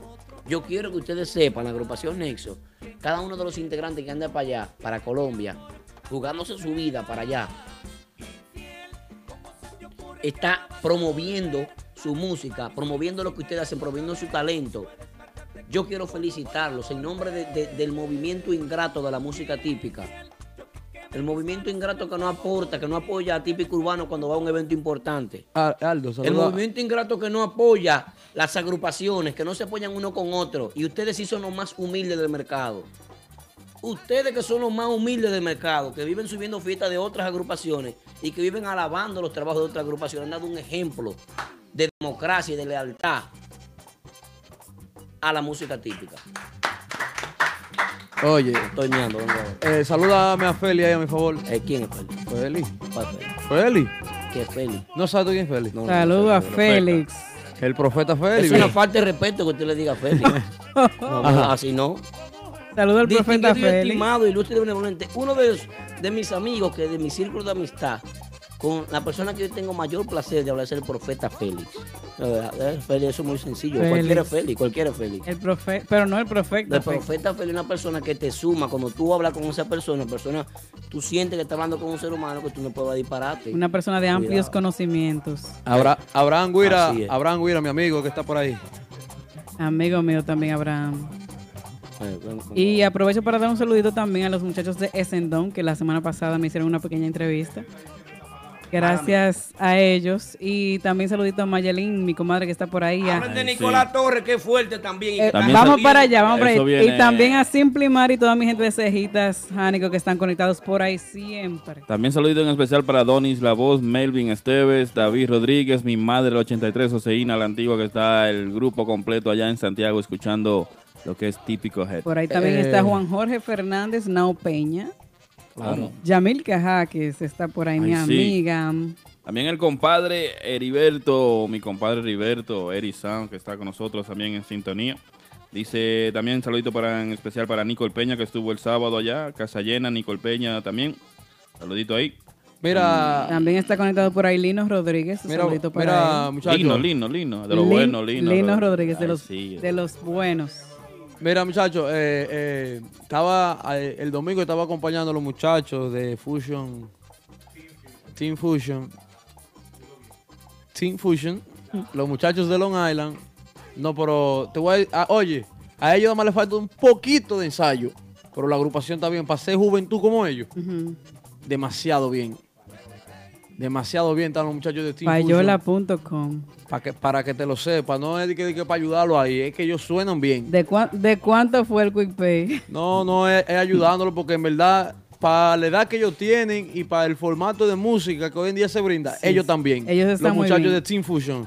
yo quiero que ustedes sepan, la agrupación Nexo, cada uno de los integrantes que anda para allá, para Colombia, jugándose su vida para allá, está promoviendo su música, promoviendo lo que ustedes hacen, promoviendo su talento. Yo quiero felicitarlos en nombre de- de- del movimiento ingrato de la música típica. El movimiento ingrato que no aporta, que no apoya a típico urbano cuando va a un evento importante. Ah, Aldo, El movimiento ingrato que no apoya las agrupaciones, que no se apoyan uno con otro. Y ustedes sí son los más humildes del mercado. Ustedes que son los más humildes del mercado, que viven subiendo fiestas de otras agrupaciones y que viven alabando los trabajos de otras agrupaciones, han dado un ejemplo de democracia y de lealtad a la música típica. Oye, a ver. eh, salúdame a Feli ahí a mi favor. Eh, ¿Quién es Feli? Feli. ¿Cuál Feli? Feli. ¿Qué es Feli? ¿No sabes tú quién es Feli? No, no, Saludos a no, no, Félix. El profeta Feli. Es una falta de respeto que usted le diga Feli. No, Ajá. así no. Saludos al profeta Félix. estimado, ilustre y benevolente. Uno de, los- de mis amigos, que de mi círculo de amistad, con la persona que yo tengo mayor placer de hablar es el profeta Félix. Félix, eso es muy sencillo. Félix. Cualquiera es Félix, cualquiera es Félix. El profe pero no el profeta. El profeta Félix es una persona que te suma. Cuando tú hablas con esa persona, persona, tú sientes que estás hablando con un ser humano que tú no puedes dispararte. Una persona de amplios Cuidado. conocimientos. Abra- Abraham Guira. Abraham Guira, mi amigo que está por ahí. Amigo mío también, Abraham. Y aprovecho para dar un saludito también a los muchachos de Essendon, que la semana pasada me hicieron una pequeña entrevista. Gracias a ellos. Y también saludito a Mayelín, mi comadre que está por ahí. a- de Nicolás Torres, que es fuerte también. Eh, También vamos para allá, vamos para allá. Y también a Simplimar y toda mi gente de Cejitas, Jánico, que están conectados por ahí siempre. También saludito en especial para Donis La Voz, Melvin Esteves, David Rodríguez, mi madre el 83, Oseína la antigua, que está el grupo completo allá en Santiago escuchando lo que es típico Head. Por ahí también Eh. está Juan Jorge Fernández, Nao Peña. Claro. Yamil Cajaques está por ahí, mi sí. amiga. También el compadre Heriberto, mi compadre Heriberto, Eri Sound, que está con nosotros también en sintonía. Dice también saludito para, en especial para Nicole Peña, que estuvo el sábado allá, Casa Llena, Nicole Peña también. Saludito ahí. Mira, También está conectado por ahí Lino Rodríguez. un mira, saludito para mira, él. muchachos. Lino, Lino, Lino, de lo Lin- bueno, Lino. Lino Rodríguez, de Ay, los, sí. de los buenos. Mira, muchachos, eh, eh, estaba eh, el domingo estaba acompañando a los muchachos de Fusion, Team Fusion, Team Fusion, los muchachos de Long Island. No, pero te voy a, ah, oye, a ellos nada más les falta un poquito de ensayo, pero la agrupación está bien. Ser juventud como ellos, demasiado bien. Demasiado bien están los muchachos de Team Fusion. Payola.com. Para que, para que te lo sepas, no es que, que para ayudarlo ahí, es que ellos suenan bien. ¿De, cuán- ¿De cuánto fue el Quick Pay? No, no es, es ayudándolo porque en verdad, para la edad que ellos tienen y para el formato de música que hoy en día se brinda, Sí, ellos también. ellos están Los muy muchachos bien. de Team Fusion.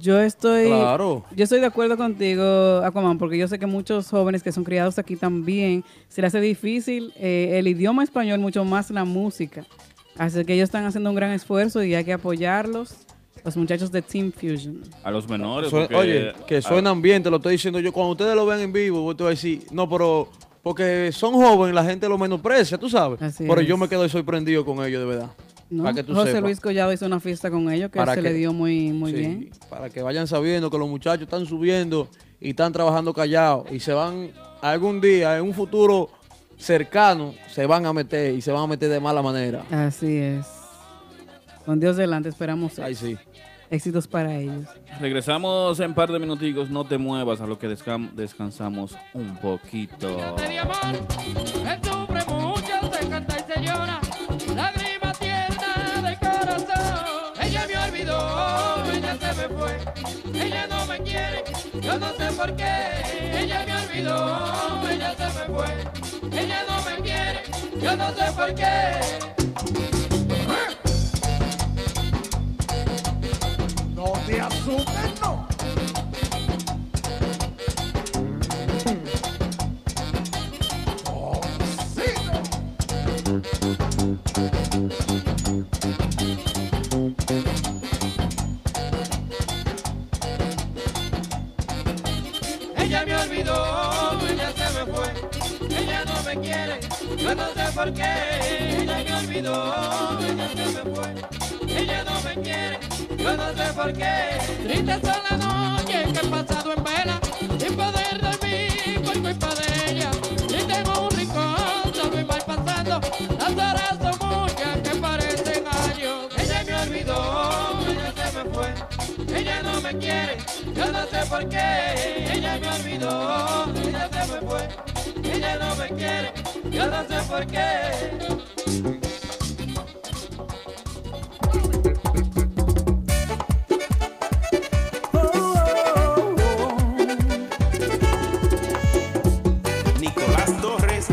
Yo estoy, Claro. yo estoy de acuerdo contigo, Aquaman, porque yo sé que muchos jóvenes que son criados aquí también se les hace difícil eh, el idioma español, mucho más la música. Así que ellos están haciendo un gran esfuerzo y hay que apoyarlos. Los muchachos de Team Fusion. A los menores. Porque- oye, que suenan bien, te lo estoy diciendo yo. Cuando ustedes lo ven en vivo, te voy a decir, no, pero porque son jóvenes, la gente lo menosprecia, tú sabes. Así pero es. yo me quedo sorprendido con ellos, de verdad. ¿no? Para que tú José sepas. Luis Collado hizo una fiesta con ellos que Para se que- le dio muy, muy Sí, bien. Para que vayan sabiendo que los muchachos están subiendo y están trabajando callados y se van algún día, en un futuro cercano, se van a meter y se van a meter de mala manera. Así es. Con Dios delante esperamos Ay, sí. éxitos para ellos. Regresamos en par de minuticos, no te muevas a lo que descansamos un poquito. de amor, él sufre mucho, se canta y se llora, lágrima tierna de corazón. Ella me olvidó, ella se me fue, ella no me quiere, Yo no sé por qué ella me olvidó, ella se me fue, ella no me quiere, yo no sé por qué. No te asustes, no. No sé por qué. Ella me olvidó, ella se me fue, ella no me quiere, yo no sé por qué. Triste son las noches que he pasado en vela, sin poder dormir por culpa de ella. Y tengo un rincón, solo y voy pasando, las horas son muchas que parecen años. Ella me olvidó, ella se me fue, ella no me quiere, yo no sé por qué. Ella me olvidó, ella se me fue, ella no me quiere, yo no sé por qué. Nicolás Torres,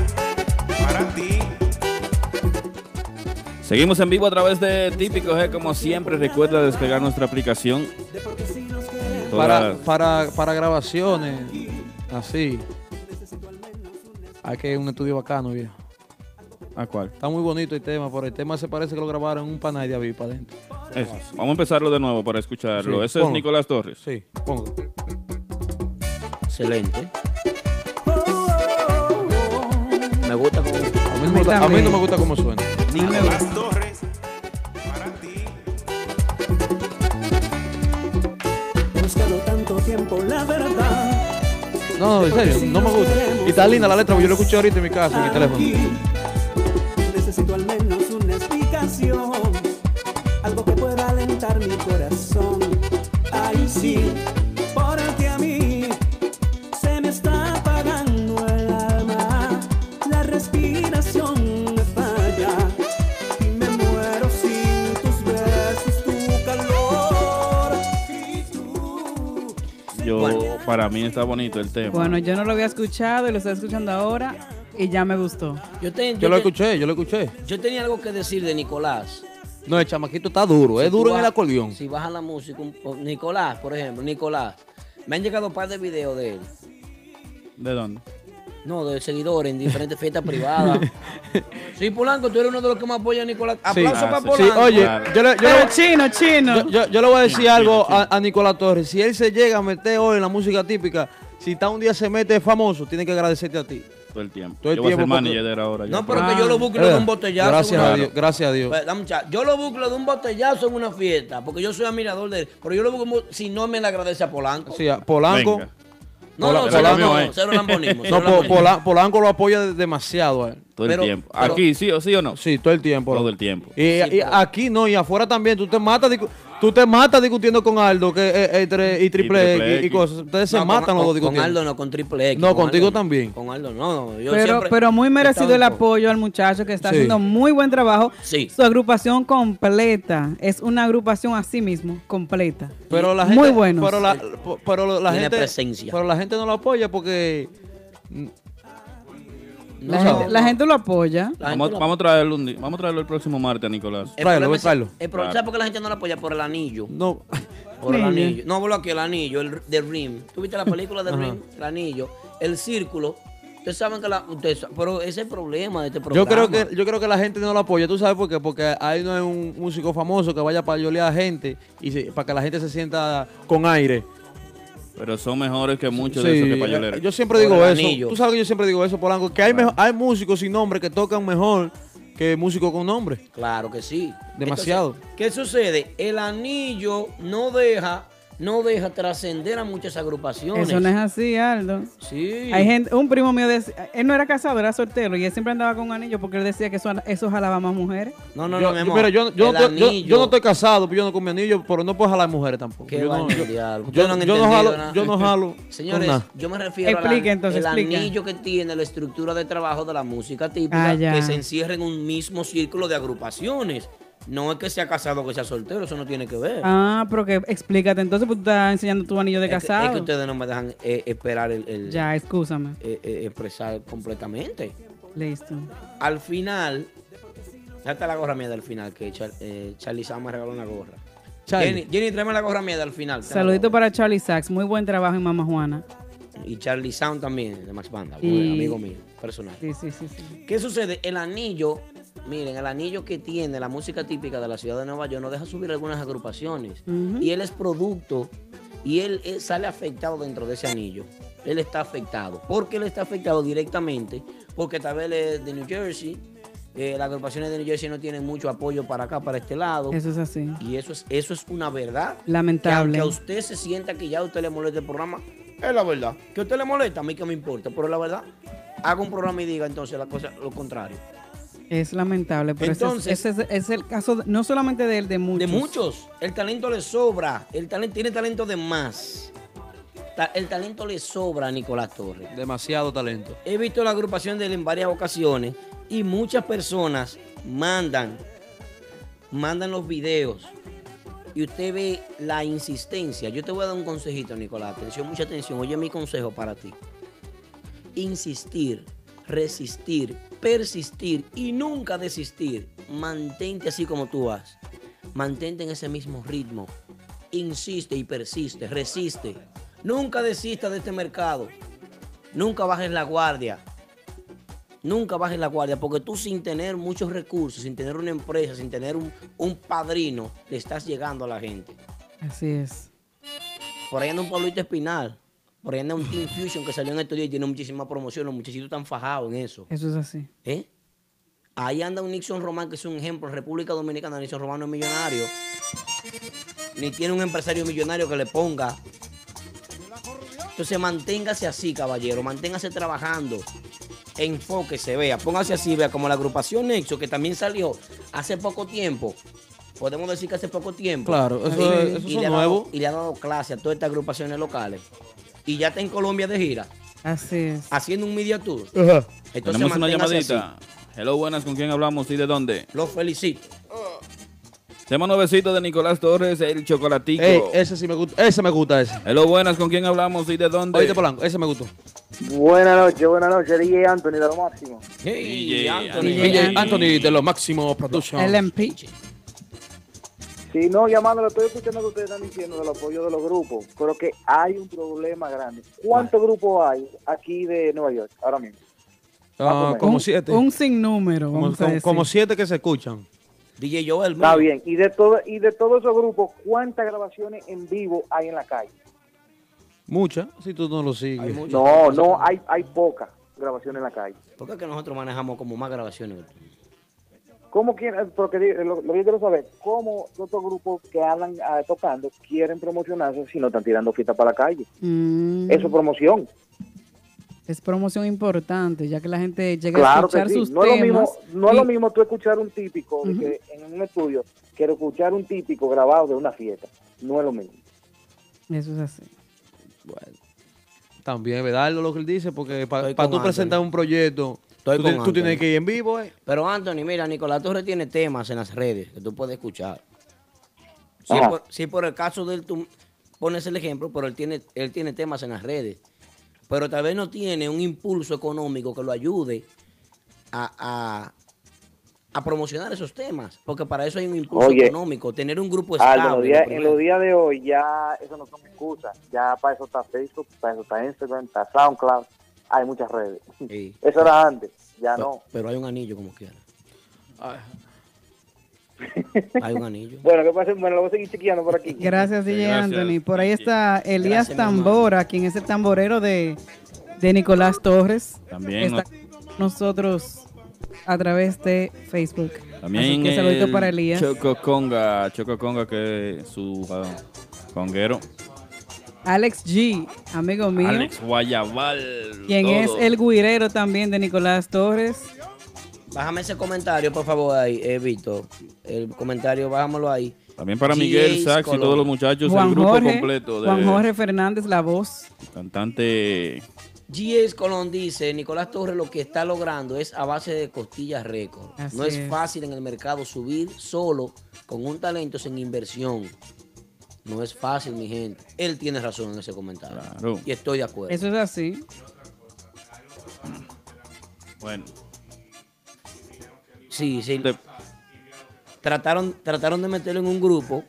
para ti. Seguimos en vivo a través de Típico G. Como siempre, recuerda descargar nuestra aplicación. Para, para, para grabaciones, así. Hay que un estudio bacano, viejo. ¿A cuál? Está muy bonito el tema, pero el tema se parece que lo grabaron en un panay de avipa adentro. Eso. Vamos a empezarlo de nuevo para escucharlo. Sí, Ese es. Nicolás Torres. Sí, pongo. Excelente. Me gusta como. A mí, no me gusta- a mí no me gusta cómo suena. Nicolás Torres, para No, en serio, no me gusta. Y está linda la letra, porque yo lo escuché ahorita en mi casa, en mi teléfono. Para mí está bonito el tema. Bueno, yo no lo había escuchado y lo estoy escuchando ahora y ya me gustó. Yo, te- Yo lo te- escuché, yo lo escuché. Yo tenía algo que decir de Nicolás. No, el chamaquito está duro, es Si duro en el acordeón. Si baja la música, un Nicolás, por ejemplo, Nicolás. Me han llegado un par de videos de él. ¿De dónde? No, de seguidores en diferentes fiestas privadas. sí, Polanco, tú eres uno de los que más apoya a Nicolás. Sí. Aplauso Ah, para sí. Polanco. Sí, oye, yo le, yo Pero le- chino, chino. Yo, yo- yo le voy a decir algo a, a Nicolás Torres. Si él se llega a meter hoy en la música típica, si está un día se mete famoso, tiene que agradecerte a ti. Todo el tiempo. Todo el yo voy a ser tiempo, porque- manager ahora. No, pero que yo lo bucle de un botellazo. Gracias en a una- Dios, gracias a Dios. Pues. Yo lo bucle de un botellazo en una fiesta, porque yo soy admirador de él. Pero yo lo bucle si no me le agradece a Polanco. Sí, a Polanco. Venga. No, no, Pola- cero, no, cero lambonismo. cero No, lambonismo. Pola- Polanco lo apoya demasiado a él. Todo Pero- el tiempo. pero- Aquí, sí o sí o no. Sí, todo el tiempo. Todo el tiempo. Y, y aquí no, y afuera también. Tú te matas, tú te matas discutiendo con Aldo que, eh, eh, tre- y triple Triple X y cosas. Ustedes se No, matan con, los dos con- discutiendo. Con Aldo no, con Triple X. No, con contigo Aldo también. Con Aldo no. no, yo Pero, siempre pero muy merecido el apoyo al muchacho que está Sí. haciendo muy buen trabajo. Sí. Su agrupación completa. Es una agrupación así mismo, completa. Pero la gente, Muy buenos. Pero la, pero la Tiene gente, presencia. pero la gente no lo apoya porque La, No. gente, la gente lo apoya. Vamos, gente lo- vamos a traerlo un día- vamos a traerlo el próximo martes Nicolás. El Tráelo, es- tráelo. el problema- Claro. ¿Sabes por qué la gente no lo apoya? Por el anillo. no. Por el Anillo. No, hablo aquí, el anillo, el de Rim. ¿Tú viste la película de. Rim? El anillo. El círculo. Ustedes saben que la. Ustedes, pero ese es el problema de este programa. Yo creo que yo creo que la gente no lo apoya. ¿Tú sabes por qué? Porque ahí no hay un músico famoso que vaya para yolear a gente y se- para que la gente se sienta con aire. Pero son mejores que muchos Sí, de esos que payoleros. yo siempre digo eso. anillo. Tú sabes que yo siempre digo eso, Polanco, que hay, músicos sin nombre que tocan mejor que músicos con nombre. Claro que sí. Demasiado. Entonces, ¿Qué sucede? El anillo no deja, no deja trascender a muchas agrupaciones. Eso no es así, Aldo. Sí. Hay gente, un primo mío, decía- él no era casado, era soltero y él siempre andaba con un anillo porque él decía que eso, eso jalaba más mujeres. No, no, yo, no, mi yo- amor. yo, no estoy- yo- yo no estoy casado, pero yo no con mi anillo, pero no puedo jalar mujeres tampoco. Qué yo, no, yo, yo- no yo no jalo, nada. yo no jalo. Señores, nada. yo me refiero Explique, al entonces, el explique. anillo que tiene la estructura de trabajo de la música típica Ah, que se encierra en un mismo círculo de agrupaciones. No es que sea casado o que sea soltero, eso no tiene que ver. Ah, pero que explícate entonces, pues tú estás enseñando tu anillo de Es que- casado. Es que, ustedes no me dejan eh, esperar el, el- Ya, excúsame. eh, eh, expresar completamente. Listo. Al final, ya está la gorra mía del final, que Char- eh, Charlie Sam me regaló una gorra. Charlie. Jenny, Jenny, tráeme la gorra mía del final. Saludito para Charlie Sachs. Muy buen trabajo en Mama Juana. Y Charlie Sound también, de Max Banda, Y- amigo mío, personal. Sí, sí, sí, sí. ¿Qué sucede? El anillo, miren, el anillo que tiene la música típica de la ciudad de Nueva York nos deja subir algunas agrupaciones. Y él es producto y él, él sale afectado dentro de ese anillo. Él está afectado. ¿Por qué él está afectado directamente? Porque tal vez él es de New Jersey. eh, las agrupaciones de New Jersey no tienen mucho apoyo para acá, para este lado. Eso es así. Y eso es, eso es una verdad. Lamentable. Que aunque a usted se sienta que ya a usted le molesta el programa, es la verdad. Que a usted le molesta, a mí que me importa, pero la verdad. Haga un programa y diga entonces la cosa, lo contrario. Es lamentable, pero ese es- Entonces- ese es, es el caso de- no solamente de él, de muchos. De muchos. El talento le sobra. El talento tiene talento de más. Ta- El talento le sobra a Nicolás Torres. Demasiado talento. He visto la agrupación de él en varias ocasiones y muchas personas mandan, mandan los videos y usted ve la insistencia. Yo te voy a dar un consejito, Nicolás. Atención, mucha atención. Oye mi consejo para ti. Insistir, resistir, persistir y nunca desistir. Mantente así como tú vas. Mantente en ese mismo ritmo. Insiste y persiste, resiste. Nunca desista de este mercado. Nunca bajes la guardia. Nunca bajes la guardia, porque tú sin tener muchos recursos, sin tener una empresa, sin tener un, un padrino, le estás llegando a la gente. Así es. Por ahí anda un Pablito Espinal. Por ahí anda un Team Fusion que salió en estos días y tiene muchísima promoción. Los muchachitos están fajados en eso. Eso es así. ¿Eh? Ahí anda un Nixon Román, que es un ejemplo. República Dominicana, Nixon Román no es millonario. Ni tiene un empresario millonario que le ponga. Entonces manténgase así, caballero. Manténgase trabajando. Enfóquese, vea. Póngase así, vea. Como la agrupación Nexo, que también salió hace poco tiempo. Podemos decir que hace poco tiempo. Claro, eso Y- es- eso y le dado- nuevos. y le ha dado clase a todas estas agrupaciones locales. Y ya está en Colombia de gira. Así es. Haciendo un media tour. Tenemos Entonces una manténgase llamadita. Hello, buenas, ¿con quién hablamos y de dónde? Los felicito. Tema nuevecito de Nicolás Torres, el chocolatico. Ey, ese sí me gusta, ese me gusta ese. Hello, buenas, ¿con quién hablamos y de dónde? Oíste, Polanco, ese me gustó. Buenas noches, buenas noches, DJ Anthony de lo máximo. Hey, Anthony. DJ Anthony de los Máximo Productions. LMP. Sí, no, llamando, estoy escuchando lo que ustedes están diciendo del apoyo de los grupos, pero que hay un problema grande. ¿Cuántos grupos hay aquí de Nueva York ahora mismo? Ah, como un, siete. Un sinnúmero, Como, vamos a como- decir. como siete que se escuchan. DJ Joel. Está bien. Y de todo y de todos esos grupos, ¿cuántas grabaciones en vivo hay en la calle? Muchas, si tú no lo sigues. No, no, hay hay pocas grabaciones en la calle. ¿Por qué es que nosotros manejamos como más grabaciones? ¿Cómo quieren, porque di- lo, lo que yo quiero saber, cómo otros grupos que andan ah, tocando quieren promocionarse si no están tirando fiesta para la calle? Mm, Eso es promoción. es promoción importante, ya que la gente llega a Claro que escuchar sí. sus No es, lo mismo, temas. no es y- lo mismo tú escuchar un típico de Ujú. que en un estudio que escuchar un típico grabado de una fiesta. No es lo mismo. Eso es así. También es verdad lo que él dice, porque para con tú presentar un proyecto, Estoy tú, con ti- tú tienes que ir en vivo, eh. Pero Anthony, mira, Nicolás Torres tiene temas en las redes que tú puedes escuchar. Sí, Ajá. por, sí, por el caso de él, tú pones el ejemplo, pero él tiene, él tiene temas en las redes. Pero tal vez no tiene un impulso económico que lo ayude a, a- a promocionar esos temas. Porque para eso hay un impulso Oye, económico. Tener un grupo Aldo, en estable. los días- en los días de hoy ya eso no son excusas. Ya para eso está Facebook, para eso está Instagram, está SoundCloud. Hay muchas redes. Sí. Eso era antes, ya Pero- no. Pero hay un anillo como quiera. Hay un anillo. Bueno, ¿qué pasa? Bueno, lo voy a seguir chequeando por aquí. Gracias, DJ gracias. Anthony. Por ahí está Elías Gracias. Tambora, quien es el tamborero de, de Nicolás Torres. También Está con nosotros a través de Facebook. También Así que el para Elías. Choco Conga, Choco Conga que es su ah, conguero. Alex G, amigo mío. Alex Guayabal. Quien es el guirero también de Nicolás Torres. Bájame ese comentario, por favor, ahí, eh, Víctor. El comentario, bájamelo ahí. También para Miguel Sachs y todos los muchachos, el Juan grupo Jorge, completo de Juan Jorge Fernández, la voz. cantante GS Colón dice, Nicolás Torres lo que está logrando es a base de costillas récord. Así No es, es. fácil en el mercado subir solo con un talento sin inversión. No es fácil, mi gente. Él tiene razón en ese comentario. Claro. Y estoy de acuerdo. Eso es así. Bueno. Sí, sí. Trataron, trataron de meterlo en un grupo.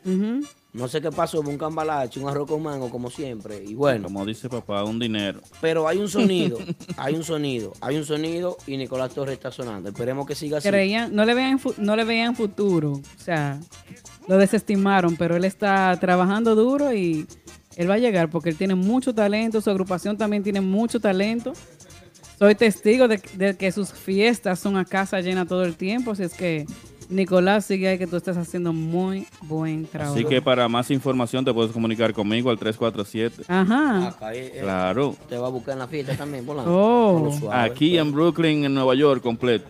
No sé qué pasó, un cambalache, un arroz con mango, como siempre. Y bueno, Como dice papá, un dinero. pero hay un sonido, hay un sonido, hay un sonido y Nicolás Torres está sonando. Esperemos que siga así. Creían, no le veían fu- no le veían futuro. O sea, lo desestimaron, pero él está trabajando duro y él va a llegar porque él tiene mucho talento, su agrupación también tiene mucho talento. Soy testigo de, de que sus fiestas son a casa llena todo el tiempo, así es que Nicolás sigue ahí que tú estás haciendo muy buen trabajo. Así que para más información te puedes comunicar conmigo al 347. Ajá. Acá, eh, eh, Claro. Te va a buscar en la fiesta también, Polanco. Oh. Suave. Aquí en Brooklyn, en Nueva York, completo.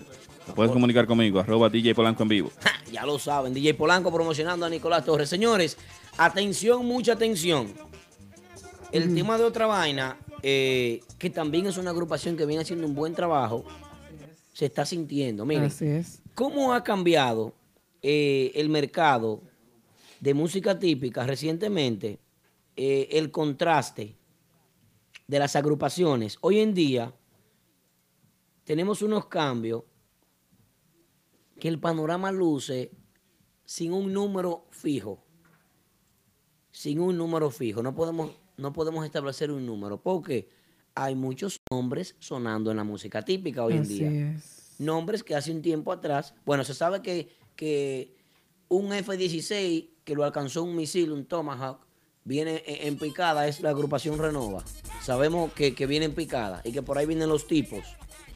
Te puedes comunicar conmigo, arroba DJ Polanco en vivo. Ya lo saben, DJ Polanco promocionando a Nicolás Torres. Señores, atención, mucha atención. El tema de otra vaina, eh, que también es una agrupación que viene haciendo un buen trabajo, se está sintiendo. Miren, Así es. ¿Cómo ha cambiado eh, el mercado de música típica recientemente? eh, el contraste de las agrupaciones. Hoy en día tenemos unos cambios que el panorama luce sin un número fijo. Sin un número fijo. No podemos, no podemos establecer un número porque hay muchos nombres sonando en la música típica hoy en día. es. Nombres que hace un tiempo atrás, bueno, se sabe que, que un F-16 que lo alcanzó un misil, un Tomahawk, viene en, en picada, es la agrupación Renova. Sabemos que, que viene en picada y que por ahí vienen los tipos.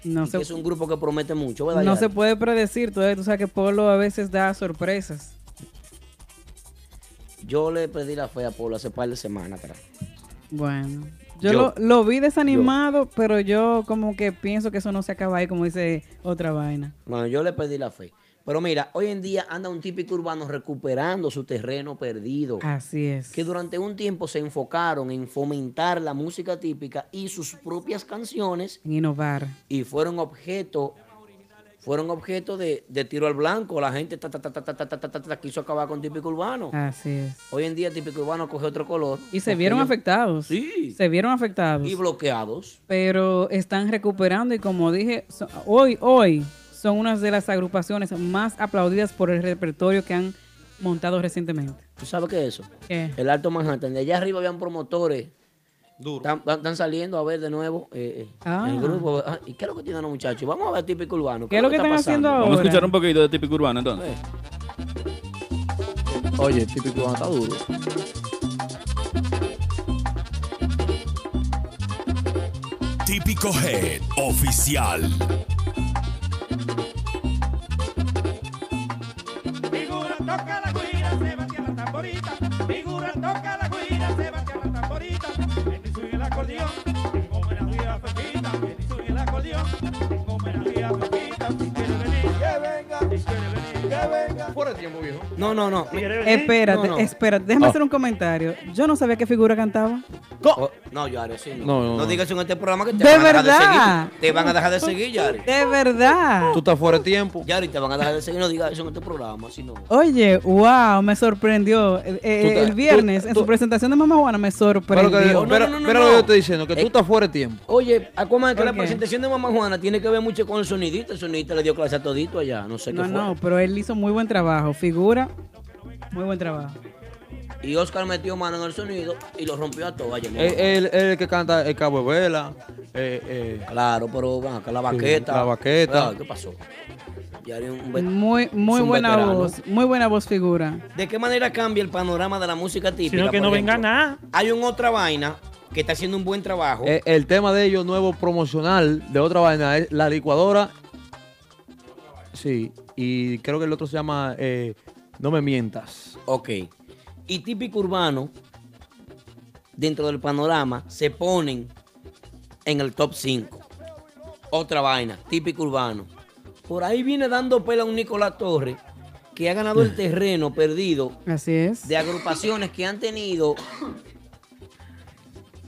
No se, que es un grupo que promete mucho, ¿verdad? no se puede predecir, tú, tú sabes que Polo a veces da sorpresas. Yo le pedí la fe a Polo hace par de semanas atrás. Bueno, yo, Yo- lo, lo vi desanimado, pero yo como que pienso que eso no se acaba ahí, como dice otra vaina. Bueno, yo le pedí la fe. Pero mira, hoy en día anda un típico urbano recuperando su terreno perdido. Así es. Que durante un tiempo se enfocaron en fomentar la música típica y sus propias canciones En innovar. y fueron objeto fueron objeto de, de, tiro al blanco. La gente ta, ta, ta, quiso acabar con Típico Urbano. Así es. Hoy en día Típico Urbano coge otro color. Y se vieron afectados. Sí. Se vieron afectados. Y bloqueados. Pero están recuperando y como dije, hoy, hoy son unas de las agrupaciones más aplaudidas por el repertorio que han montado recientemente. ¿Tú sabes qué es eso? El Alto Manhattan. De allá arriba habían promotores están, están saliendo a ver de nuevo eh, eh, Ah. el grupo. Ah, ¿Y qué es lo que tienen los muchachos? Vamos a ver típico urbano. ¿Qué es lo que está están haciendo pasando? Vamos a escuchar un poquito de típico urbano entonces. Oye, típico urbano está duro. Típico Head Oficial. Figura toca tiempo, viejo. No, no, no. Espérate, No, no. espérate, déjame Ah. hacer un comentario. Yo no sabía qué figura cantaba. No, Yari, sí, no. No, No, no, no. digas eso en este programa que te De van a dejar de verdad. seguir. Te van a dejar de seguir, Yari. De verdad. Tú estás fuera de tiempo. Yari, te van a dejar de seguir. No digas eso en este programa, si no. Oye, wow, me sorprendió. Eh, eh, te- el viernes, tú- en tú- su presentación de Mamá Juana, me Pero que, sorprendió. pero, no, no, pero no. lo que yo estoy diciendo, que Eh, tú estás fuera de tiempo. Oye, Aquaman, que ¿Por la presentación de Mamá Juana tiene que ver mucho con el sonidito. El sonidito le dio clase a todito allá. No sé No, qué fue. no, pero él hizo muy buen trabajo. Figura, muy buen trabajo. Y Oscar metió mano en el sonido y lo rompió a todos él- él el que canta el Cabo de Vela. eh, eh, Claro, pero van acá la Sí, baqueta. la baqueta. ¿Qué pasó? Muy, muy buena veterano. voz, muy buena voz figura. ¿De qué manera cambia el panorama de la música típica? Sino que no venga ejemplo, nada. Hay un otra vaina que está haciendo un buen trabajo. eh, el tema de ellos nuevo promocional de otra vaina es la licuadora. Sí, y creo que el otro se llama eh, No me mientas. Ok. Y típico urbano, dentro del panorama, se ponen en el top 5. Otra vaina, típico urbano. Por ahí viene dando pela un Nicolás Torres que ha ganado el terreno perdido Así es. de agrupaciones que han tenido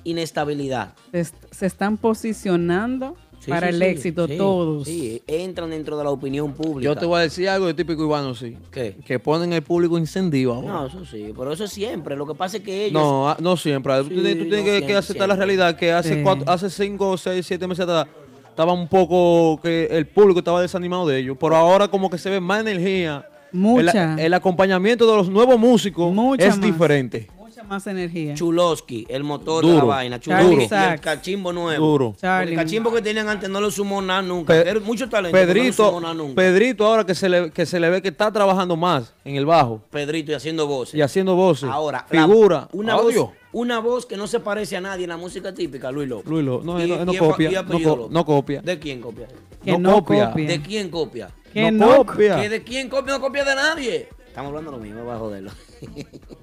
inestabilidad. Se, est- se están posicionando Sí, para sí, el sí, éxito sí, todos. Sí, entran dentro de la opinión pública. Yo te voy a decir algo de típico Ivano, sí. ¿Qué? Que ponen el público encendido ahora. No, eso sí, pero eso es siempre. Lo que pasa es que ellos. No, ah, no siempre. Tú tienes, tú tienes no que, que siempre, aceptar la realidad que hace Sí. cuatro, hace cinco, seis, siete meses atrás estaba un poco que el público estaba desanimado de ellos. Pero ahora como que se ve más energía. Mucha. El, el acompañamiento de los nuevos músicos Mucha es más. diferente. Mucha más energía. Chulosky, el motor de la vaina. Charlie y el cachimbo nuevo. Duro. Charlie. El cachimbo que tenían antes no lo sumó nada nunca. Pe- Era mucho talento. no lo Pedrito, sumó nada nunca. Pedrito ahora que se, le, que se le ve que está trabajando más en el bajo Pedrito y haciendo voces. y haciendo voces. Ahora, la- figura. una, Audio. voz, una voz que no se parece a nadie en la música típica, Luis López. Luis López. No, Y- no, no copia. No, co- no copia. ¿De quién copia? Que No no copia. copia. ¿De quién copia? Que No no copia. ¿Que ¿De quién copia? No copia de nadie. Estamos hablando lo mismo, va a joderlo.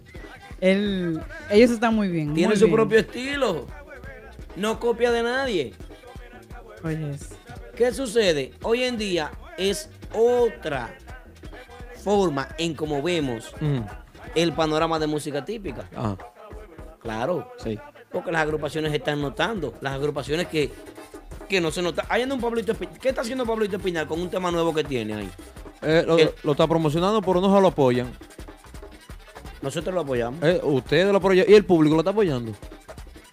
Él- ellos están muy bien. Tiene muy su bien. propio estilo. No copia de nadie. ¿Qué sucede? Hoy en día es otra forma en cómo vemos el panorama de música típica. Ajá. Claro. Sí. Porque las agrupaciones están notando. Las agrupaciones que, que no se notan. Ahí anda un Pablito Espinal. ¿Qué está haciendo Pablito Espinal con un tema nuevo que tiene ahí? Eh, lo, El- lo está promocionando, pero no se lo apoyan. Nosotros lo apoyamos. Eh, ustedes lo apoyan y el público lo está apoyando.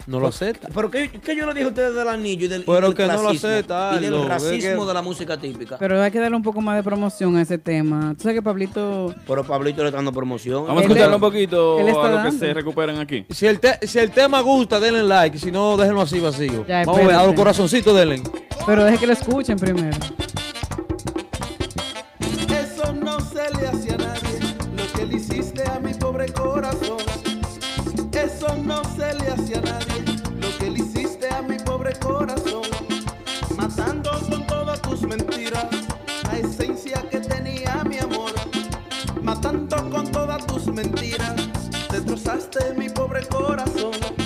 No lo acepta. ¿Pero qué, qué yo le dije a ustedes del anillo y del, y Pero del que no lo acepta, Y del racismo que- de la música típica. Pero hay que darle un poco más de promoción a ese tema. Tú sabes que Pablito. Pero Pablito le está dando promoción. Vamos a escucharlo le- un poquito a lo que se recuperen aquí. Si el, te- si el tema gusta, denle like. Si no, déjenlo así vacío. Ya, Vamos a ver, a los corazoncitos denle. Pero deje que lo escuchen primero. Corazón. Eso no se le hace a nadie, lo que le hiciste a mi pobre corazón. Matando con todas tus mentiras, la esencia que tenía mi amor. Matando con todas tus mentiras, destrozaste mi pobre corazón.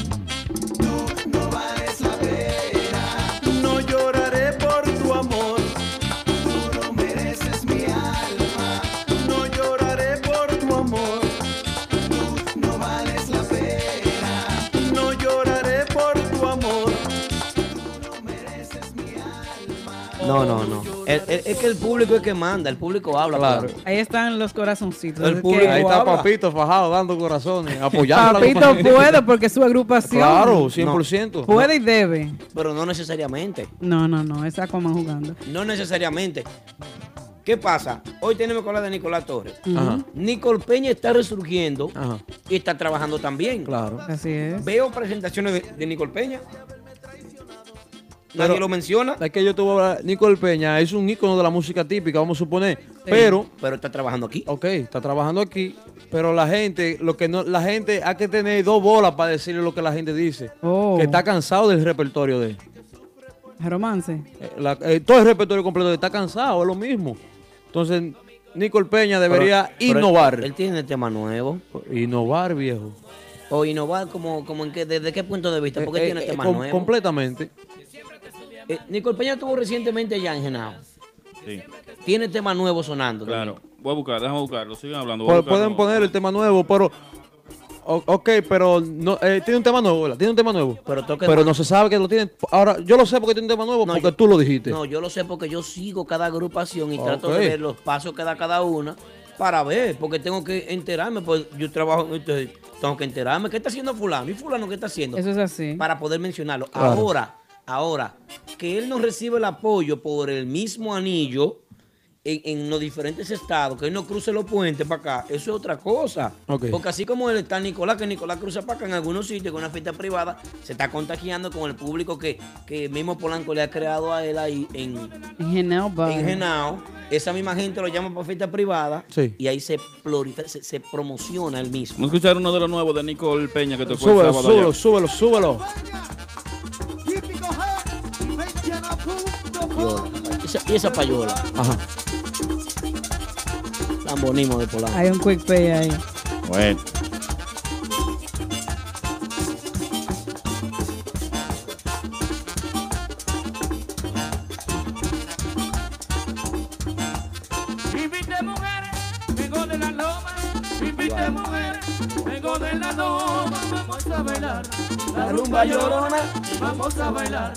No, no, no. El- el- es que el público es que manda, el público habla. Claro. claro. Ahí están los corazoncitos. El público Ahí está habla. Papito fajado dando corazones, apoyando. a la Papito puede porque es su agrupación. Claro, 100%. Puede y debe. Pero no necesariamente. No, no, no. Es Aquaman jugando. No necesariamente. ¿Qué pasa? Hoy tenemos que hablar de Nicolás Torres. Ajá. Nicol Peña está resurgiendo Ajá. y está trabajando también. Claro. Así es. Veo presentaciones de, de Nicol Peña. Nadie Pero- lo menciona. Es que yo te voy a hablar. Nicole Peña es un ícono de la música típica, vamos a suponer. Pero, Pero está trabajando aquí. ok, está trabajando aquí. Pero la gente, lo que no, la gente hay que tener dos bolas para decirle lo que la gente dice. Oh. Que está cansado del repertorio de él. Romance. Eh, la- eh, todo el repertorio completo está cansado, es lo mismo. Entonces, Nicole Peña debería Pero- pero innovar. Él, él tiene tema nuevo. Innovar, viejo. O innovar como, como en qué, desde qué punto de vista. Porque Eh, tiene eh, tema com- nuevo. Completamente. Eh, Nicol Peña estuvo recientemente allá en Genao. Sí, Tiene tema nuevo sonando. claro. Voy a buscar, déjame buscarlo. Sigan hablando. voy Pu- a buscarlo. Pueden poner el tema nuevo, pero. o- ok, pero no, eh, tiene un tema nuevo, ¿verdad? Tiene un tema nuevo. Pero Pero no se sabe que lo tiene. Ahora, yo lo sé porque tiene un tema nuevo, No, porque yo- tú lo dijiste. No, yo lo sé porque yo sigo cada agrupación y trato de ver los pasos que da cada una para ver, porque tengo que enterarme, pues yo trabajo, entonces tengo que enterarme qué está haciendo fulano y fulano qué está haciendo Eso es así. para poder mencionarlo. Claro. Ahora, ahora, que él no recibe el apoyo por el mismo anillo en, en los diferentes estados, que él no cruce los puentes para acá, eso es otra cosa. Porque así como él está Nicolás, que Nicolás cruza para acá en algunos sitios con una fiesta privada, se está contagiando con el público que, que mismo Polanco le ha creado a él ahí en, En Genao en Genao. Esa misma gente lo llama para fiesta privada Sí. y ahí se, se, se promociona el mismo. Vamos a escuchar uno de los nuevos de Nicole Peña que tocó el Súbelo, sábado súbelo, allá. súbelo, súbelo. Payola. Esa- y esa payola, Ajá. lambonismo de Polanco. Hay un quick pay ahí. Bueno. Rumba llorona, vamos a bailar.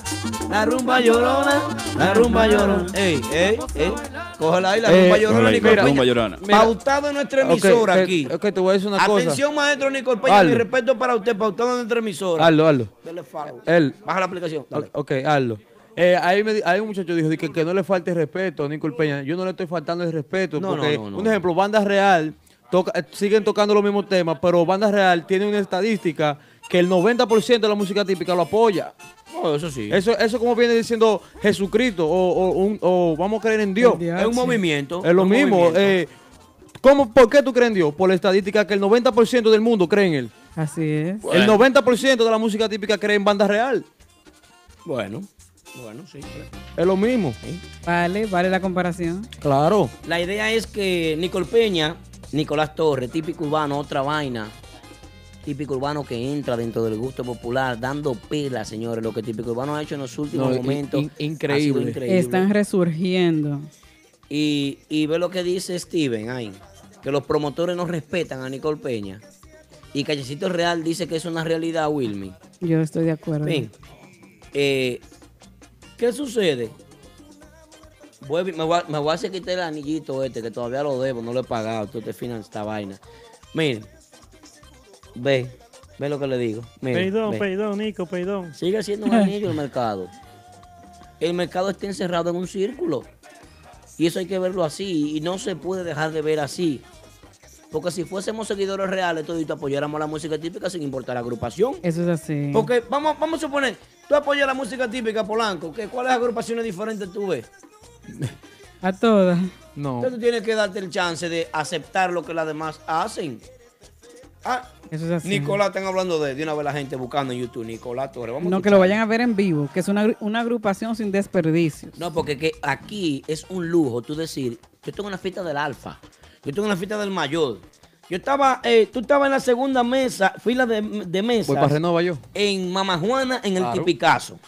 la rumba llorona, la rumba llorona. Ey, ey, ey. Cógela ahí, la Eh, rumba llorona, mira, Nicole Peña. rumba llorona. Pautado en nuestra emisora que- aquí. ok, te voy a decir una cosa. Atención, maestro Nicole Peña, mi respeto para usted, pautado en nuestra emisora. Hazlo, hazlo. Dele follow. Él. Baja la aplicación. dale. Ok, hazlo. Eh, ahí, me ahí un muchacho dijo di que, que no le falte respeto a Nicole Peña. Yo no le estoy faltando el respeto. No, porque, no, no, un ejemplo, Banda Real toca- siguen tocando los mismos temas, pero Banda Real tiene una estadística que el 90% de la música típica lo apoya. Oh, eso sí. Eso, eso como viene diciendo Jesucristo o, o un- o vamos a creer en Dios. Es un movimiento. Es lo mismo. eh, ¿cómo, ¿Por qué tú crees en Dios? Por la estadística que el 90% del mundo cree en él. Así es. El 90% de la música típica cree en banda real. Bueno, bueno, sí. Es lo mismo. Vale, vale la comparación. Claro. La idea es que Nicole Peña, Nicolás Torres, típico urbano, otra vaina. Típico urbano que entra dentro del gusto popular, dando pela, señores. Lo que Típico Urbano ha hecho en los últimos No, momentos. in- increíble. increíble. Están resurgiendo. Y, y ve lo que dice Steven ahí, que los promotores no respetan a Nicole Peña. Y Callecito Real dice que es una realidad, Wilmy. Yo estoy de acuerdo. Ven, eh, ¿qué sucede? Voy me, voy a, me voy a hacer quitar el anillito este, que todavía lo debo, no lo he pagado, tú te financias esta vaina. Miren, ve, ve lo que le digo. Miren, Perdón, ve. perdón, Nico, perdón. Sigue siendo un anillo el mercado. El mercado está encerrado en un círculo. Y eso hay que verlo así. Y no se puede dejar de ver así. Porque si fuésemos seguidores reales, todos apoyáramos la música típica sin importar la agrupación. Eso es así. Porque vamos, vamos a suponer, tú apoyas la música típica, Polanco. ¿qué, ¿Cuáles agrupaciones diferentes tú ves? A todas. No. Entonces tú tienes que darte el chance de aceptar lo que las demás hacen. Ah, Eso es así. Nicolás, están hablando de, de una vez la gente buscando en YouTube. Nicolás Torres. Vamos a No, que escuchar. lo vayan a ver en vivo, que es una, una agrupación sin desperdicios. No, porque que aquí es un lujo tú decir, yo tengo una fiesta del alfa, yo tengo una fiesta del mayor. Yo estaba, eh, tú estabas en la segunda mesa, fila de, de mesas. Voy para Renova yo. En Mama Juana, en el Claro. Tipicazo.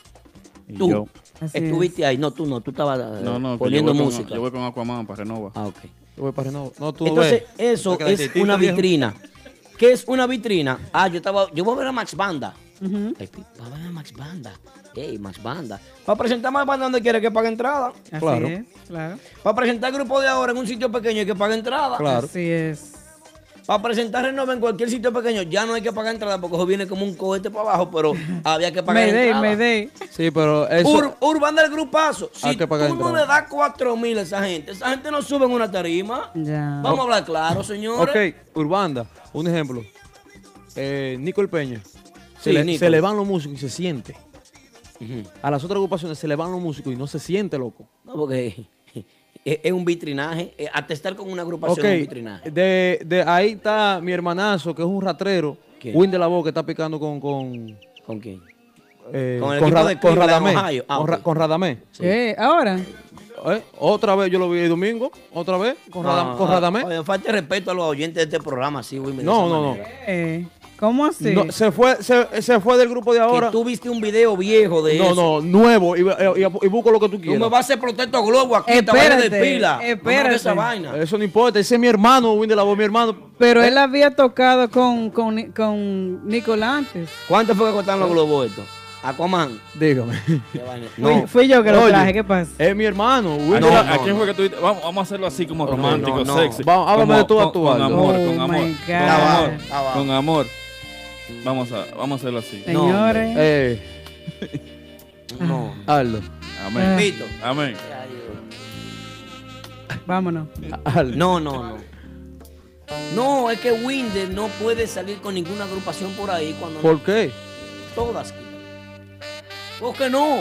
Y Tú yo. Así estuviste ahí. No, tú no, tú estabas eh, No, no, que poniendo yo voy con- música. yo voy con Aquaman para Renova. Ah, ok. Yo voy para Renova. No, tú Entonces, ves. eso Porque la es una viejo. vitrina. ¿Qué es una vitrina? Ah, yo estaba, yo voy a ver a Max Banda. Va a ver a Max Banda. Ey, Max Banda. Para presentar Max Banda donde quiere que pague entrada. Así Claro. es, claro. Para presentar el grupo de ahora en un sitio pequeño hay que pagar entrada. Claro. Así es. Para presentar Renova en cualquier sitio pequeño ya no hay que pagar entrada porque eso viene como un cohete para abajo, pero había que pagar entrada. Mayday. Sí, pero eso. Ur- Urbana del grupazo. Si Hay que pagar tú no entrada. le das 4 mil a esa gente, esa gente no sube en una tarima. Ya. Vamos a hablar claro, señores. Ok, Urbanda, un ejemplo. Eh, Nicole Peña. Se, Sí, le, Nicole. se le van los músicos y se siente. A las otras agrupaciones se le van los músicos y no se siente, loco. No, porque es, un vitrinaje. eh, Atestar con una agrupación Ok, es un vitrinaje. de, de ahí está mi hermanazo, que es un ratrero. ¿Quién? Win de la voz, que está picando con. ¿Con, ¿Con quién? eh, Con el con, de Radamé. Ah, con Radamé. Eh, ahora. Eh, Otra vez yo lo vi el domingo. Otra vez. Con, Radam- Ah, con Radamé. oye, falta respeto a los oyentes de este programa, sí, Wilmer, de No, esa no, no. Eh, ¿Cómo así? No, se, fue, se, se fue del grupo de ahora. Que tú viste un video viejo de no, eso. no, nuevo. Y, y- y busco lo que tú Tú quieras. me vas a hacer protesto globo aquí, vaina de Espérate, pila. No espérate. esa vaina. Eso no importa. Ese es mi hermano, Win de la voz, mi hermano. Pero Eh, él había tocado con, con, con Nicolás antes. ¿Cuánto fue que costaron los globos estos? Aquaman. Dígame. Fui, fui yo que lo traje, ¿qué pasa? Es mi hermano. ¿A quién- la- ¿A quién fue que tú? Vamos, vamos a hacerlo así como romántico, no, no. sexy. Vamos, háblame de tú a con- tú, Con Aldo. amor, Oh con amor. Con amor. Con amor. Vamos a, vamos a hacerlo así. Señores. Eh, No. Aldo. Amén. Vito. Amén. Vámonos. Aldo. No, no, no. No, es que Winder no puede salir con ninguna agrupación por ahí cuando ¿Por qué? todas. ¿Por qué no?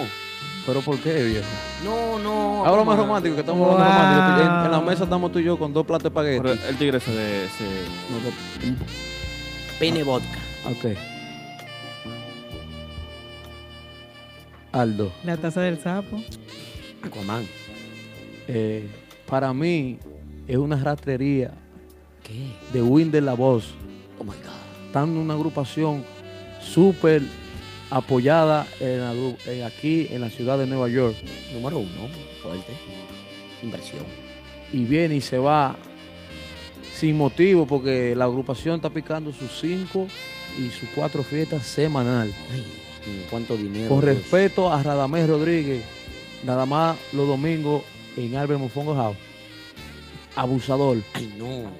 ¿Pero por qué, viejo? No, no. Habla más romántico, que estamos hablando Wow. romántico. En, en la mesa estamos tú y yo con dos platos de espagueti. el tigre se, de- se Pene vodka. Ok. Aldo, La taza del sapo. Aquaman. eh, para mí es una rastrería ¿Qué? de Win de la voz. Oh my God. Están en una agrupación súper apoyada en la gru- en aquí en la ciudad de Nueva York. Número uno. Fuerte. Inversión. Y viene y se va sin motivo porque la agrupación está picando sus cinco y sus cuatro fiestas semanal. ¿Cuánto dinero? Con Dios? respeto a Radamés Rodríguez, nada más los domingos en Albert Mofongo House. Abusador. Ay, no.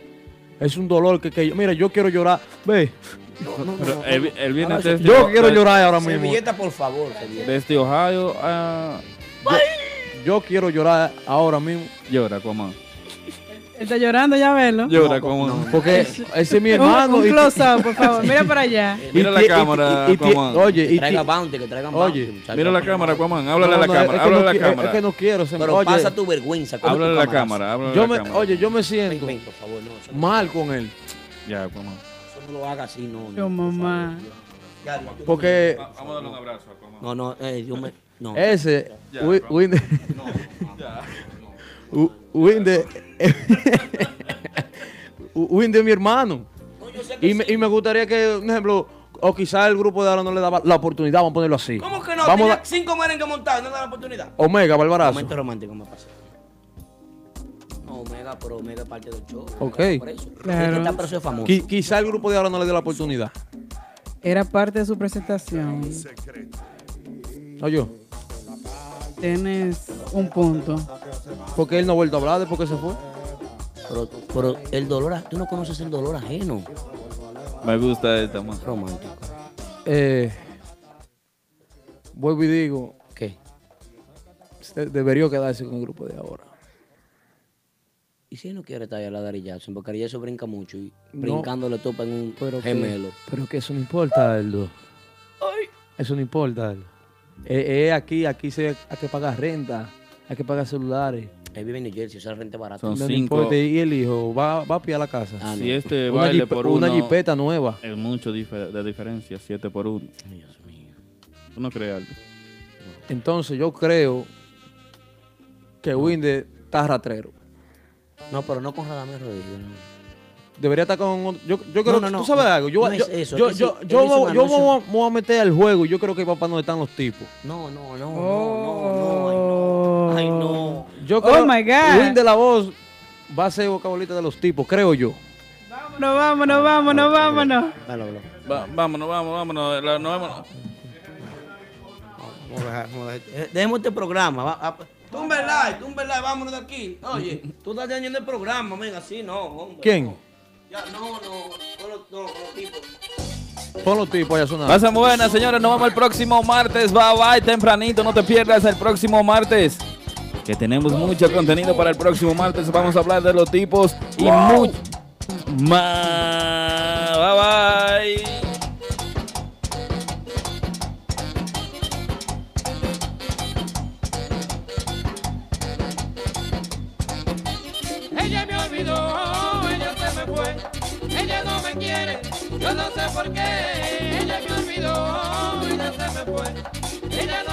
Es un dolor que, que yo- mira, yo quiero llorar. Ve. Pero él, él viene Ahora desde, yo quiero llorar ahora mismo. Servilleta, por favor. servilleta. Desde Ohio a... Yo quiero llorar ahora mismo. Llora, Aquaman. Está llorando, ya verlo. Llora, Aquaman. Porque ese es mi Un- hermano. Un, close-up, por favor. Mira para allá. Mira la cámara, Aquaman. Oye, Que traiga bounty, que traigan Oye, bounty, muchacho. Mira la cámara, Aquaman. Háblale a la No, no, cámara. Háblale no a la cámara. Es que no quiero. se me- Pero oye, pasa tu vergüenza. Háblale a la cámara. a oye, yo me siento no. No, mal con él. Ya, Aquaman. eso no lo haga así, no. Yo, no, mamá. No, Porque Vamos a darle un abrazo, Aquaman. No, no, eh, yo me. No. ese, Ya, Wi- Aquaman. Winde, U- Winde, Winde es mi hermano. Y me, y me gustaría que, por ejemplo, o quizás el grupo de ahora no le daba la oportunidad, vamos a ponerlo así. ¿Cómo que no? Vamos Tenía a, cinco merengues montados, no da la oportunidad. Omega, Barbarazo. Momento romántico me pasa. No, Omega, pero Omega es parte del show. Ok. Por eso. Claro. Está preso famoso. Qui- quizá el grupo de ahora no le dio la oportunidad. Era parte de su presentación. Oye, Tienes un punto. porque él no ha vuelto a hablar después que se fue. Pero, pero el dolor, tú no conoces el dolor ajeno. Me gusta esta, man. Romántico. Eh, vuelvo y digo, ¿Qué? debería quedarse con el grupo de ahora. ¿Y si él no quiere estar ahí a la Dari Jackson? Porque Jackson brinca mucho y No. brincando le topa en un Pero que- gemelo. pero que eso no importa, Aldo. Eso no importa, Aldo. Eh, eh, aquí, aquí se, hay que pagar renta, hay que pagar celulares. Él vive en New Jersey, usa renta barata. Son No, cinco. importa. Y el hijo va, va a pie a la casa. Ah, Si este Una baile jipe- por una uno jipeta nueva. Es mucho difer- de diferencia, 7 por 1. Dios mío. ¿Tú no crees algo? Entonces yo creo que Winde está ratrero. No, pero no con Radamés Rodríguez. no. Debería estar con. otro- Yo, yo creo no, que no, tú sabes algo. Yo, No yo, es eso, yo, es que yo, sí, yo, yo voy a- me voy a meter al juego y yo creo que papá no están los tipos. No, no, no, no, no, ay, no. Ay, no. Yo Oh creo my God. Win de la voz va a ser bocabolita de los tipos, creo yo. Vámonos, vámonos, vámonos, vámonos. Dale. Va- vámonos, vámonos, vámonos. la- nos vemos. Eh, Dejemos este programa. Va, a- tumba el like, tumba el like, vámonos de aquí. Oye, tú estás dañando el programa, venga, así no, hombre. ¿Quién? No. Ya, no, no, con los, no, con los tipos. Pon los tipos allá a sonar. Pasen buenas, señores. Nos vemos el próximo martes. Bye bye, tempranito. No te pierdas el próximo martes. Que tenemos mucho contenido para el próximo martes. Vamos a hablar de los tipos y mucho más. Bye bye. yo no sé por qué, ella me olvidó y no se me fue.